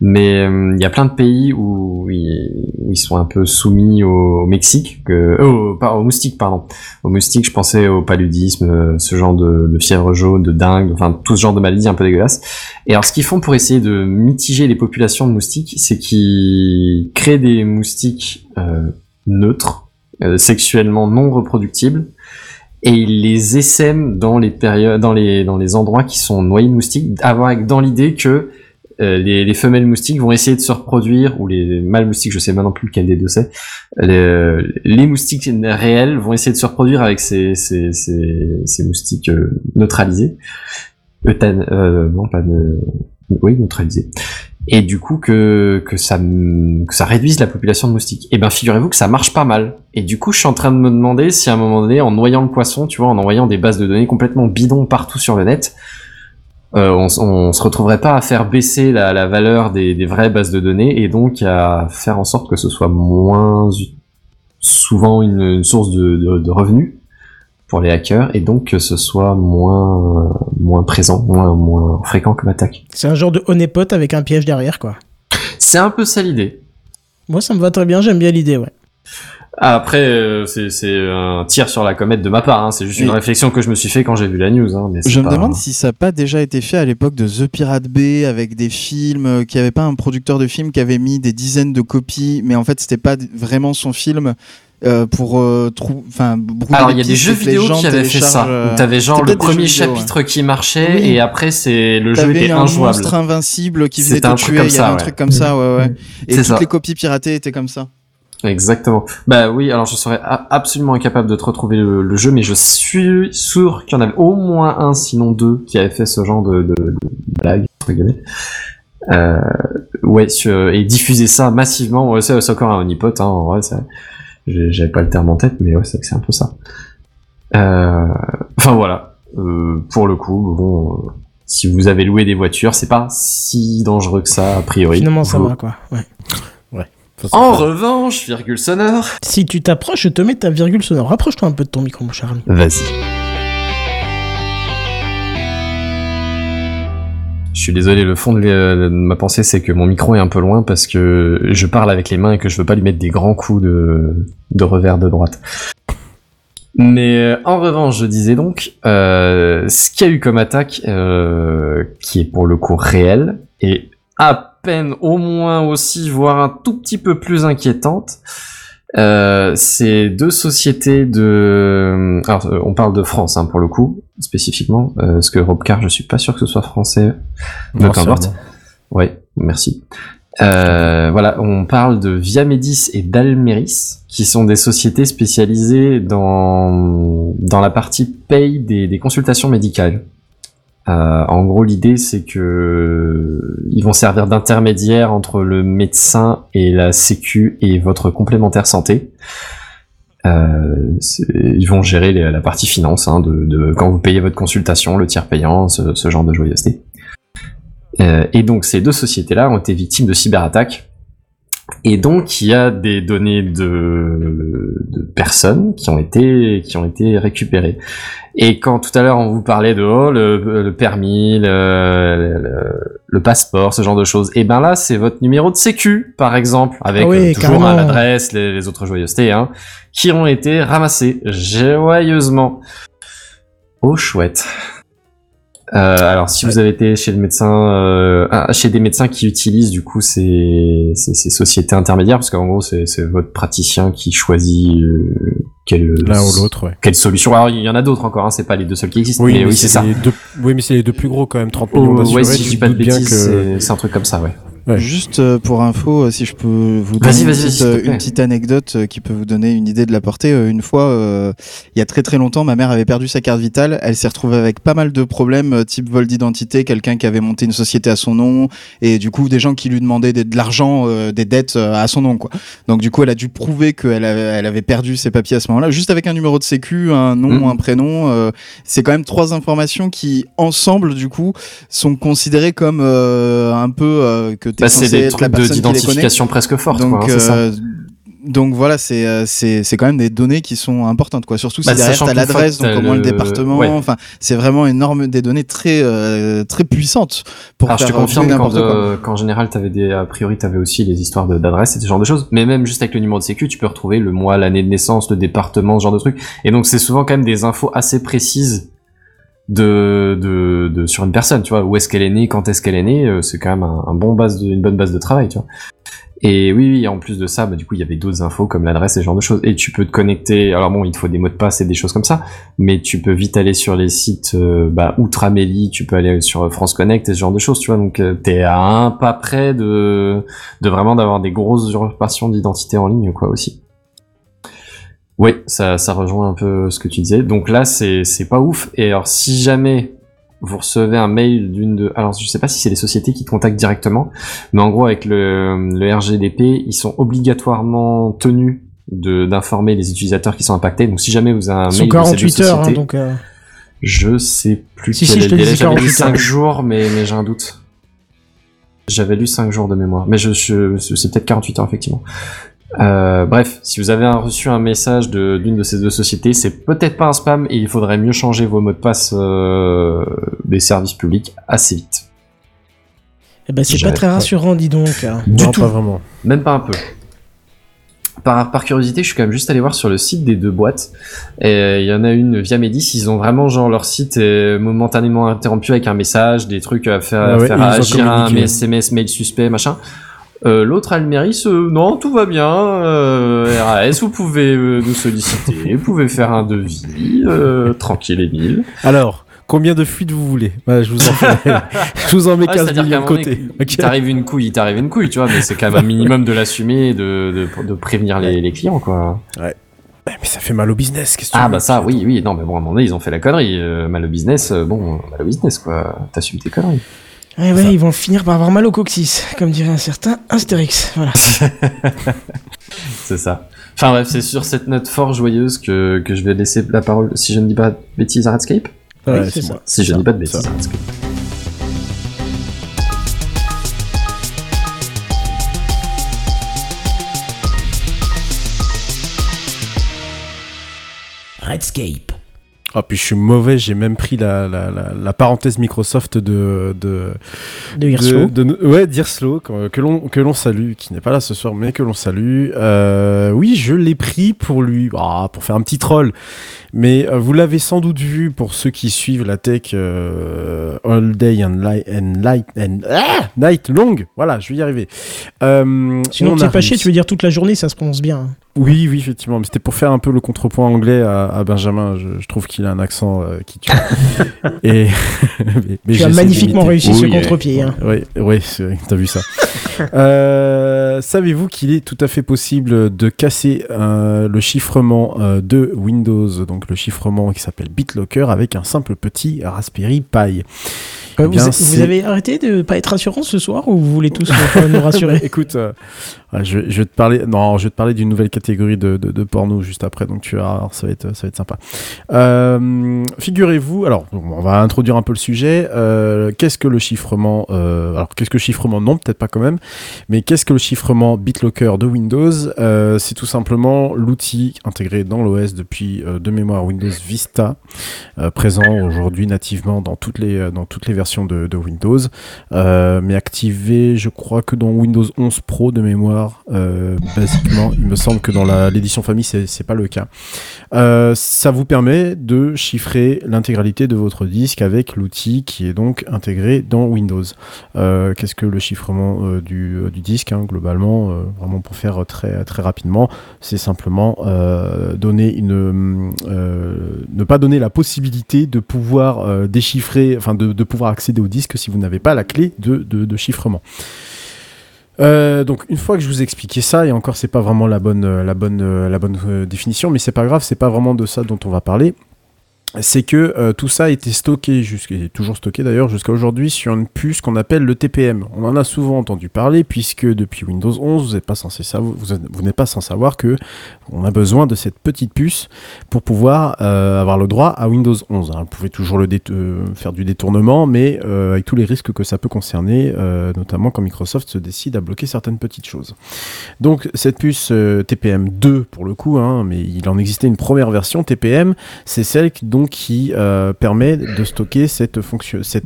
mais euh, il y a plein de pays où ils, ils sont un peu soumis au, au Mexique, que, au, pas, au moustique, pardon. Au moustique, je pensais au paludisme, euh, ce genre de, de fièvre jaune, de dingue, enfin tout ce genre de maladies un peu dégueulasses. Et alors, ce qu'ils font pour essayer de mitiger les populations de moustiques, c'est qu'ils créent des moustiques euh, neutres, euh, sexuellement non reproductibles et ils les essaiment dans les périodes, dans les dans les endroits qui sont noyés de moustiques, avec dans l'idée que euh, les, les femelles moustiques vont essayer de se reproduire ou les mâles moustiques, je sais maintenant plus lequel des deux c'est. Les, les moustiques réels vont essayer de se reproduire avec ces ces ces, ces moustiques euh, neutralisés. Euh, non pas oui neutralisés. Et du coup que que ça réduise la population de moustiques. Et ben figurez-vous que ça marche pas mal. Et du coup je suis en train de me demander si à un moment donné en noyant le poisson, tu vois, en envoyant des bases de données complètement bidons partout sur le net, euh, on, on se retrouverait pas à faire baisser la, valeur des, vraies bases de données et donc à faire en sorte que ce soit moins souvent une, une source de, de, de revenus pour les hackers et donc que ce soit moins euh, moins présent, moins moins fréquent comme attaque. C'est un genre de honeypot avec un piège derrière, quoi. C'est un peu ça l'idée. Moi, ça me va très bien, j'aime bien l'idée, ouais. Après, euh, c'est un tir sur la comète de ma part. Hein. C'est juste une réflexion que je me suis fait quand j'ai vu la news. Hein. Mais Je me demande si ça n'a pas déjà été fait à l'époque de The Pirate Bay avec des films, euh, qu'il n'y avait pas un producteur de films qui avait mis des dizaines de copies, mais en fait c'était pas vraiment son film euh, pour euh, enfin Alors il y a des jeux et vidéo qui avaient fait ça. euh, t'avais genre le premier vidéo, chapitre qui marchait Oui. et après c'est le jeu était un injouable. monstre invincible qui venait te tuer, il y avait un ouais. truc comme ça, ouais, ouais. Et C'est toutes ça. les copies piratées étaient comme ça. Exactement. Bah oui, alors je serais absolument incapable de te retrouver le, le jeu, mais je suis sûr qu'il y en avait au moins un, sinon deux, qui avaient fait ce genre de, de, de blague, entre guillemets. Euh, ouais, et diffuser ça massivement, ouais, c'est encore un honeypot, hein, en vrai, ça- j'avais pas le terme en tête, mais ouais, c'est un peu ça. Euh, enfin voilà, euh, pour le coup, bon, euh, si vous avez loué des voitures, c'est pas si dangereux que ça, a priori. Finalement, ça Vous- va, quoi. Ouais. En revanche, virgule sonore. Si tu t'approches, je te mets ta virgule sonore. Rapproche-toi un peu de ton micro, mon cher ami. Vas-y. Je suis désolé, le fond de, ma pensée, c'est que mon micro est un peu loin parce que je parle avec les mains et que je veux pas lui mettre des grands coups de, revers de droite. Mais euh, en revanche, je disais donc, euh, ce qu'il y a eu comme attaque, euh, qui est pour le coup réel, et à peine au moins aussi, voire un tout petit peu plus inquiétante, c'est deux sociétés de... Alors, on parle de France, hein, pour le coup, spécifiquement, euh, parce que Robcar, je suis pas sûr que ce soit français. Peu importe. Ouais, merci. Euh, voilà, on parle de Viamedis et d'Almeris, qui sont des sociétés spécialisées dans, dans la partie paye des, des consultations médicales. Euh, en gros, l'idée, c'est que ils vont servir d'intermédiaire entre le médecin et la sécu et votre complémentaire santé. Euh, ils vont gérer la partie finance, hein, de, de quand vous payez votre consultation, le tiers payant, ce, ce genre de joyeuseté. Euh, et donc ces deux sociétés-là ont été victimes de cyberattaques. Et donc il y a des données de, de personnes qui ont été qui ont été récupérées. Et quand tout à l'heure on vous parlait de oh, le, le permis, le, le, le passeport, ce genre de choses, et ben là c'est votre numéro de sécu par exemple, avec Ah oui, euh, toujours à l'adresse, les, les autres joyeusetés, hein, qui ont été ramassés joyeusement. Oh chouette. Euh, alors, si vous avez été chez le médecin, euh, ah, chez des médecins qui utilisent du coup ces, ces, ces sociétés intermédiaires, parce qu'en gros c'est c'est votre praticien qui choisit euh, quelle L'un ou l'autre, ouais. quelle solution. Alors il y en a d'autres encore, hein, c'est pas les deux seuls qui existent. Oui, mais mais oui c'est ça. les deux- Oui, mais c'est les deux plus gros quand même, 30 millions Oh, d'assurés. ouais, si je dis pas de bêtises, que- c'est- c'est un truc comme ça, ouais. Ouais. Juste euh, pour info, euh, si je peux vous donner une, petite, euh, une petite anecdote qui peut vous donner une idée de la portée. Une fois, euh, il y a très très longtemps, ma mère avait perdu sa carte vitale. Elle s'est retrouvée avec pas mal de problèmes, type vol d'identité, quelqu'un qui avait monté une société à son nom, et du coup des gens qui lui demandaient de l'argent, euh, des dettes à son nom. Quoi. Donc du coup, elle a dû prouver qu'elle avait, elle avait perdu ses papiers à ce moment-là, juste avec un numéro de sécu, un nom, Mhm. un prénom. euh, c'est quand même trois informations qui, ensemble, du coup, sont considérées comme euh, un peu euh, que Bah, c'est censé des être trucs personne d'identification presque forte, Donc, quoi, hein, euh, donc voilà, c'est euh, c'est c'est quand même des données qui sont importantes, quoi. Surtout si Bah, derrière sachant t'as l'adresse, donc moins le, le- département. ouais. Enfin, c'est vraiment énorme, des données très euh, très puissantes pour Alors je faire te confirme tout et qu'en n'importe quoi. euh, qu'en général, t'avais des, a priori, t'avais aussi les histoires d'adresse et ce genre de choses. Mais même juste avec le numéro de sécu, tu peux retrouver le mois, l'année de naissance, le département, ce genre de trucs. Et donc c'est souvent quand même des infos assez précises de, de, de sur une personne, tu vois, où est-ce qu'elle est née, quand est-ce qu'elle est née. euh, C'est quand même un, bon base de, une bonne base de travail, tu vois. Et oui, oui, en plus de ça, bah, du coup, il y avait d'autres infos comme l'adresse et ce genre de choses. Et tu peux te connecter. Alors bon, il te faut des mots de passe et des choses comme ça, mais tu peux vite aller sur les sites, euh, bah, outre Amélie, tu peux aller sur France Connect et ce genre de choses, tu vois. Donc, euh, t'es à un pas près de, de vraiment d'avoir des grosses usurpations d'identité en ligne, quoi, aussi. Oui, ça, ça rejoint un peu ce que tu disais. Donc là, c'est, c'est pas ouf. Et alors, si jamais vous recevez un mail d'une de, alors je sais pas si c'est les sociétés qui te contactent directement, mais en gros avec le, le RGDP, ils sont obligatoirement tenus d'informer les utilisateurs qui sont impactés. Donc si jamais vous avez un mail deux 48 heures, hein, donc. euh, je sais plus Si, quel si, est le délai. J'avais lu 48 5 heures. jours, mais, mais j'ai un doute. J'avais lu 5 jours de mémoire. Mais je, je- c'est peut-être 48 heures, effectivement. Euh, bref, si vous avez un- reçu un message de- d'une de, ces deux sociétés, c'est peut-être pas un spam et il faudrait mieux changer vos mots de passe euh, des services publics assez vite. eh ben, c'est pas très pas- rassurant, dis donc. hein. Du Non, tout. pas vraiment. Même pas un peu. Par, par curiosité, je suis quand même juste allé voir sur le site des deux boîtes. Et il y en a une via Medis, ils ont vraiment genre leur site est momentanément interrompu avec un message, des trucs à faire, Ah à faire agir un. SMS, mail suspect, machin. Euh, L'autre Almeris, euh, non, tout va bien. Euh, RAS, vous pouvez euh, nous solliciter, vous pouvez faire un devis, tranquille Emile. Alors, combien de fuites vous voulez? Bah, Je vous en fais, je vous en mets Ouais, 15 c'est-à-dire millions qu'à de côté. donné, Ok. Il t'arrive une couille, il t'arrive une couille, tu vois, mais c'est quand même un minimum de l'assumer et de, de, de prévenir les, les clients, quoi. Ouais. Mais ça fait mal au business, qu'est-ce que tu Ah bah ça, oui, oui, non, mais bon, à un moment donné, ils ont fait la connerie. Mal au business, bon, mal au business, quoi. T'assumes tes conneries. Ouais, ouais, ils vont finir par avoir mal au coccyx, comme dirait un certain Astérix. Voilà. C'est ça. Enfin bref, c'est sur cette note fort joyeuse que, que je vais laisser la parole, si je ne dis pas de bêtises, à Redscape Ouais, Oui, c'est ça. Si je ne dis pas de bêtises, à Redscape. Redscape. Ah, puis je suis mauvais, j'ai même pris la, la, la, la parenthèse Microsoft de. de De Hirslo. de- de- ouais, d'Irslo, que, l'on que l'on salue, qui n'est pas là ce soir, mais que l'on salue. Euh, oui, je l'ai pris pour lui, ah, pour faire un petit troll. Mais euh, vous l'avez sans doute vu pour ceux qui suivent la tech euh, all day and, light and light and ah, night long. Voilà, je vais y arriver. Sinon, on t'es a pas chier, tu veux dire toute la journée, ça se prononce bien. hein. oui, oui, effectivement. Mais c'était pour faire un peu le contrepoint anglais à, à Benjamin. Je, je trouve qu'il a un accent euh, qui tue. Et mais, mais Tu as magnifiquement réussi ce Oui, contre-pied. hein. Oui, oui, c'est- t'as vu ça. Euh, Savez-vous qu'il est tout à fait possible de casser euh, le chiffrement euh, de Windows, donc le chiffrement qui s'appelle BitLocker, avec un simple petit Raspberry Pi? Euh, Eh vous, bien, avez arrêté de pas être rassurant ce soir ou vous voulez tous nous rassurer? Bah, écoute, euh, je, vais te parler. Non, je vais te parler d'une nouvelle catégorie de, de, porno juste après, donc tu vas, ça va être, ça va être sympa. Euh, Figurez-vous, alors on va introduire un peu le sujet. Euh, qu'est-ce que le chiffrement euh, Alors qu'est-ce que le chiffrement Non, peut-être pas quand même. Mais qu'est-ce que le chiffrement BitLocker de Windows C'est tout simplement l'outil intégré dans l'OS depuis de mémoire Windows Vista, présent aujourd'hui nativement dans toutes les dans toutes les versions de, de Windows, mais activé, je crois que dans Windows 11 Pro de mémoire, euh, basiquement. Il me semble que dans l'édition famille, c'est c'est pas le cas. Euh, ça vous permet de chiffrer l'intégralité de votre disque avec l'outil qui est donc intégré dans Windows. Euh, Qu'est-ce que le chiffrement du, disque, hein, globalement, vraiment pour faire très, rapidement, c'est simplement ne pas donner la possibilité de pouvoir déchiffrer, enfin de, pouvoir accéder au disque si vous n'avez pas la clé de chiffrement. Euh, donc une fois que je vous ai expliqué ça, et encore c'est pas vraiment la bonne, euh, la bonne, euh, la bonne euh, définition, mais c'est pas grave, c'est pas vraiment de ça dont on va parler. C'est que euh, tout ça a été stocké, jusqu'à- est toujours stocké d'ailleurs jusqu'à aujourd'hui sur une puce qu'on appelle le TPM. On en a souvent entendu parler puisque depuis Windows 11, vous n'êtes pas vous, pas sans savoir que on a besoin de cette petite puce pour pouvoir euh, avoir le droit à Windows 11. hein. Vous pouvez toujours le euh, faire du détournement, mais avec tous les risques que ça peut concerner, notamment quand Microsoft se décide à bloquer certaines petites choses. Donc cette puce TPM 2 pour le coup, hein, mais il en existait une première version TPM, c'est celle qui- qui euh, permet de stocker cette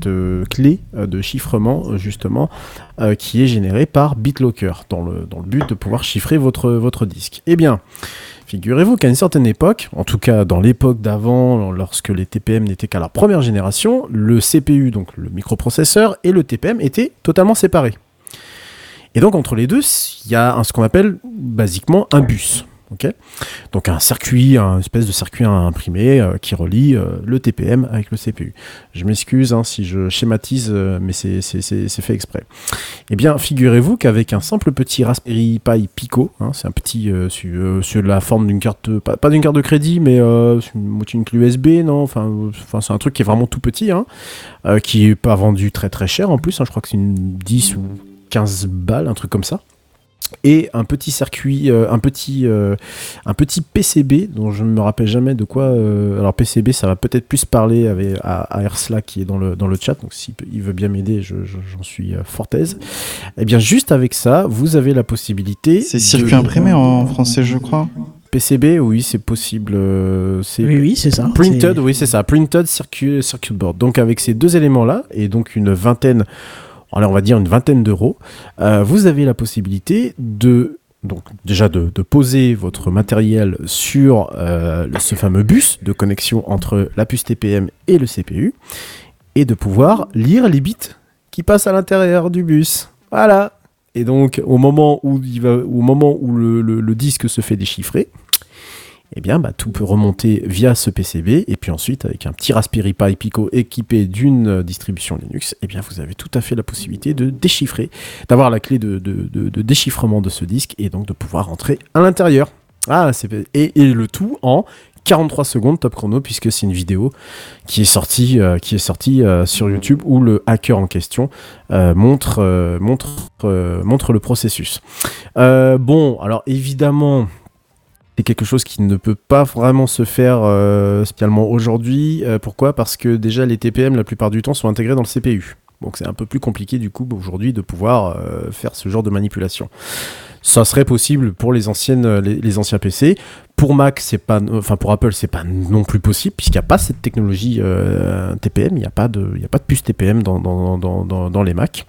euh, clé euh, de chiffrement justement qui est générée par BitLocker dans le, but de pouvoir chiffrer votre, disque. Eh bien, Figurez-vous qu'à une certaine époque, en tout cas dans l'époque d'avant, lorsque les TPM n'étaient qu'à leur première génération, le CPU, donc le microprocesseur, et le TPM étaient totalement séparés. Et donc entre les deux, il y a ce qu'on appelle basiquement un bus. Donc un circuit, un espèce de circuit à imprimer euh, qui relie euh, le TPM avec le CPU. Je m'excuse hein, si je schématise, euh, mais c'est fait exprès. Eh bien, figurez-vous qu'avec un simple petit Raspberry Pi Pico, hein, c'est un petit sur, la forme d'une carte, pas, d'une carte de crédit, mais une, clé USB, non Enfin, c'est un truc qui est vraiment tout petit, hein, qui est pas vendu très très cher en plus. je crois que c'est une 10 ou 15 balles, un truc comme ça et un petit circuit, euh, un petit, euh, un petit PCB dont je ne me rappelle jamais de quoi. euh, alors PCB, ça va peut-être plus parler avec à, à Ersla qui est dans le dans le chat. Donc s'il il veut bien m'aider, je- je- j'en suis euh, fort aise. Et bien juste avec ça, vous avez la possibilité. C'est circuit imprimé en français, je crois. PCB, oui, c'est possible. c'est Oui, oui, c'est ça. Printed, oui, c'est ça. Printed circuit, circuit board. Donc avec ces deux éléments-là, et donc une vingtaine, on va dire une vingtaine d'euros, euh, vous avez la possibilité de déjà de, poser votre matériel sur euh, ce fameux bus de connexion entre la puce TPM et le CPU, et de pouvoir lire les bits qui passent à l'intérieur du bus. Voilà. Et donc au moment où, le disque se fait déchiffrer, eh bien, bah, tout peut remonter via ce PCB. Et puis ensuite, avec un petit Raspberry Pi Pico équipé d'une euh, distribution Linux, eh bien, vous avez tout à fait la possibilité de déchiffrer, d'avoir la clé de, déchiffrement de ce disque et donc de pouvoir entrer à l'intérieur. Ah, et, et le tout en 43 secondes top chrono puisque c'est une vidéo qui est sortie euh, euh, sur YouTube où le hacker en question montre le processus. Bon, alors évidemment c'est quelque chose qui ne peut pas vraiment se faire euh, spécialement aujourd'hui. Euh, pourquoi? Parce que déjà les TPM la plupart du temps sont intégrés dans le CPU. Donc c'est un peu plus compliqué du coup aujourd'hui de pouvoir euh, faire ce genre de manipulation. Ça serait possible pour les anciennes, euh, les, anciens PC. Pour Mac, c'est pas, enfin pour Apple, c'est pas non plus possible puisqu'il n'y a pas cette technologie euh, TPM. Il n'y a pas de, il a pas de puce TPM dans, dans, dans, les Mac.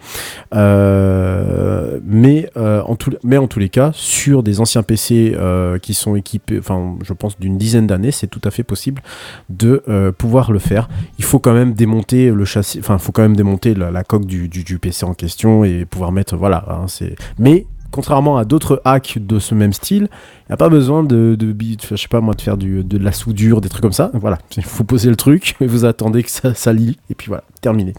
Euh, mais en tout, mais en tous les cas, sur des anciens PC qui sont équipés, enfin je pense d'une dizaine d'années, c'est tout à fait possible de pouvoir le faire. Il faut quand même démonter le châssis, enfin faut quand même démonter la, coque du, du, du PC en question et pouvoir mettre, voilà, hein, c'est. Mais contrairement à d'autres hacks de ce même style, il n'y a pas besoin de, de, je sais pas moi, de faire du, de la soudure, des trucs comme ça. Voilà, il faut poser le truc, et vous attendez que ça, ça et puis voilà, terminé.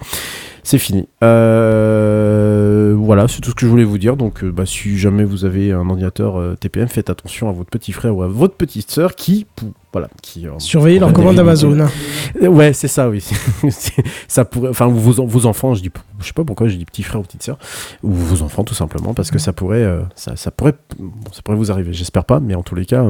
C'est fini. Euh, voilà, c'est tout ce que je voulais vous dire. Donc, euh, bah, si jamais vous avez un ordinateur euh, TPM, faites attention à votre petit frère ou à votre petite sœur qui, voilà, qui euh, Surveillez leur commande. Amazon. Euh, Ouais, c'est ça, oui. Ça pourrait, enfin, vos, vos enfants, je dis, je sais pas pourquoi je dis petit frère ou petite sœur, ou vos enfants tout simplement, parce que ça pourrait, euh, ça, ça pourrait, bon, ça pourrait vous arriver. J'espère pas, mais en tous les cas.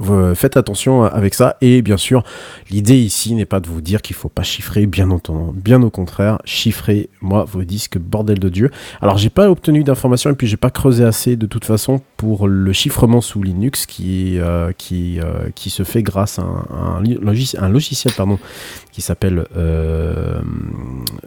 Euh, faites attention avec ça. Et bien sûr l'idée ici n'est pas de vous dire qu'il faut pas chiffrer bien entendu bien au contraire chiffrez moi vos disques bordel de dieu. Alors j'ai pas obtenu d'informations et puis j'ai pas creusé assez de toute façon pour le chiffrement sous Linux qui euh, euh, se fait grâce à un, logiciel qui s'appelle euh,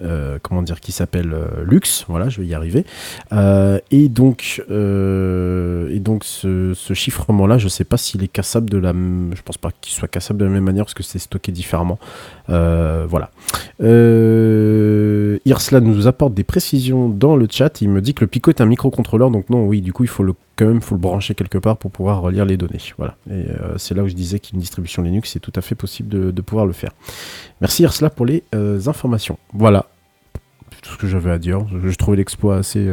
euh, comment dire qui s'appelle euh, Lux. Voilà je vais y arriver. Euh, et donc euh, ce chiffrement là je sais pas s'il est cassable de la je pense pas qu'il soit cassable de la même manière parce que c'est stocké différemment. Euh, voilà. Euh, Irslan nous apporte des précisions dans le chat. Il me dit que le Pico est un microcontrôleur donc non oui du coup il faut le quand même faut le brancher quelque part pour pouvoir relire les données. Voilà. Et euh, c'est là où je disais qu'une distribution Linux c'est tout à fait possible de, pouvoir le faire. Merci Irsla pour les informations. Voilà. Tout ce que j'avais à dire. Je, je trouvais l'exploit assez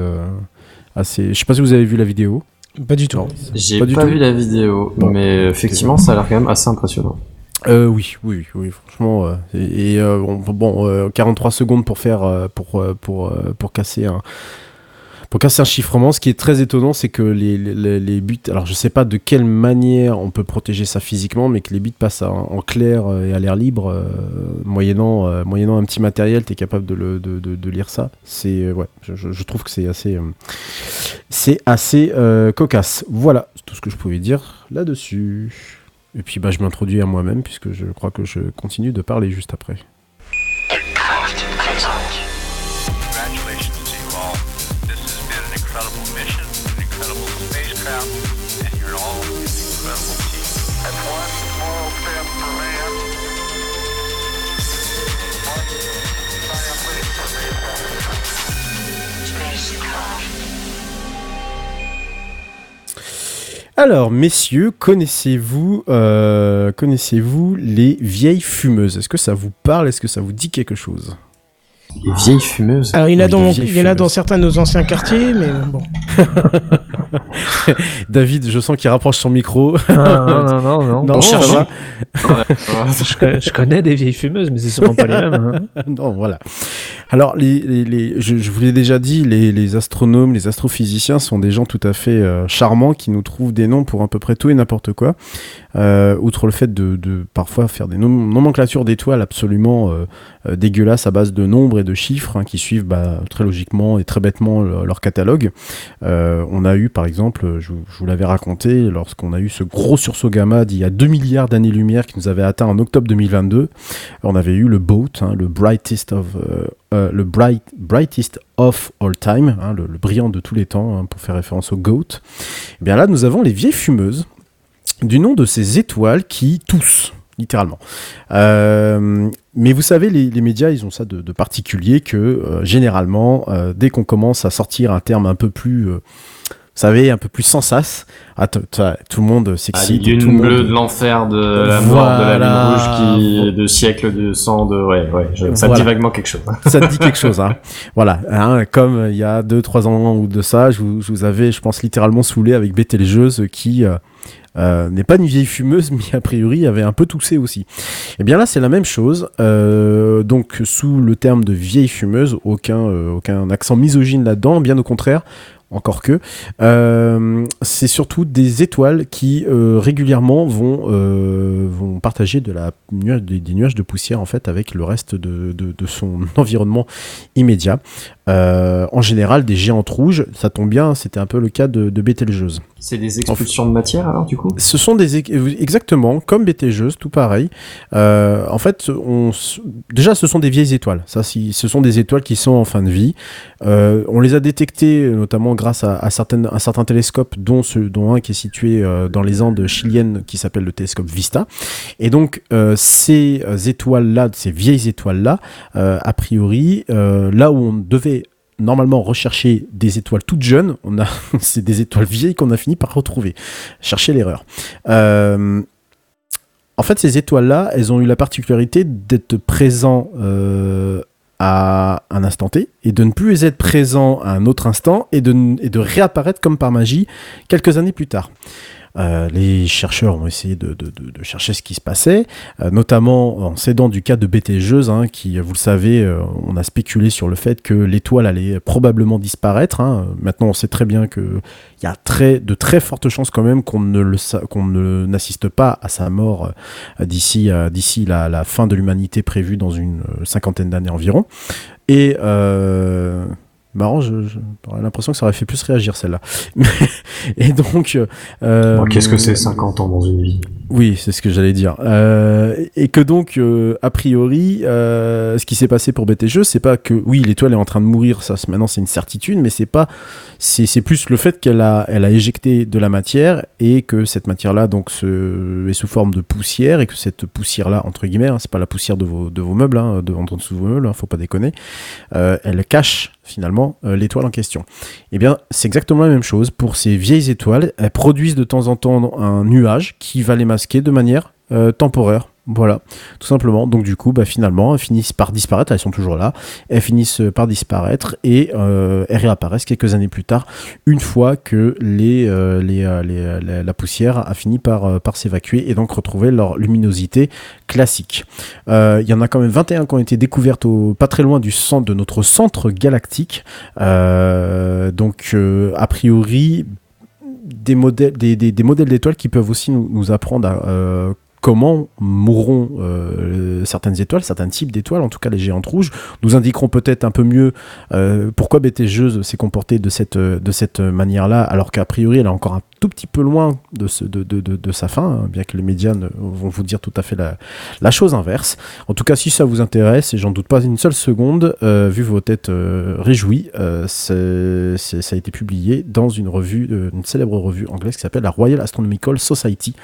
assez je sais pas si vous avez vu la vidéo Pas du tout. J'ai Pas pas, du tout vu la vidéo, Bon. mais effectivement, ça a l'air quand même assez impressionnant. Euh, oui, oui, oui, franchement. euh, et et, euh, bon, bon, euh, 43 secondes pour faire, euh, pour, euh, pour, euh, pour casser un, pour casser un chiffrement. Ce qui est très étonnant, c'est que les, les, les bits, alors je sais pas de quelle manière on peut protéger ça physiquement, mais que les bits passent en, clair euh, et à l'air libre, euh, moyennant, euh, moyennant un petit matériel, tu es capable de, le, de, de, lire ça. C'est, ouais, je, trouve que c'est assez, c'est assez cocasse. Voilà, c'est tout ce que je pouvais dire là-dessus. Et puis bah, je m'introduis à moi-même puisque je crois que je continue de parler juste après. Alors, messieurs, connaissez-vous euh, connaissez-vous les vieilles fumeuses? Est-ce que ça vous parle? Est-ce que ça vous dit quelque chose? Les vieilles fumeuses? Alors, il y en a, Oui, dans, il y en a dans certains de nos anciens quartiers, mais bon. David, je sens qu'il rapproche son micro. Ah, non, non, non, non. non On ça cherche. va je, connais, je connais des vieilles fumeuses, mais c'est sûrement pas les mêmes. hein. non, voilà. Alors, les, les- les- je, je vous l'ai déjà dit, les, les astronomes, les astrophysiciens sont des gens tout à fait euh, charmants qui nous trouvent des noms pour à peu près tout et n'importe quoi. Euh, outre le fait de, de parfois faire des nom- nomenclatures d'étoiles absolument euh, euh, dégueulasses à base de nombres et de chiffres hein, qui suivent bah, très logiquement et très bêtement le- leur catalogue. Euh, on a eu par exemple, je, vous- je vous l'avais raconté, lorsqu'on a eu ce gros sursaut gamma d'il y a 2 milliards d'années-lumière qui nous avait atteint en octobre 2022, on avait eu le BOAT, hein, le brightest of euh, euh, le bright, brightest of all time, hein, le, le brillant de tous les temps, hein, pour faire référence au GOAT. Et bien là, nous avons les vieilles fumeuses du nom de ces étoiles qui toussent, littéralement. Euh, mais vous savez, les, les médias, ils ont ça de, de particulier que euh, généralement, euh, dès qu'on commence à sortir un terme un peu plus, vous savez, un peu plus sans sas, ah, tout le monde Ah, s'excite. lunes monde- bleues de l'enfer, de la mort, de la lune rouge, qui, de siècles de sang, de, ouais, ouais, je- ça me dit vaguement quelque chose. ça te dit quelque chose, hein. Voilà, hein, comme il y a 2-3 ans ou de ça, je vous, je vous avais, je pense, littéralement saoulé avec Bételgeuse qui euh, n'est pas une vieille fumeuse, mais a priori avait un peu toussé aussi. Et bien là, c'est la même chose. Euh, donc, sous le terme de vieille fumeuse, aucun, euh, aucun accent misogyne là-dedans, bien au contraire. Encore que, Euh, c'est surtout des étoiles qui euh, régulièrement vont, euh, vont partager de la nuage, des, des nuages de poussière en fait avec le reste de, de- de son environnement immédiat. En général, des géantes rouges, ça tombe bien, c'était un peu le cas de, de Bételgeuse. C'est des expulsions de matière, alors, du coup? Ce sont des exactement comme Bételgeuse, tout pareil. En fait, on, déjà, ce sont des vieilles étoiles. Ça, si, ce sont des étoiles qui sont en fin de vie. On les a détectées notamment grâce à, à certaines, un certain télescope, dont, ce, dont un qui est situé euh, dans les Andes chiliennes, qui s'appelle le télescope Vista. Et donc, euh, ces euh, étoiles-là, ces vieilles étoiles-là, a priori, là où on devait normalement rechercher des étoiles toutes jeunes, on a c'est des étoiles vieilles qu'on a fini par retrouver. Chercher l'erreur. En fait, ces étoiles-là, elles ont eu la particularité d'être présentes euh, à un instant T et de ne plus être présents à un autre instant et de, et de réapparaître comme par magie quelques années plus tard. Euh, les chercheurs ont essayé de, de- de- de chercher ce qui se passait, euh, notamment en s'aidant du cas de Bételgeuse, hein, qui, vous le savez, euh, on a spéculé sur le fait que l'étoile allait probablement disparaître. hein. Maintenant, on sait très bien que il y a très, de très fortes chances quand même qu'on ne n'assiste pas à sa mort euh, d'ici euh, la, fin de l'humanité prévue dans une euh, cinquantaine d'années environ. Et euh, marrant, j'aurais l'impression que ça aurait fait plus réagir celle-là. Et donc, euh, Qu'est-ce que c'est 50 ans dans une vie? oui, c'est ce que j'allais dire. Euh, et que donc, euh, a priori, euh, ce qui s'est passé pour BTG, c'est pas que oui, l'étoile est en train de mourir, ça maintenant c'est une certitude, mais c'est pas, c'est plus le fait qu'elle a, elle a éjecté de la matière et que cette matière-là donc se, est sous forme de poussière et que cette poussière-là entre guillemets, hein, c'est pas la poussière de vos, de vos meubles, hein, de, en dessous de vos meubles, hein, faut pas déconner, euh, elle cache finalement euh, l'étoile en question. Eh bien, c'est exactement la même chose pour ces vieilles étoiles. Elles produisent de temps en temps un nuage qui va les masquer de manière euh, temporaire. Voilà, tout simplement. Donc du coup, bah, finalement, elles finissent par disparaître. Elles sont toujours là. Elles finissent par disparaître et euh, elles réapparaissent quelques années plus tard, une fois que euh, euh, la, poussière a fini par, s'évacuer et donc retrouver leur luminosité classique. Il y en a quand même 21 qui ont été découvertes au, pas très loin du centre de notre centre galactique. Donc a priori des modèles, d'étoiles qui peuvent aussi nous, apprendre à, comment mourront euh, certaines étoiles, certains types d'étoiles, en tout cas les géantes rouges, nous indiqueront peut-être un peu mieux euh, pourquoi Betelgeuse s'est comportée de cette, euh, de cette manière-là, alors qu'a priori elle est encore un tout petit peu loin de, sa fin, hein, bien que les médias ne- vont vous dire tout à fait la, chose inverse. En tout cas, si ça vous intéresse, et j'en doute pas une seule seconde, euh, vu vos têtes euh, réjouies, euh, ça a été publié dans une revue, euh, une célèbre revue anglaise qui s'appelle la Royal Astronomical Society.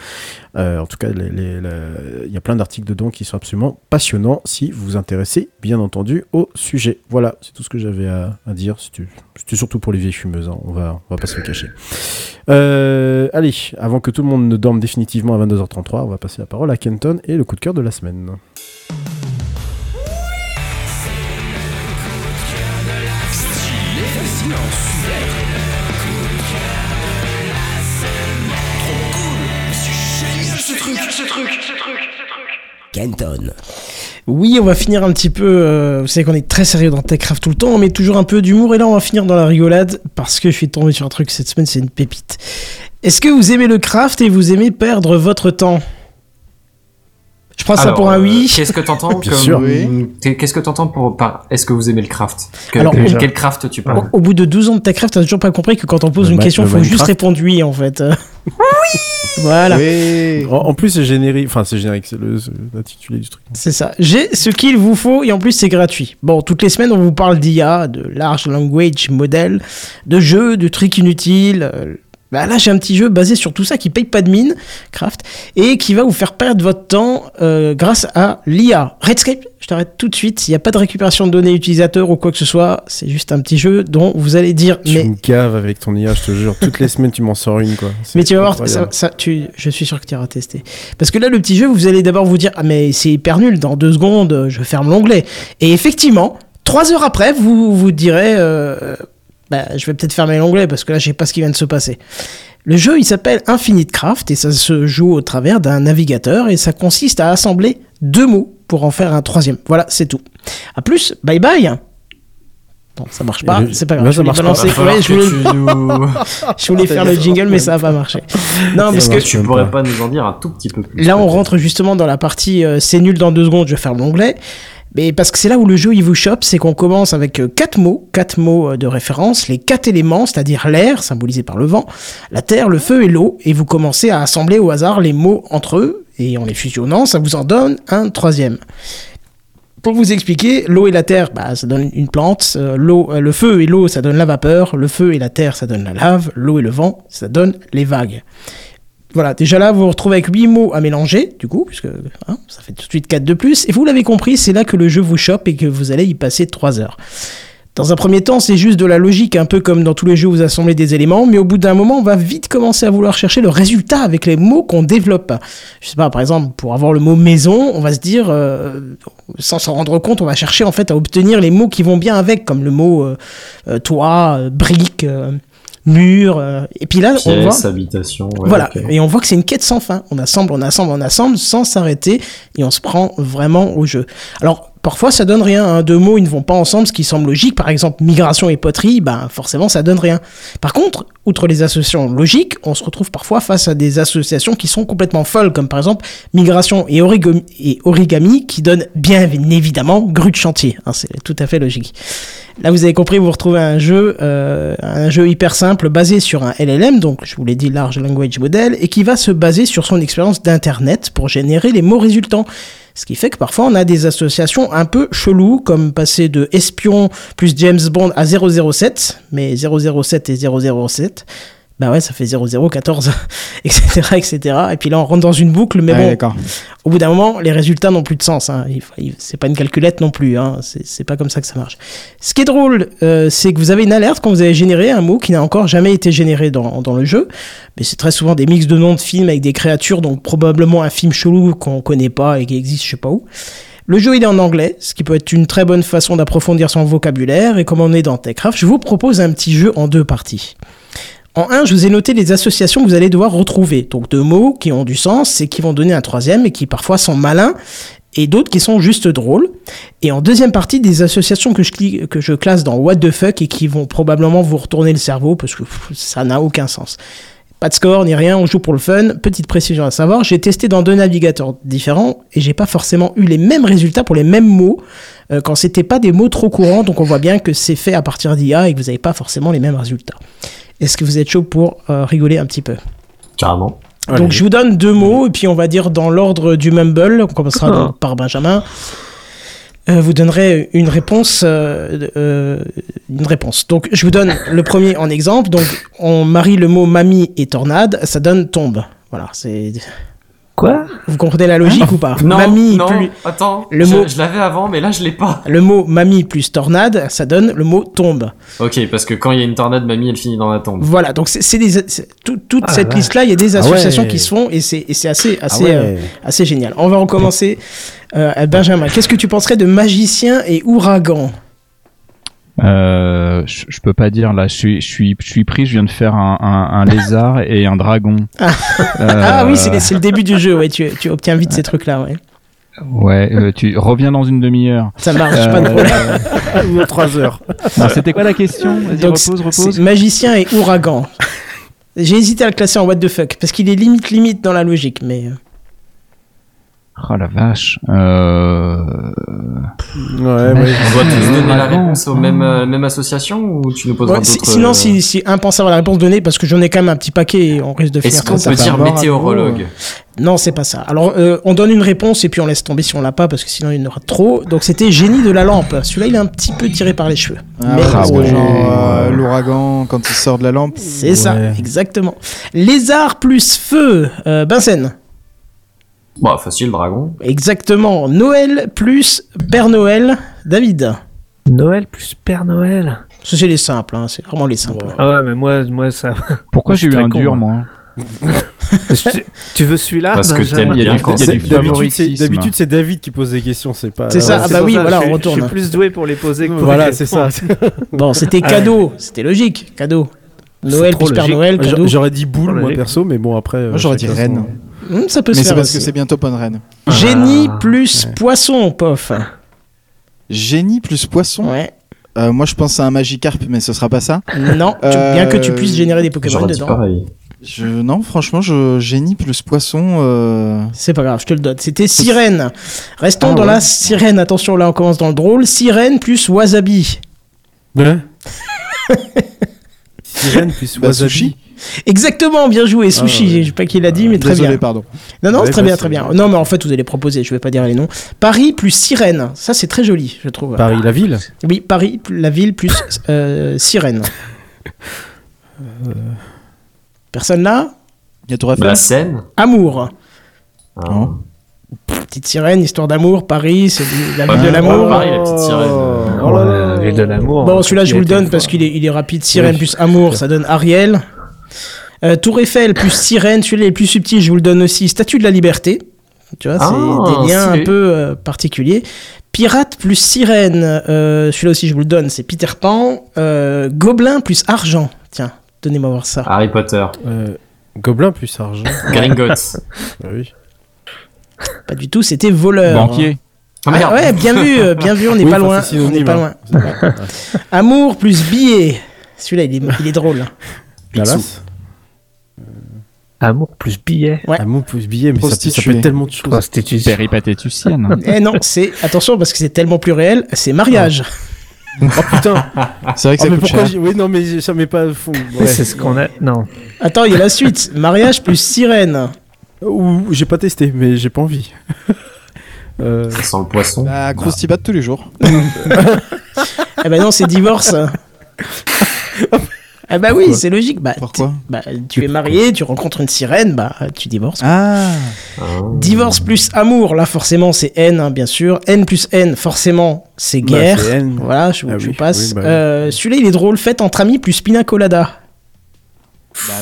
En tout cas, il y a plein d'articles dedans qui sont absolument passionnants si vous vous intéressez, bien entendu, au sujet. Voilà, c'est tout ce que j'avais à, dire. C'était surtout pour les vieilles fumeuses, hein, on, va, on va pas se le cacher. Euh, allez, avant que tout le monde ne dorme définitivement à 22h33, on va passer la parole à Kenton et le coup de cœur de la semaine. Ce truc, ce truc, ce truc, Kenton. Oui, on va finir un petit peu. euh, vous savez qu'on est très sérieux dans Techcraft tout le temps, on met toujours un peu d'humour et là on va finir dans la rigolade parce que je suis tombé sur un truc cette semaine, c'est une pépite. Est-ce que vous aimez le craft et vous aimez perdre votre temps? Je prends ça pour un euh, oui. Qu'est-ce que t'entends Bien comme- sûr. t'es- Qu'est-ce que t'entends pour par Est-ce que vous aimez le craft? Que- Alors, que-. Quel craft tu parles Au, au bout de 12 ans de Techcraft, t'as toujours pas compris que quand on pose Le une ma- question, il faut juste répondre oui en fait. Voilà. En, en plus, c'est générique. Enfin, c'est générique, c'est le- c'est l'intitulé du truc. C'est ça. J'ai ce qu'il vous faut et en plus c'est gratuit. Bon, toutes les semaines on vous parle d'IA, de large language model, de jeux, de trucs inutiles. euh, Bah là j'ai un petit jeu basé sur tout ça qui paye pas de mine, Craft, et qui va vous faire perdre votre temps euh, grâce à l'IA. Redscape, je t'arrête tout de suite. Il n'y a pas de récupération de données utilisateurs ou quoi que ce soit. C'est juste un petit jeu dont vous allez dire Tu mais me gaves avec ton IA, je te jure. Toutes les semaines, tu m'en sors une, quoi. Mais tu vas voir, ça, tu, je suis sûr que tu iras tester. Parce que là, le petit jeu, vous allez d'abord vous dire Ah, mais c'est hyper nul, dans deux secondes, je ferme l'onglet. Et effectivement, trois heures après, vous vous direz euh, bah, Je vais peut-être fermer l'onglet parce que là, je sais pas ce qui vient de se passer. Le jeu, il s'appelle Infinite Craft et ça se joue au travers d'un navigateur et ça consiste à assembler deux mots pour en faire un troisième. Voilà, c'est tout. À plus, bye bye. Bon, ça marche pas, c'est pas là, grave. ça je voulais marche pas. ouais, je voulais, tu nous- je voulais faire le jingle, mais ça va pas marcher. Non, parce Est-ce que que tu pourrais pas nous en dire un tout petit peu plus Là, on rentre justement dans la partie euh, c'est nul dans deux secondes, je ferme l'onglet. Mais parce que c'est là où le jeu il vous chope, c'est qu'on commence avec euh, quatre mots, quatre mots euh, de référence, les quatre éléments, c'est-à-dire l'air, symbolisé par le vent, la terre, le feu et l'eau, et vous commencez à assembler au hasard les mots entre eux, et en les fusionnant, ça vous en donne un troisième. Pour vous expliquer, l'eau et la terre, bah, ça donne une plante. euh, l'eau, le feu et l'eau, ça donne la vapeur. Le feu et la terre, ça donne la lave. L'eau et le vent, ça donne les vagues. Voilà, déjà là, vous vous retrouvez avec 8 mots à mélanger, du coup, puisque hein, ça fait tout de suite 4 de plus. Et vous l'avez compris, c'est là que le jeu vous chope et que vous allez y passer 3 heures. Dans un premier temps, c'est juste de la logique, un peu comme dans tous les jeux où vous assemblez des éléments, mais au bout d'un moment, on va vite commencer à vouloir chercher le résultat avec les mots qu'on développe. Je sais pas, par exemple, pour avoir le mot maison, on va se dire, euh, sans s'en rendre compte, on va chercher en fait à obtenir les mots qui vont bien avec, comme le mot euh, euh, toit, brique, euh, mur, euh, et puis là, on voit... Habitation. ouais, Voilà, et on voit que c'est une quête sans fin. On assemble, on assemble, on assemble sans s'arrêter et on se prend vraiment au jeu. Alors, parfois ça donne rien. hein. Deux mots, ils ne vont pas ensemble, ce qui semble logique. Par exemple, migration et poterie, ben forcément ça donne rien. Par contre, outre les associations logiques, on se retrouve parfois face à des associations qui sont complètement folles, comme par exemple migration et origami, qui donnent bien évidemment grue de chantier. hein. c'est tout à fait logique. Là, vous avez compris, vous retrouvez un jeu, euh, un jeu hyper simple basé sur un LLM, donc je vous l'ai dit, Large Language Model, et qui va se baser sur son expérience d'Internet pour générer les mots résultants. Ce qui fait que parfois on a des associations un peu cheloues, comme passer de espion plus James Bond à 007, mais 007 et 007, Bah ouais, ça fait 0, 0, 14, etc., etc. Et puis là, on rentre dans une boucle, mais Ouais, bon, au bout d'un moment, les résultats n'ont plus de sens. Hein. C'est pas une calculette non plus. Hein. C'est c'est pas comme ça que ça marche. Ce qui est drôle, euh, c'est que vous avez une alerte quand vous avez généré un mot qui n'a encore jamais été généré dans, dans le jeu. Mais c'est très souvent des mix de noms de films avec des créatures, donc probablement un film chelou qu'on connaît pas et qui existe je sais pas où. Le jeu il est en anglais, ce qui peut être une très bonne façon d'approfondir son vocabulaire. Et comme on est dans Techcraft, je vous propose un petit jeu en deux parties. En un, je vous ai noté les associations que vous allez devoir retrouver. Donc deux mots qui ont du sens et qui vont donner un troisième et qui parfois sont malins et d'autres qui sont juste drôles. Et en deuxième partie, des associations que je, classe dans What the fuck et qui vont probablement vous retourner le cerveau parce que ça n'a aucun sens. Pas de score ni rien, on joue pour le fun. Petite précision à savoir, j'ai testé dans deux navigateurs différents et j'ai pas forcément eu les mêmes résultats pour les mêmes mots euh, quand c'était pas des mots trop courants. Donc on voit bien que c'est fait à partir d'IA et que vous n'avez pas forcément les mêmes résultats. Est-ce que vous êtes chaud pour euh, rigoler un petit peu? Carrément. donc je vous donne deux mots et puis on va dire dans l'ordre du mumble. On commencera Ah. donc par Benjamin. Euh, vous donnerez une réponse, euh, euh, une réponse. Donc je vous donne le premier en exemple. Donc on marie le mot mamie et tornade, ça donne tombe. Voilà, c'est. Quoi Vous comprenez la logique ou pas Non, Mamie non, plus attends, le je, mot- je l'avais avant, mais là je l'ai pas. le mot mamie plus tornade, ça donne le mot tombe. Ok, parce que quand il y a une tornade, mamie, elle finit dans la tombe. Voilà, donc c'est c'est des tout- toute Ah, cette liste-là, il y a des Ah associations ouais. qui se font et c'est assez assez ouais. euh, assez génial. On va recommencer. Euh, Benjamin, qu'est-ce que tu penserais de magicien et ouragan? Euh, je, je peux pas dire là. Je suis, je suis, je suis pris. Je viens de faire un, un, un lézard et un dragon. Ah, Euh, Ah oui, c'est c'est le début du jeu. Ouais, tu, tu obtiens vite ces trucs-là. Ouais. Ouais, euh, tu reviens dans une demi-heure. Ça marche, pas de problème. Ou trois heures. Non, C'était quoi la question? Vas-y, Donc, repose, repose. c'est magicien et ouragan. J'ai hésité à le classer en what the fuck parce qu'il est limite limite dans la logique, mais euh, Oh la vache. Euh... Ouais, On doit tous donner la réponse aux mêmes, euh, même association ou tu nous poseras ouais, si- d'autres sinon euh, si, si un pense avoir la réponse donnée parce que j'en ai quand même un petit paquet et on risque de finir Est-ce qu'on peut ça. dire météorologue Non, c'est pas ça. Alors, euh, on donne une réponse et puis on laisse tomber si on l'a pas parce que sinon il y en aura trop. Donc, c'était génie de la lampe. Celui-là, il est un petit peu tiré par les cheveux. Ah, Mais- ouais, parce que ouais. genre euh, l'ouragan quand il sort de la lampe. C'est ça, Ouais. exactement. Lézard plus feu, euh, Benzen. Bah, facile, dragon. Exactement. Noël plus Père Noël, David. Noël plus Père Noël. Ça, c'est les simples, hein, c'est vraiment les simples. Ah ouais, mais moi, moi ça. Pourquoi j'ai eu un dur moi. moi tu, veux celui-là Parce que t'aimes Il y a bien du- quand il y a c'est. D'habitude, c'est- favoritisme. d'habitude, c'est David qui pose des questions, c'est pas. C'est ça, ah C'est bah oui, ça, voilà, on retourne. Je suis plus doué pour les poser que pour Voilà, c'est ça. Bon, c'était cadeau, c'était logique, cadeau. Noël plus Père. Noël, cadeau. J'aurais dit boule, moi perso, mais bon, après. Moi j'aurais dit reine. Hum, ça peut Mais se c'est parce que c'est bientôt Ponren. Génie Ah, plus poisson, pof. Génie plus poisson. Ouais. Euh, moi je pense à un Magikarp, mais ce sera pas ça. Non, tu- Euh, bien que tu puisses générer des Pokémon dedans. pareil. Je, non, franchement, je, génie plus poisson. euh, C'est pas grave, je te le donne. C'était sirène. Restons Ah dans ouais. la sirène. Attention, là, on commence dans le drôle. Sirène plus wasabi. Ouais. Sirène plus bah, wasabi. Sushi. Exactement, bien joué, sushi. ouais. Je sais pas qui l'a dit, mais très Désolé, bien. pardon. Non, non, Ouais, très bien, très bien. Non, mais en fait, vous allez proposer, je vais pas dire les noms. Paris plus sirène. Ça, c'est très joli, je trouve. Paris, la ville. Oui, Paris, la ville plus euh, sirène. Personne là? Il y a Tour Eiffel. La Seine Amour. hein. Non. Petite sirène, histoire d'amour. Paris, c'est la ville de l'amour. Pareil, la petite sirène. euh, Oh là. la ville de l'amour. Bon, celui-là, je vous a le donne parce qu'il est, il est rapide. Sirène Oui. plus amour, ça donne Ariel. Euh, Tour Eiffel plus sirène, celui-là est plus subtil, je vous le donne aussi. Statue de la liberté. Tu vois, Ah, c'est des liens un peu euh, particuliers. Pirate plus sirène, euh, celui-là aussi, je vous le donne, c'est Peter Pan. Euh, Gobelin plus argent. Tiens, donnez-moi voir ça. Harry Potter. Euh, Gobelin plus argent. Gringotts. Bah oui. Pas du tout, c'était voleur. Banquier. Ah, Ah, ouais, bien vu, bien vu, on n'est Oui, pas loin. c'est On n'est synonyme, pas hein. loin. Amour plus billet. Celui-là, il est, il est drôle. Dallas. Amour plus billet. Ouais. Amour plus billet, mais ça, peut- ça peut Prostituée. être tellement de choses. Prostitution. Péripatétusienne. Eh non, c'est attention parce que c'est tellement plus réel, c'est mariage. Oh putain. C'est vrai que Ah, ça mais coûte pourquoi cher. Oui, non, mais ça met pas fond. Mais C'est ce qu'on a. Non. Attends, il y a la suite. Mariage plus sirène. Ou j'ai pas testé, mais j'ai pas envie. Euh, Ça sent le poisson. Bah, Croustibat tous les jours. Eh ben non, c'est divorce. Ah bah oui, c'est logique. Bah, Pourquoi bah, tu es marié, tu rencontres une sirène, bah tu divorces. Ah Divorce plus amour, là forcément c'est haine, hein, bien sûr. Haine plus haine, forcément c'est Bah, guerre. c'est haine. Voilà, je, Ah je oui, passe. oui, bah. Euh, Celui-là il est drôle, fête entre amis plus pina colada. Bah,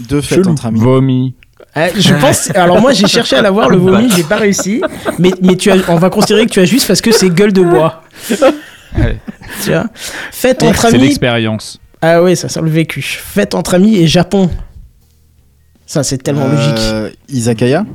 deux fêtes entre amis. Vomi. Euh, je pense. Alors moi j'ai cherché à l'avoir le vomi, j'ai pas réussi. Mais, mais tu as, on va considérer que tu as juste parce que c'est gueule de bois. Ouais. Tu vois. Fête entre C'est amis. l'expérience. Ah oui, ça sent le vécu. Fête entre amis et Japon. Ça c'est tellement logique. Euh, Izakaya?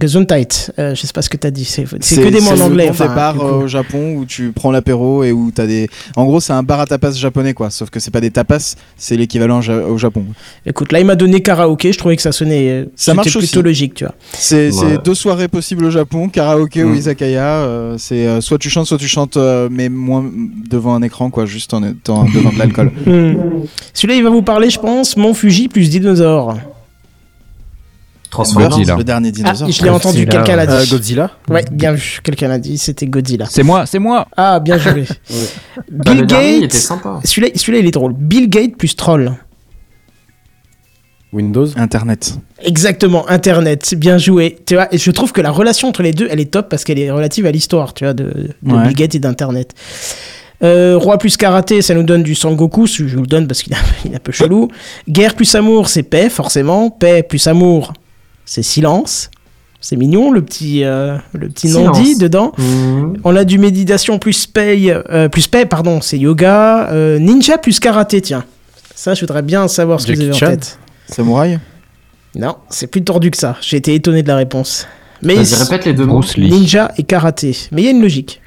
Gesundheit. Euh, je sais pas ce que t'as dit. C'est c'est C'est que des mots en c'est anglais. Des enfin, bars euh, au Japon où tu prends l'apéro et où t'as des. En gros, c'est un bar à tapas japonais, quoi. Sauf que c'est pas des tapas, c'est l'équivalent ja- au Japon. Écoute, là il m'a donné karaoké. Je trouvais que ça sonnait. euh, Ça c'était marche plutôt aussi. logique, tu vois. C'est c'est Ouais. deux soirées possibles au Japon, karaoké ou Mm. izakaya. euh, c'est euh, soit tu chantes, soit tu chantes, euh, mais moins devant un écran, quoi, juste en étant devant de l'alcool. Hmm. Celui-là il va vous parler, je pense. Mont Fuji plus dinosaure. Transformers. Godzilla. Le dernier Ah, dinosaure. je l'ai entendu. Quelqu'un l'a Euh, dit. Godzilla Ouais, bien vu. Quelqu'un l'a dit. C'était Godzilla. C'est moi, c'est moi. Ah, bien joué. Bah, Bill il Gates. était sympa. Celui-là, celui-là, il est drôle. Bill Gates plus troll. Windows Internet. Exactement, Internet, c'est bien joué. Tu vois, et je trouve que la relation entre les deux, elle est top parce qu'elle est relative à l'histoire, tu vois, de, de Ouais. Bill Gates et d'Internet. Euh, Roi plus karaté, ça nous donne du Sangoku, je vous le donne parce qu'il est, un peu- il est un peu chelou. Guerre plus amour, c'est paix, forcément. Paix plus amour, c'est silence. C'est mignon, le petit, euh, le petit non-dit dedans. Mmh. On a du méditation plus paix, euh, plus paix, pardon, c'est yoga. Euh, ninja plus karaté, tiens. Ça, je voudrais bien savoir ce que vous avez en tête. Samouraï Non, c'est plus tordu que ça. J'ai été étonné de la réponse. Mais Vas-y, répète les deux mots. Bruce Lee. ninja et karaté. Mais il y a une logique.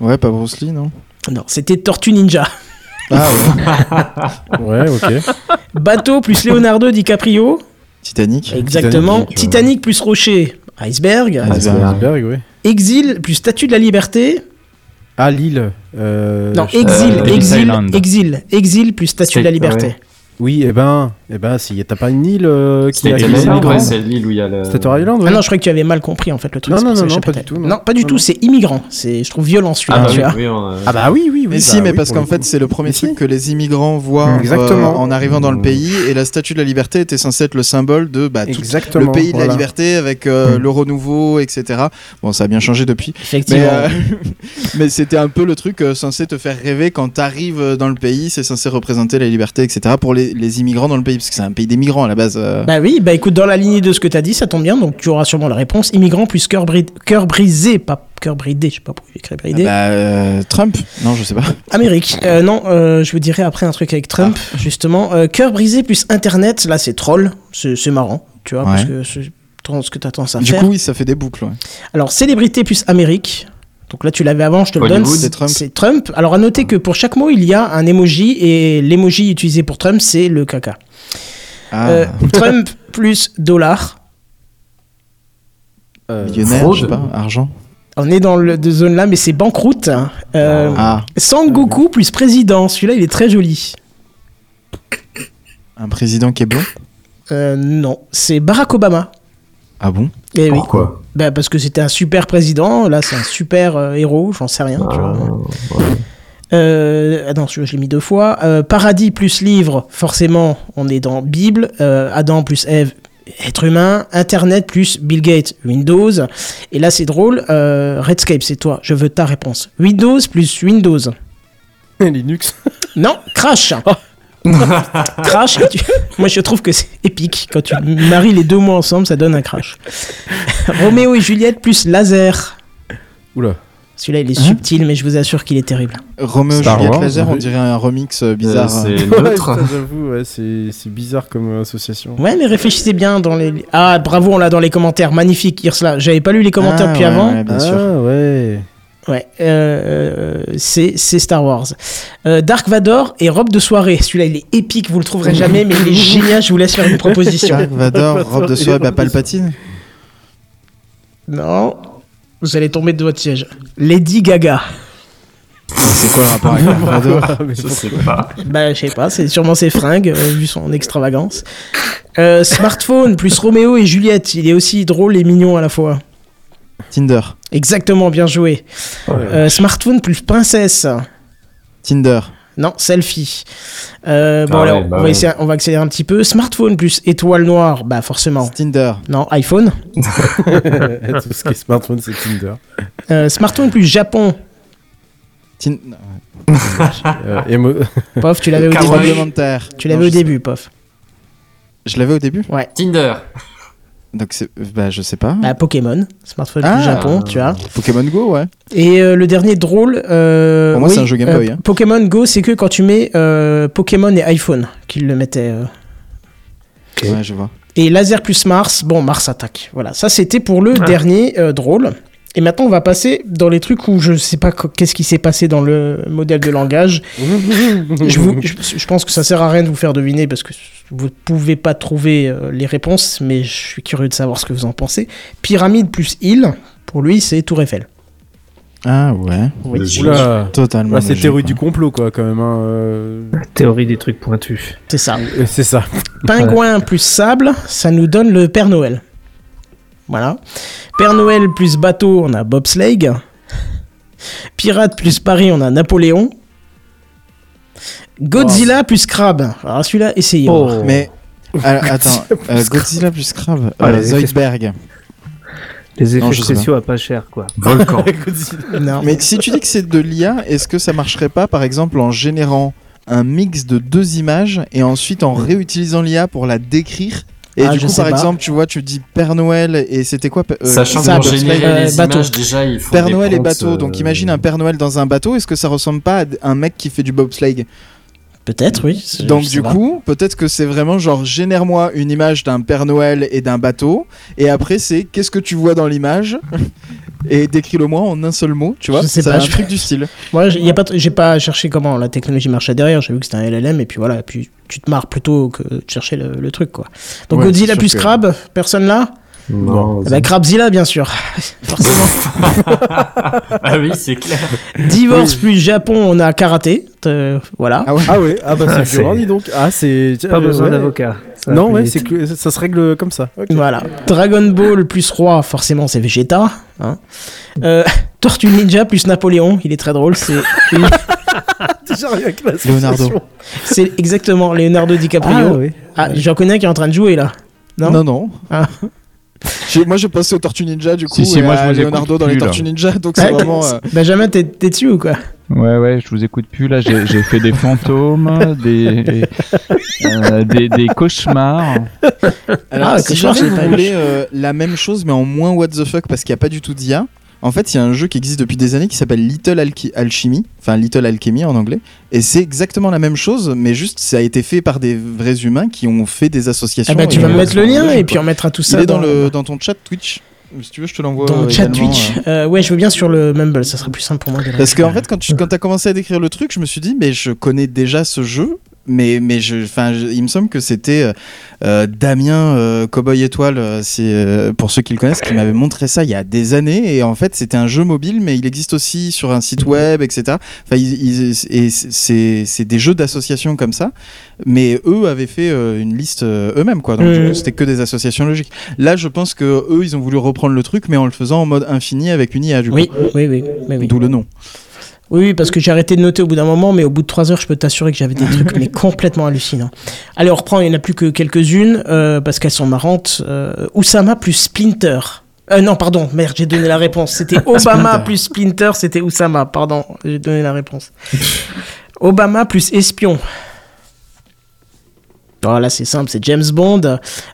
Ouais, pas Bruce Lee, non? Non, c'était Tortue Ninja. Ah ouais. Ouais, ok. Bateau plus Leonardo DiCaprio. Titanic. Exactement. Titanic, Titanic, ouais. plus Rocher. Iceberg. Iceberg. Iceberg, ouais. Exil plus Statue de la Liberté. Ah, Lille. euh, Non, exil, Euh, exil, exil, exil plus Statue de la Liberté. ouais. Oui, eh ben, eh ben, si t'as pas une île euh, qui a c'est l'île où il y a le. Stater Island, ouais. Ah non, je croyais que tu avais mal compris en fait le truc. Non, c'est non, non, non, pas du tout, non. pas du tout, c'est immigrant. C'est, je trouve violent celui-là, Ah, bah tu oui, oui, on a- Ah bah oui, oui, oui. Mais bah si, mais oui, parce qu'en fait, c'est le premier truc que les immigrants voient euh, Exactement. en arrivant dans le pays, et la statue de la liberté était censée être le symbole de bah, tout Exactement. le pays de la voilà. liberté avec euh, le renouveau, etc. Bon, ça a bien changé depuis. Effectivement. euh, mais c'était un peu le truc euh, censé te faire rêver quand t'arrives euh, dans le pays, c'est censé représenter la liberté, etc. pour les, les immigrants dans le pays, parce que c'est un pays d'émigrants à la base. euh. Bah oui, bah écoute, dans la lignée de ce que t'as dit, ça tombe bien, donc tu auras sûrement la réponse. Immigrant plus cœur, bri- cœur brisé, pas cœur bridé, je sais pas pourquoi j'ai écrit bridé. Bah, euh, Trump Non, je sais pas. Amérique. Euh, non, euh, je vous dirai après un truc avec Trump, justement. Euh, cœur brisé plus Internet, là c'est troll, c'est marrant, tu vois, parce que c'est ce que t'as tendance à Du faire. coup, oui, ça fait des boucles. ouais. Alors, célébrité plus Amérique. Donc là, tu l'avais avant, je te le donne. c'est Trump. C'est Trump. Alors, à noter que pour chaque mot, il y a un emoji et l'emoji utilisé pour Trump, c'est le caca. Ah, Euh, Trump plus dollar. Euh, millionnaire, fraude. je sais pas, argent. On est dans le de zone là, mais c'est banqueroute. hein. Euh, Ah, Sangoku plus président. Celui-là, il est très joli. un président qui est blond Euh, non, c'est Barack Obama. Ah bon? Eh oui. Pourquoi? Bah, parce que c'était un super président. Là, c'est un super euh, héros. J'en sais rien. tu vois. Ah, ouais. Euh, ah non, je, je l'ai mis deux fois. Euh, paradis plus livre, forcément, on est dans Bible. Euh, Adam plus Ève, être humain. Internet plus Bill Gates, Windows. Et là, c'est drôle. Euh, Redscape, c'est toi. Je veux ta réponse. Windows plus Windows. Linux. Non, Crash. crash. et tu- Moi, je trouve que c'est épique. Quand tu maries les deux mots ensemble, ça donne un crash. Roméo et Juliette plus laser. Oula. Celui-là, il est Hein subtil, mais je vous assure qu'il est terrible. Star Juliette Wars, Laser, on dirait un remix euh, bizarre. Euh, c'est Ouais, neutre. ça, j'avoue, ouais, c'est c'est bizarre comme euh, association. Ouais, mais réfléchissez bien dans les. Ah, bravo, on l'a dans les commentaires. Magnifique, Irsla. J'avais pas lu les commentaires Ah, depuis ouais, avant. ouais, bien ah sûr. ouais. Ouais, euh, c'est c'est Star Wars. Euh, Dark Vador et robe de soirée. Celui-là, il est épique, vous le trouverez jamais, mais il est génial. Je vous laisse faire une proposition. Dark Vador, robe de soirée, bah Palpatine. Non, vous allez tomber de votre siège. Lady Gaga. C'est quoi le rapport avec mais Je sais pas. Bah, je sais pas, c'est sûrement ses fringues, euh, vu son extravagance. Euh, smartphone plus Roméo et Juliette. Il est aussi drôle et mignon à la fois. Tinder. Exactement, bien joué. Euh, smartphone plus princesse. Tinder. Non, selfie. Euh, bon, Ah alors, ouais, bah on, va ouais. essayer- on va accélérer un petit peu. Smartphone plus étoile noire, bah forcément. Tinder. Non, iPhone. Tout ce qui est smartphone, c'est Tinder. Euh, smartphone plus Japon. Tin- Euh, émo- Pof, tu l'avais au début. Tu l'avais au début, Pof. Je l'avais au début? Ouais. Tinder. Donc c'est. Bah, je sais pas. Bah, Pokémon. Smartphone Ah. plus Japon, tu vois. Pokémon Go, ouais. Et euh, le dernier drôle. euh, Pour moi, oui, c'est un jeu Game euh, Boy, hein. Pokémon Go, c'est que quand tu mets euh, Pokémon et iPhone qu'ils le mettaient. euh. Ouais, je vois. Et laser plus Mars, bon, Mars attaque. Voilà, ça c'était pour le Ah. dernier euh, drôle. Et maintenant, on va passer dans les trucs où je sais pas qu- qu'est-ce qui s'est passé dans le modèle de langage. je, vous- je, je pense que ça sert à rien de vous faire deviner parce que vous pouvez pas trouver euh, les réponses, mais je suis curieux de savoir ce que vous en pensez. Pyramide plus île, pour lui, c'est Tour Eiffel. Ah ouais. Oui. Oula. Totalement. Ouais, c'est théorie quoi. du complot, quoi, quand même. hein, euh, Théorie des trucs pointus. C'est ça. euh, C'est ça. Pingouin plus sable, ça nous donne le Père Noël. Voilà. Père Noël plus bateau, on a bobsleigh. Pirate plus Paris, on a Napoléon. Godzilla plus crabe. Alors celui-là, essayez. Oh. voir. Mais. Alors, attends, euh, Godzilla plus Crab. Ah, euh, les effets Zoidberg. Les effets Non, spéciaux à pas cher, quoi. Volcan. Non. Mais si tu dis que c'est de l'IA, est-ce que ça marcherait pas, par exemple, en générant un mix de deux images et ensuite en réutilisant l'IA pour la décrire et Ah, du je coup, par pas. exemple, tu vois, tu dis Père Noël et c'était quoi euh, Sachant ça, que pour Bobsleigh, générer euh, les bateau. images, déjà, il faut Père Noël et prompts, bateau. Donc euh, imagine un Père Noël dans un bateau. Est-ce que ça ressemble pas à un mec qui fait du bobsleigh? Peut-être, oui. Je- Donc du pas. coup, peut-être que c'est vraiment genre génère-moi une image d'un Père Noël et d'un bateau, et après c'est qu'est-ce que tu vois dans l'image? Et décris-le-moi en un seul mot, tu vois C'est pas, un je- truc du style. Moi, j'ai pas, j'ai pas cherché comment la technologie marchait derrière. J'ai vu que c'était un LLM et puis voilà. Et puis tu te marres plutôt que de chercher le, le truc, quoi. Donc Ouais, Godzilla plus que- Crab, personne là? Non. Ben, Crabzilla, bien sûr. Forcément. Ah oui, c'est clair. Divorce plus Japon, on a karaté. Euh, voilà. Ah ouais. Ah ouais, ah bah Ah, c'est violent, c'est- dis donc. Ah, c'est. Pas euh, besoin ouais. d'avocat. Non, ouais, c'est que ça se règle comme ça. Voilà. Dragon Ball plus Roi, forcément, c'est Vegeta. Hein. Euh, Tortue Ninja plus Napoléon, il est très drôle. C'est Déjà rien que la Leonardo. c'est exactement Leonardo DiCaprio. Ah Ah, oui. j'en connais un qui est en train de jouer là. Non, Non non. Ah. J'ai- Moi je passais aux Tortues Ninja du coup Si, si, et moi, à je Leonardo dans les plus. Tortues Ninja donc c'est vraiment euh, Benjamin, t'es t'es dessus ou quoi Ouais, ouais, je vous écoute plus. Là, j'ai j'ai fait des fantômes, des, euh, des, des cauchemars. Alors, Ah, si cauchemar, jamais c'est vous voulez euh, la même chose mais en moins what the fuck parce qu'il n'y a pas du tout d'IA, en fait, il y a un jeu qui existe depuis des années qui s'appelle Little Alchi- Alchemy, enfin Little Alchemy en anglais, et c'est exactement la même chose, mais juste ça a été fait par des vrais humains qui ont fait des associations. Ah bah tu vas me euh, mettre le lien et puis on mettra tout Il ça est dans, le, dans ton chat Twitch. Si tu veux, je te l'envoie. dans le chat Twitch. euh. Euh, ouais, je veux bien sur le Mumble, ça serait plus simple pour moi. Parce qu'en récupérer. fait, quand tu quand as commencé à décrire le truc, je me suis dit, mais je connais déjà ce jeu. Mais, mais je, enfin, il me semble que c'était euh, euh, Damien euh, Cowboy Étoile, euh, c'est pour ceux qui le connaissent, qui m'avait montré ça il y a des années. Et en fait, c'était un jeu mobile, mais il existe aussi sur un site web, etc. Enfin, ils- et c'est c'est des jeux d'association comme ça. Mais eux avaient fait une liste eux-mêmes, quoi. Donc c'était que des associations logiques. Là, je pense que eux, ils ont voulu reprendre le truc, mais en le faisant en mode infini avec une IA. Du coup. Oui, oui, oui. D'où le nom. Oui, parce que j'ai arrêté de noter au bout d'un moment, mais au bout de trois heures, je peux t'assurer que j'avais des trucs mais complètement hallucinants. Allez, on reprend, il n'y en a plus que quelques-unes, euh, parce qu'elles sont marrantes. Euh, Oussama plus Splinter. Euh, non, pardon, merde, j'ai donné la réponse. C'était Obama plus Splinter, c'était Oussama, pardon, j'ai donné la réponse. Obama plus Espion. Voilà, c'est simple, c'est James Bond.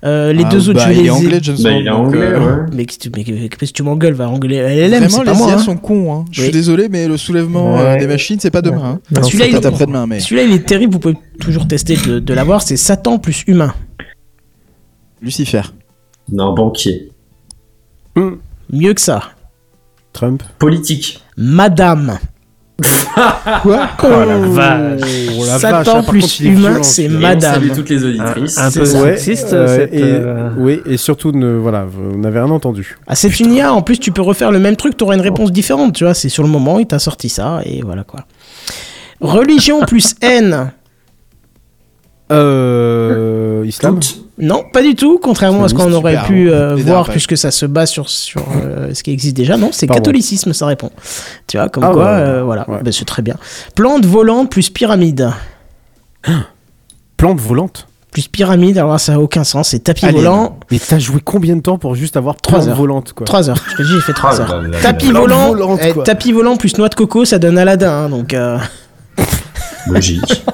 Euh, les Ah, deux autres, bah, je vais il les est anglais, James Bah, Bond. il est donc, anglais, euh, ouais. Mais qu'est-ce que tu- mais qu'est-ce que tu m'engueules Va engueuler LLM, Vraiment, c'est pas les moi. IA hein. sont cons. Hein. Je suis Oui. désolé, mais le soulèvement euh, des machines, c'est pas demain. Hein. Celui-là, il- après-demain, mais Celui-là, il est terrible, vous pouvez toujours tester de, de l'avoir. C'est Satan plus humain. Lucifer. Non, banquier. Mieux que ça. Trump. Politique. Madame. Quoi Oh la vache. Oh la Satan vache, ah, plus contre, humain, violent, c'est on Madame. salue toutes les auditrices. Un peu C'est ça. sexiste, euh, cette. et, euh, Oui, et surtout, ne, voilà, vous n'avez rien entendu. Ah, c'est une IA. En plus, tu peux refaire le même truc, tu auras une réponse différente. Tu vois, c'est sur le moment, il t'a sorti ça, et voilà quoi. Religion plus haine. Euh, Islam Non, pas du tout, contrairement à ce qu'on aurait pu hein. euh, voir, puisque ça se base sur, sur euh, ce qui existe déjà. Non, c'est catholicisme, ça répond. Tu vois, comme Ah quoi, ouais. euh, voilà, Ben, c'est très bien. Plante volante plus pyramide. Plante volante Plus pyramide, alors là, ça n'a aucun sens, c'est tapis volant. Mais t'as joué combien de temps pour juste avoir Trois plante heures. volante quoi 3 heures, je te dis, j'ai fait 3 Oh heures. tapis volant, volante, eh, quoi. tapis volant plus noix de coco, ça donne Aladdin, hein, donc... Logique.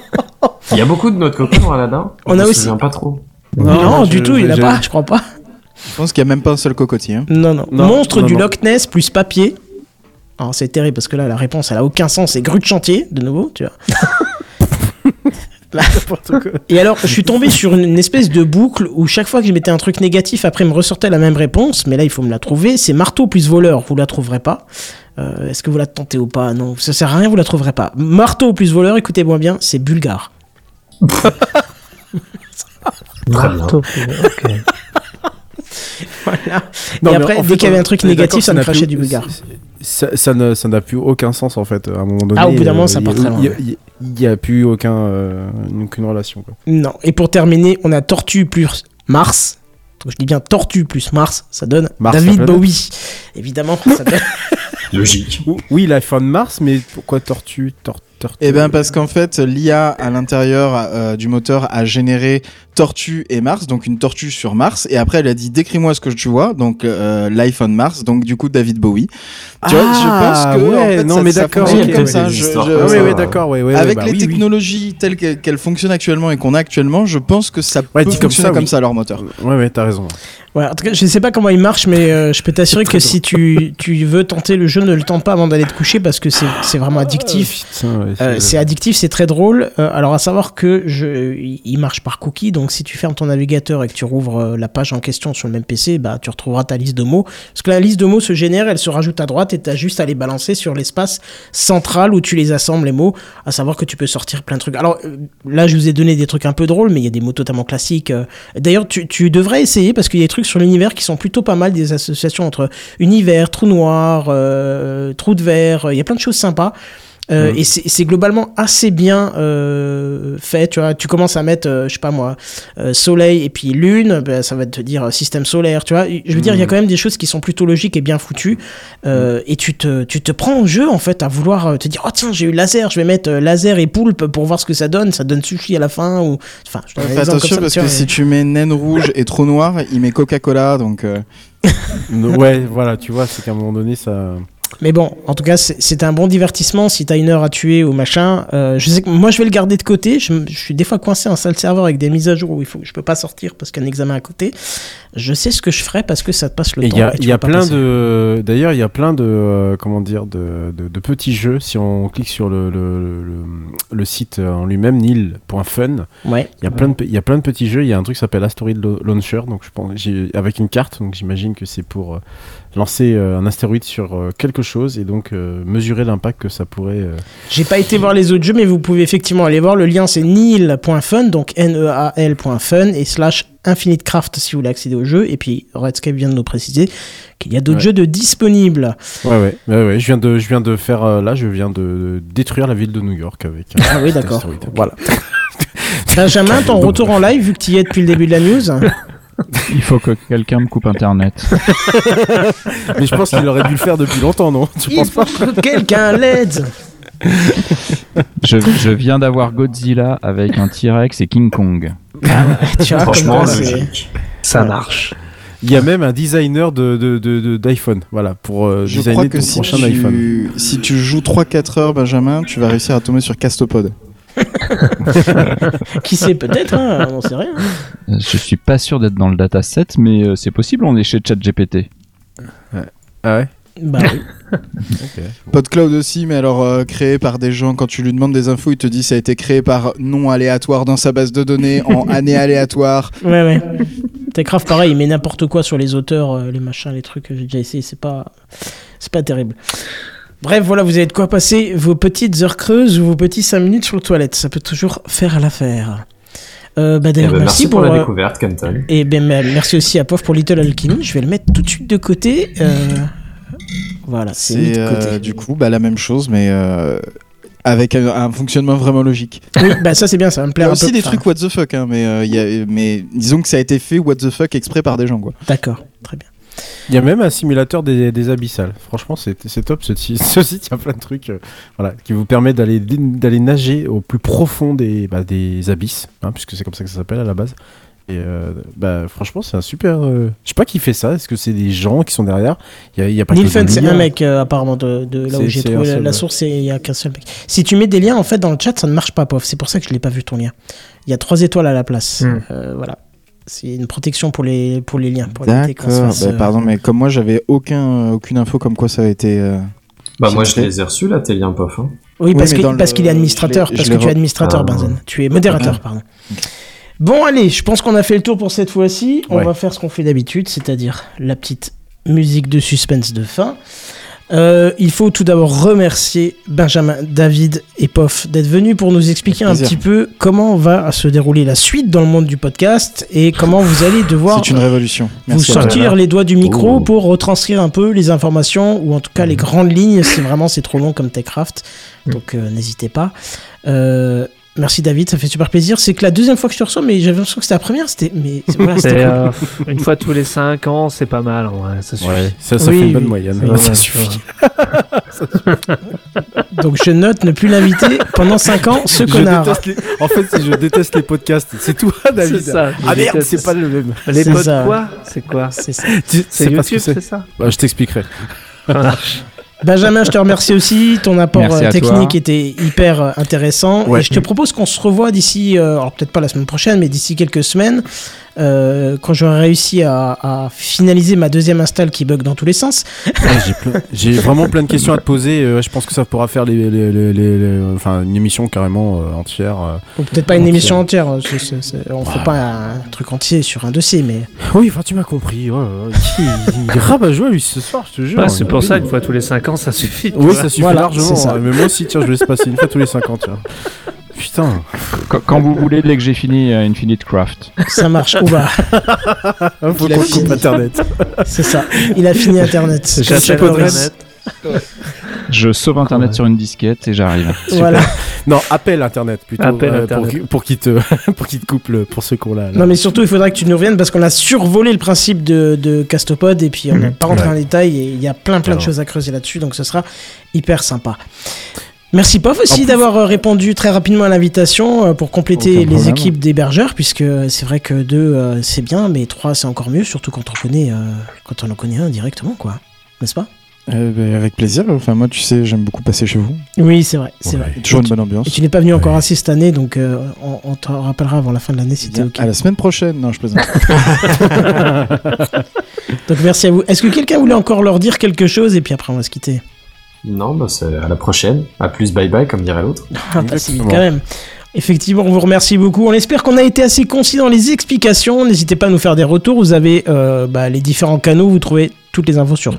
Il y a beaucoup de noix de coco dans Aladdin On Je a aussi- pas trop. Non, je- du tout, je- il n'y en a pas, je crois pas. Je pense qu'il n'y a même pas un seul cocotier. hein. Non, non. Non, Monstre non, du non. Loch Ness plus papier. Alors c'est terrible parce que là la réponse elle a aucun sens, c'est grue de chantier de nouveau, tu vois. Là. Et alors je suis tombé sur une, espèce de boucle où chaque fois que je mettais un truc négatif après me ressortait la même réponse, mais là il faut me la trouver, c'est marteau plus voleur, vous la trouverez pas. Euh, Est-ce que vous la tentez ou pas? Non, ça sert à rien, vous la trouverez pas. Marteau plus voleur, écoutez-moi bien, c'est bulgare. Marteau, ok. Voilà. Non, Et mais après, dès qu'il y avait un truc négatif, ça me crachait plus- du bulgare. Ça, ça ne- ça n'a plus aucun sens en fait. À un moment donné, Ah, au bout d'un moment, euh, ça il y part a- très loin, Il a- n'y a, plus aucun, euh, aucune relation. Quoi. Non. Et pour terminer, on a Tortue plus Mars. Donc je dis bien Tortue plus Mars, ça donne Mars, la David. Bowie. Évidemment, ça donne- Logique. Oui, l'iPhone Mars, mais pourquoi tortue tor- tortue Eh bien parce qu'en fait l'IA à l'intérieur euh, du moteur a généré Tortue et Mars, donc une tortue sur Mars, et après elle a dit décris-moi ce que tu vois, donc euh, l'iPhone Mars, donc du coup David Bowie. Tu vois, je Ah, pense que en ouais, fait, non, ça- mais d'accord, comme ça. Je- je- Ah, oui, oui, d'accord, Avec bah les oui, oui. technologies telles que- qu'elles fonctionnent actuellement et qu'on a actuellement, je pense que ça Ouais, peut dit comme fonctionner ça, comme oui. ça leur moteur. Ouais, ouais, t'as raison. Ouais, en tout cas, je sais pas comment il marche, mais euh, je peux t'assurer que si tu, tu veux tenter le jeu, ne le tente pas avant d'aller te coucher parce que c'est c'est vraiment addictif. Ouais, Euh, c'est- addictif, c'est très drôle. Euh, alors à savoir que je, il marche par cookie, donc si tu fermes ton navigateur et que tu rouvres la page en question sur le même PC, bah tu retrouveras ta liste de mots. Parce que la liste de mots se génère, elle se rajoute à droite et t'as juste à les balancer sur l'espace central où tu les assembles les mots. À savoir que tu peux sortir plein de trucs. Alors là, je vous ai donné des trucs un peu drôles, mais il y a des mots totalement classiques. D'ailleurs, tu, tu devrais essayer parce qu'il y a des trucs sur l'univers qui sont plutôt pas mal, des associations entre univers, trou noir, euh, trou de verre. Il y a plein de choses sympas. Euh, Mhm. Et c'est globalement assez bien euh, fait, tu vois. Tu commences à mettre, euh, je sais pas moi, euh, soleil et puis lune, ben, ça va te dire système solaire, tu vois. Je veux dire, il y a Mhm. quand même des choses qui sont plutôt logiques et bien foutues. Euh, Et tu te, tu te prends au jeu, en fait, à vouloir te dire, oh tiens, j'ai eu laser, je vais mettre laser et poulpe pour voir ce que ça donne. Ça donne sushi à la fin ou. Enfin, je Fais comme attention ça, parce que si tu mets naine rouge et trou noir, il met Coca-Cola, donc. euh, ouais, voilà, tu vois, c'est qu'à un moment donné, ça. Mais bon, en tout cas, c'est un bon divertissement si t'as une heure à tuer ou machin. Euh, je sais que moi, je vais le garder de côté. Je, je suis des fois coincé en salle serveur avec des mises à jour où il faut, je peux pas sortir parce qu'il y a un examen à côté. Je sais ce que je ferai parce que ça te passe le Et temps. il y a, et y a plein de. D'ailleurs, il y a plein de. euh, comment dire de, de, de petits jeux. Si on clique sur le, le, le, le site en lui-même, nil.fun, Ouais. il y, a plein de, il y a plein de petits jeux. Il y a un truc qui s'appelle Asteroid Launcher. Donc, je pense, avec une carte. Donc, j'imagine que c'est pour euh, lancer euh, un astéroïde sur euh, quelque chose et donc mesurer l'impact que ça pourrait. J'ai pas été voir les autres jeux, mais vous pouvez effectivement aller voir. Le lien, c'est nil.fun, donc E N-E-A-L.fun et slash Infinite Craft si vous voulez accéder au jeu. Et puis, Redscape vient de nous préciser qu'il y a d'autres Ouais. jeux de disponibles. Ouais, ouais, ouais, ouais. Je viens de, je viens de faire. euh, là, je viens de, détruire la ville de New York avec. un Ah oui, d'accord. Voilà. Benjamin, ton retour en live, vu que tu y es depuis le début de la news. Il faut que quelqu'un me coupe internet. Mais je pense qu'il aurait dû le faire depuis longtemps, non? Tu Il penses faut pas? que quelqu'un l'aide. Je, je viens d'avoir Godzilla avec un T-Rex et King Kong. Tu vois, comme Franchement. Ça marche. Il y a même un designer de, de, de- de- d'iPhone, voilà, pour euh, Je designer crois ton que si prochain iPhone. tu, si tu joues 3-4 heures, Benjamin, tu vas réussir à tomber sur Castopod. Qui sait peut-être, hein, on sait rien. Je suis pas sûr d'être dans le dataset, mais euh, c'est possible, on est chez ChatGPT. Ah ouais? Bah oui. Ok. PodCloud aussi, mais alors euh, créé par des gens, quand tu lui demandes des infos, il te dit ça a été créé par nom aléatoire dans sa base de données, en année aléatoire. Ouais, ouais. Techcraft, pareil, il met n'importe quoi sur les auteurs, euh, les machins, les trucs. J'ai déjà essayé, c'est pas, c'est pas terrible. Bref, voilà, vous avez de quoi passer vos petites heures creuses ou vos petits 5 minutes sur le toilette. Ça peut toujours faire l'affaire. Euh, bah, Eh d'ailleurs, ben, merci, merci pour la euh, découverte, Kenton. Et ben, bah, merci aussi à Pof pour Little Alchemy. Je vais le mettre tout de suite de côté. Euh, Voilà, c'est mis C'est de côté. euh, du coup bah, la même chose, mais euh, avec un, un fonctionnement vraiment logique. Oui, bah ça c'est bien, ça va me Il y plaire a aussi peu. des trucs what the fuck, hein, mais, euh, il y a, mais disons que ça a été fait what the fuck exprès par des gens. Quoi. D'accord, très bien. Il y a même un simulateur des, des abyssales. Franchement, c'est c'est top ce, site. ce site. Il y a plein de trucs euh, voilà, qui vous permet d'aller d'aller nager au plus profond des, bah, des abysses, hein, puisque c'est comme ça que ça s'appelle à la base. Et euh, bah, franchement, c'est un super. euh, Je sais pas qui fait ça. Est-ce que c'est des gens qui sont derrière? Il y a, il y a pas Neil que c'est un mec euh, apparemment de, de là où C'est- j'ai c'est un trouvé la, seul, la ouais. source, il y a qu'un seul mec. Si tu mets des liens en fait dans le chat, ça ne marche pas, pof. C'est pour ça que je l'ai pas vu ton lien. Il y a trois étoiles à la place. Hmm. Euh, voilà. C'est une protection pour les pour les liens. Pour éviter qu'on se D'accord. fasse, Bah, euh, Pardon, mais comme moi, j'avais aucun, aucune info comme quoi ça a été. euh, Bah moi je les ai reçus là, tes liens pof. Hein. Oui, parce mais que- dans le- parce qu'il est administrateur, je l'ai- parce je que l'ai tu es re- administrateur, Ah. Benzen. Tu es modérateur, Ah. pardon. Bon, allez, je pense qu'on a fait le tour pour cette fois-ci. On Ouais. va faire ce qu'on fait d'habitude, c'est-à-dire la petite musique de suspense de fin. Euh, il faut tout d'abord remercier Benjamin, David et Pof d'être venus pour nous expliquer un petit peu comment va se dérouler la suite dans le monde du podcast et comment vous allez devoir C'est une révolution. vous Merci sortir les doigts du micro Oh. pour retranscrire un peu les informations ou en tout cas les grandes lignes si vraiment c'est trop long comme Techcraft. Donc euh, n'hésitez pas. Euh, merci David, ça fait super plaisir. C'est que la deuxième fois que je te reçois, mais j'avais l'impression que c'était la première. C'était mais voilà, C'est, c'était cool. euh, une fois tous les 5 ans, c'est pas mal. Ouais, ça suffit. Ouais, ça, ça Oui, fait une bonne oui. moyenne. Ça suffit. Donc je note ne plus l'inviter pendant 5 ans, ce Je connard. les- En fait, je déteste les podcasts, c'est tout, David. Ça. Ah merde, déteste. c'est pas le même. Les ça. quoi? C'est quoi? C'est YouTube, c'est c'est ça? Bah, Je t'expliquerai. Benjamin, je te remercie aussi. Ton apport euh, technique toi. était hyper euh, intéressant. Ouais. Et je te propose qu'on se revoie d'ici, euh, alors peut-être pas la semaine prochaine, mais d'ici quelques semaines, euh, quand j'aurai réussi à, à finaliser ma deuxième install qui bug dans tous les sens. Ouais, j'ai vraiment plein de questions à te poser. euh, je pense que ça pourra faire les, les- les- les- les- enfin, une émission carrément euh, entière. euh. Ou peut-être pas une Entière. émission entière. c'est- on fait Ouais. pas un truc entier sur un dossier, mais. Oui, enfin, tu m'as compris. ouais, ouais. Il, il lui, ce soir, je te jure. Ouais, c'est pour ça, une fois tous les 5 ans, ça suffit. Oui, ça suffit Voilà, largement. ça. hein. Mais moi aussi, tiens, je vais laisse passer une fois tous les 50. Tiens. Putain. Quand, quand vous voulez, dès que j'ai fini euh, Infinite Craft. Ça marche. Oula, Faut Il a qu'on fini. coupe Internet. c'est ça. Il a fini Internet. Internet. Je sauve Internet sur une disquette et j'arrive. Voilà. Non, appelle Internet plutôt. Appelle euh, Internet. Pour, qu'il- pour qu'il te, pour qu'il te coupe le, pour ce con-là. là. Non, mais surtout, il faudra que tu nous reviennes parce qu'on a survolé le principe de, de Castopod et puis on n'est pas rentré Ouais. en détail et il y a plein plein de choses à creuser là-dessus, donc ce sera hyper sympa. Merci Pof En aussi d'avoir euh, répondu très rapidement à l'invitation euh, pour compléter les équipes d'hébergeurs, puisque euh, c'est vrai que deux c'est bien, mais trois c'est encore mieux, surtout quand on connaît, quand on en connaît un directement, quoi. N'est-ce pas? Euh, bah, avec plaisir. Enfin, moi, tu sais, j'aime beaucoup passer chez vous. Oui, c'est vrai, c'est Ouais. vrai. Toujours une bonne ambiance. Et tu n'es pas venu encore assez cette année, donc euh, on, on te rappellera avant la fin de l'année si t'es ok. À la semaine prochaine. Non, je plaisante. Donc merci à vous. Est-ce que quelqu'un voulait encore leur dire quelque chose et puis après on va se quitter? Non, bah c'est à la prochaine. À plus, bye bye, comme dirait l'autre. Ah, pas si vite Exactement. quand même. Effectivement, on vous remercie beaucoup. On espère qu'on a été assez concis dans les explications. N'hésitez pas à nous faire des retours. Vous avez euh, bah, les différents canaux. Vous trouvez toutes les infos sur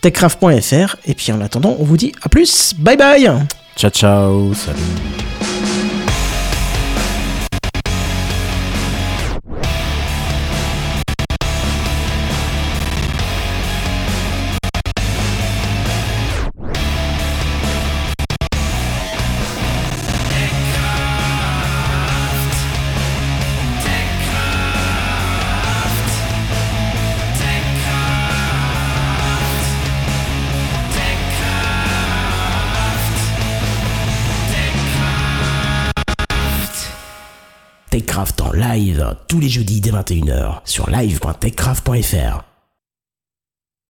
techcraft.fr. Et puis en attendant, on vous dit à plus. Bye bye Ciao, ciao. Salut. TechCraft en live tous les jeudis dès 21h sur live.techcraft.fr.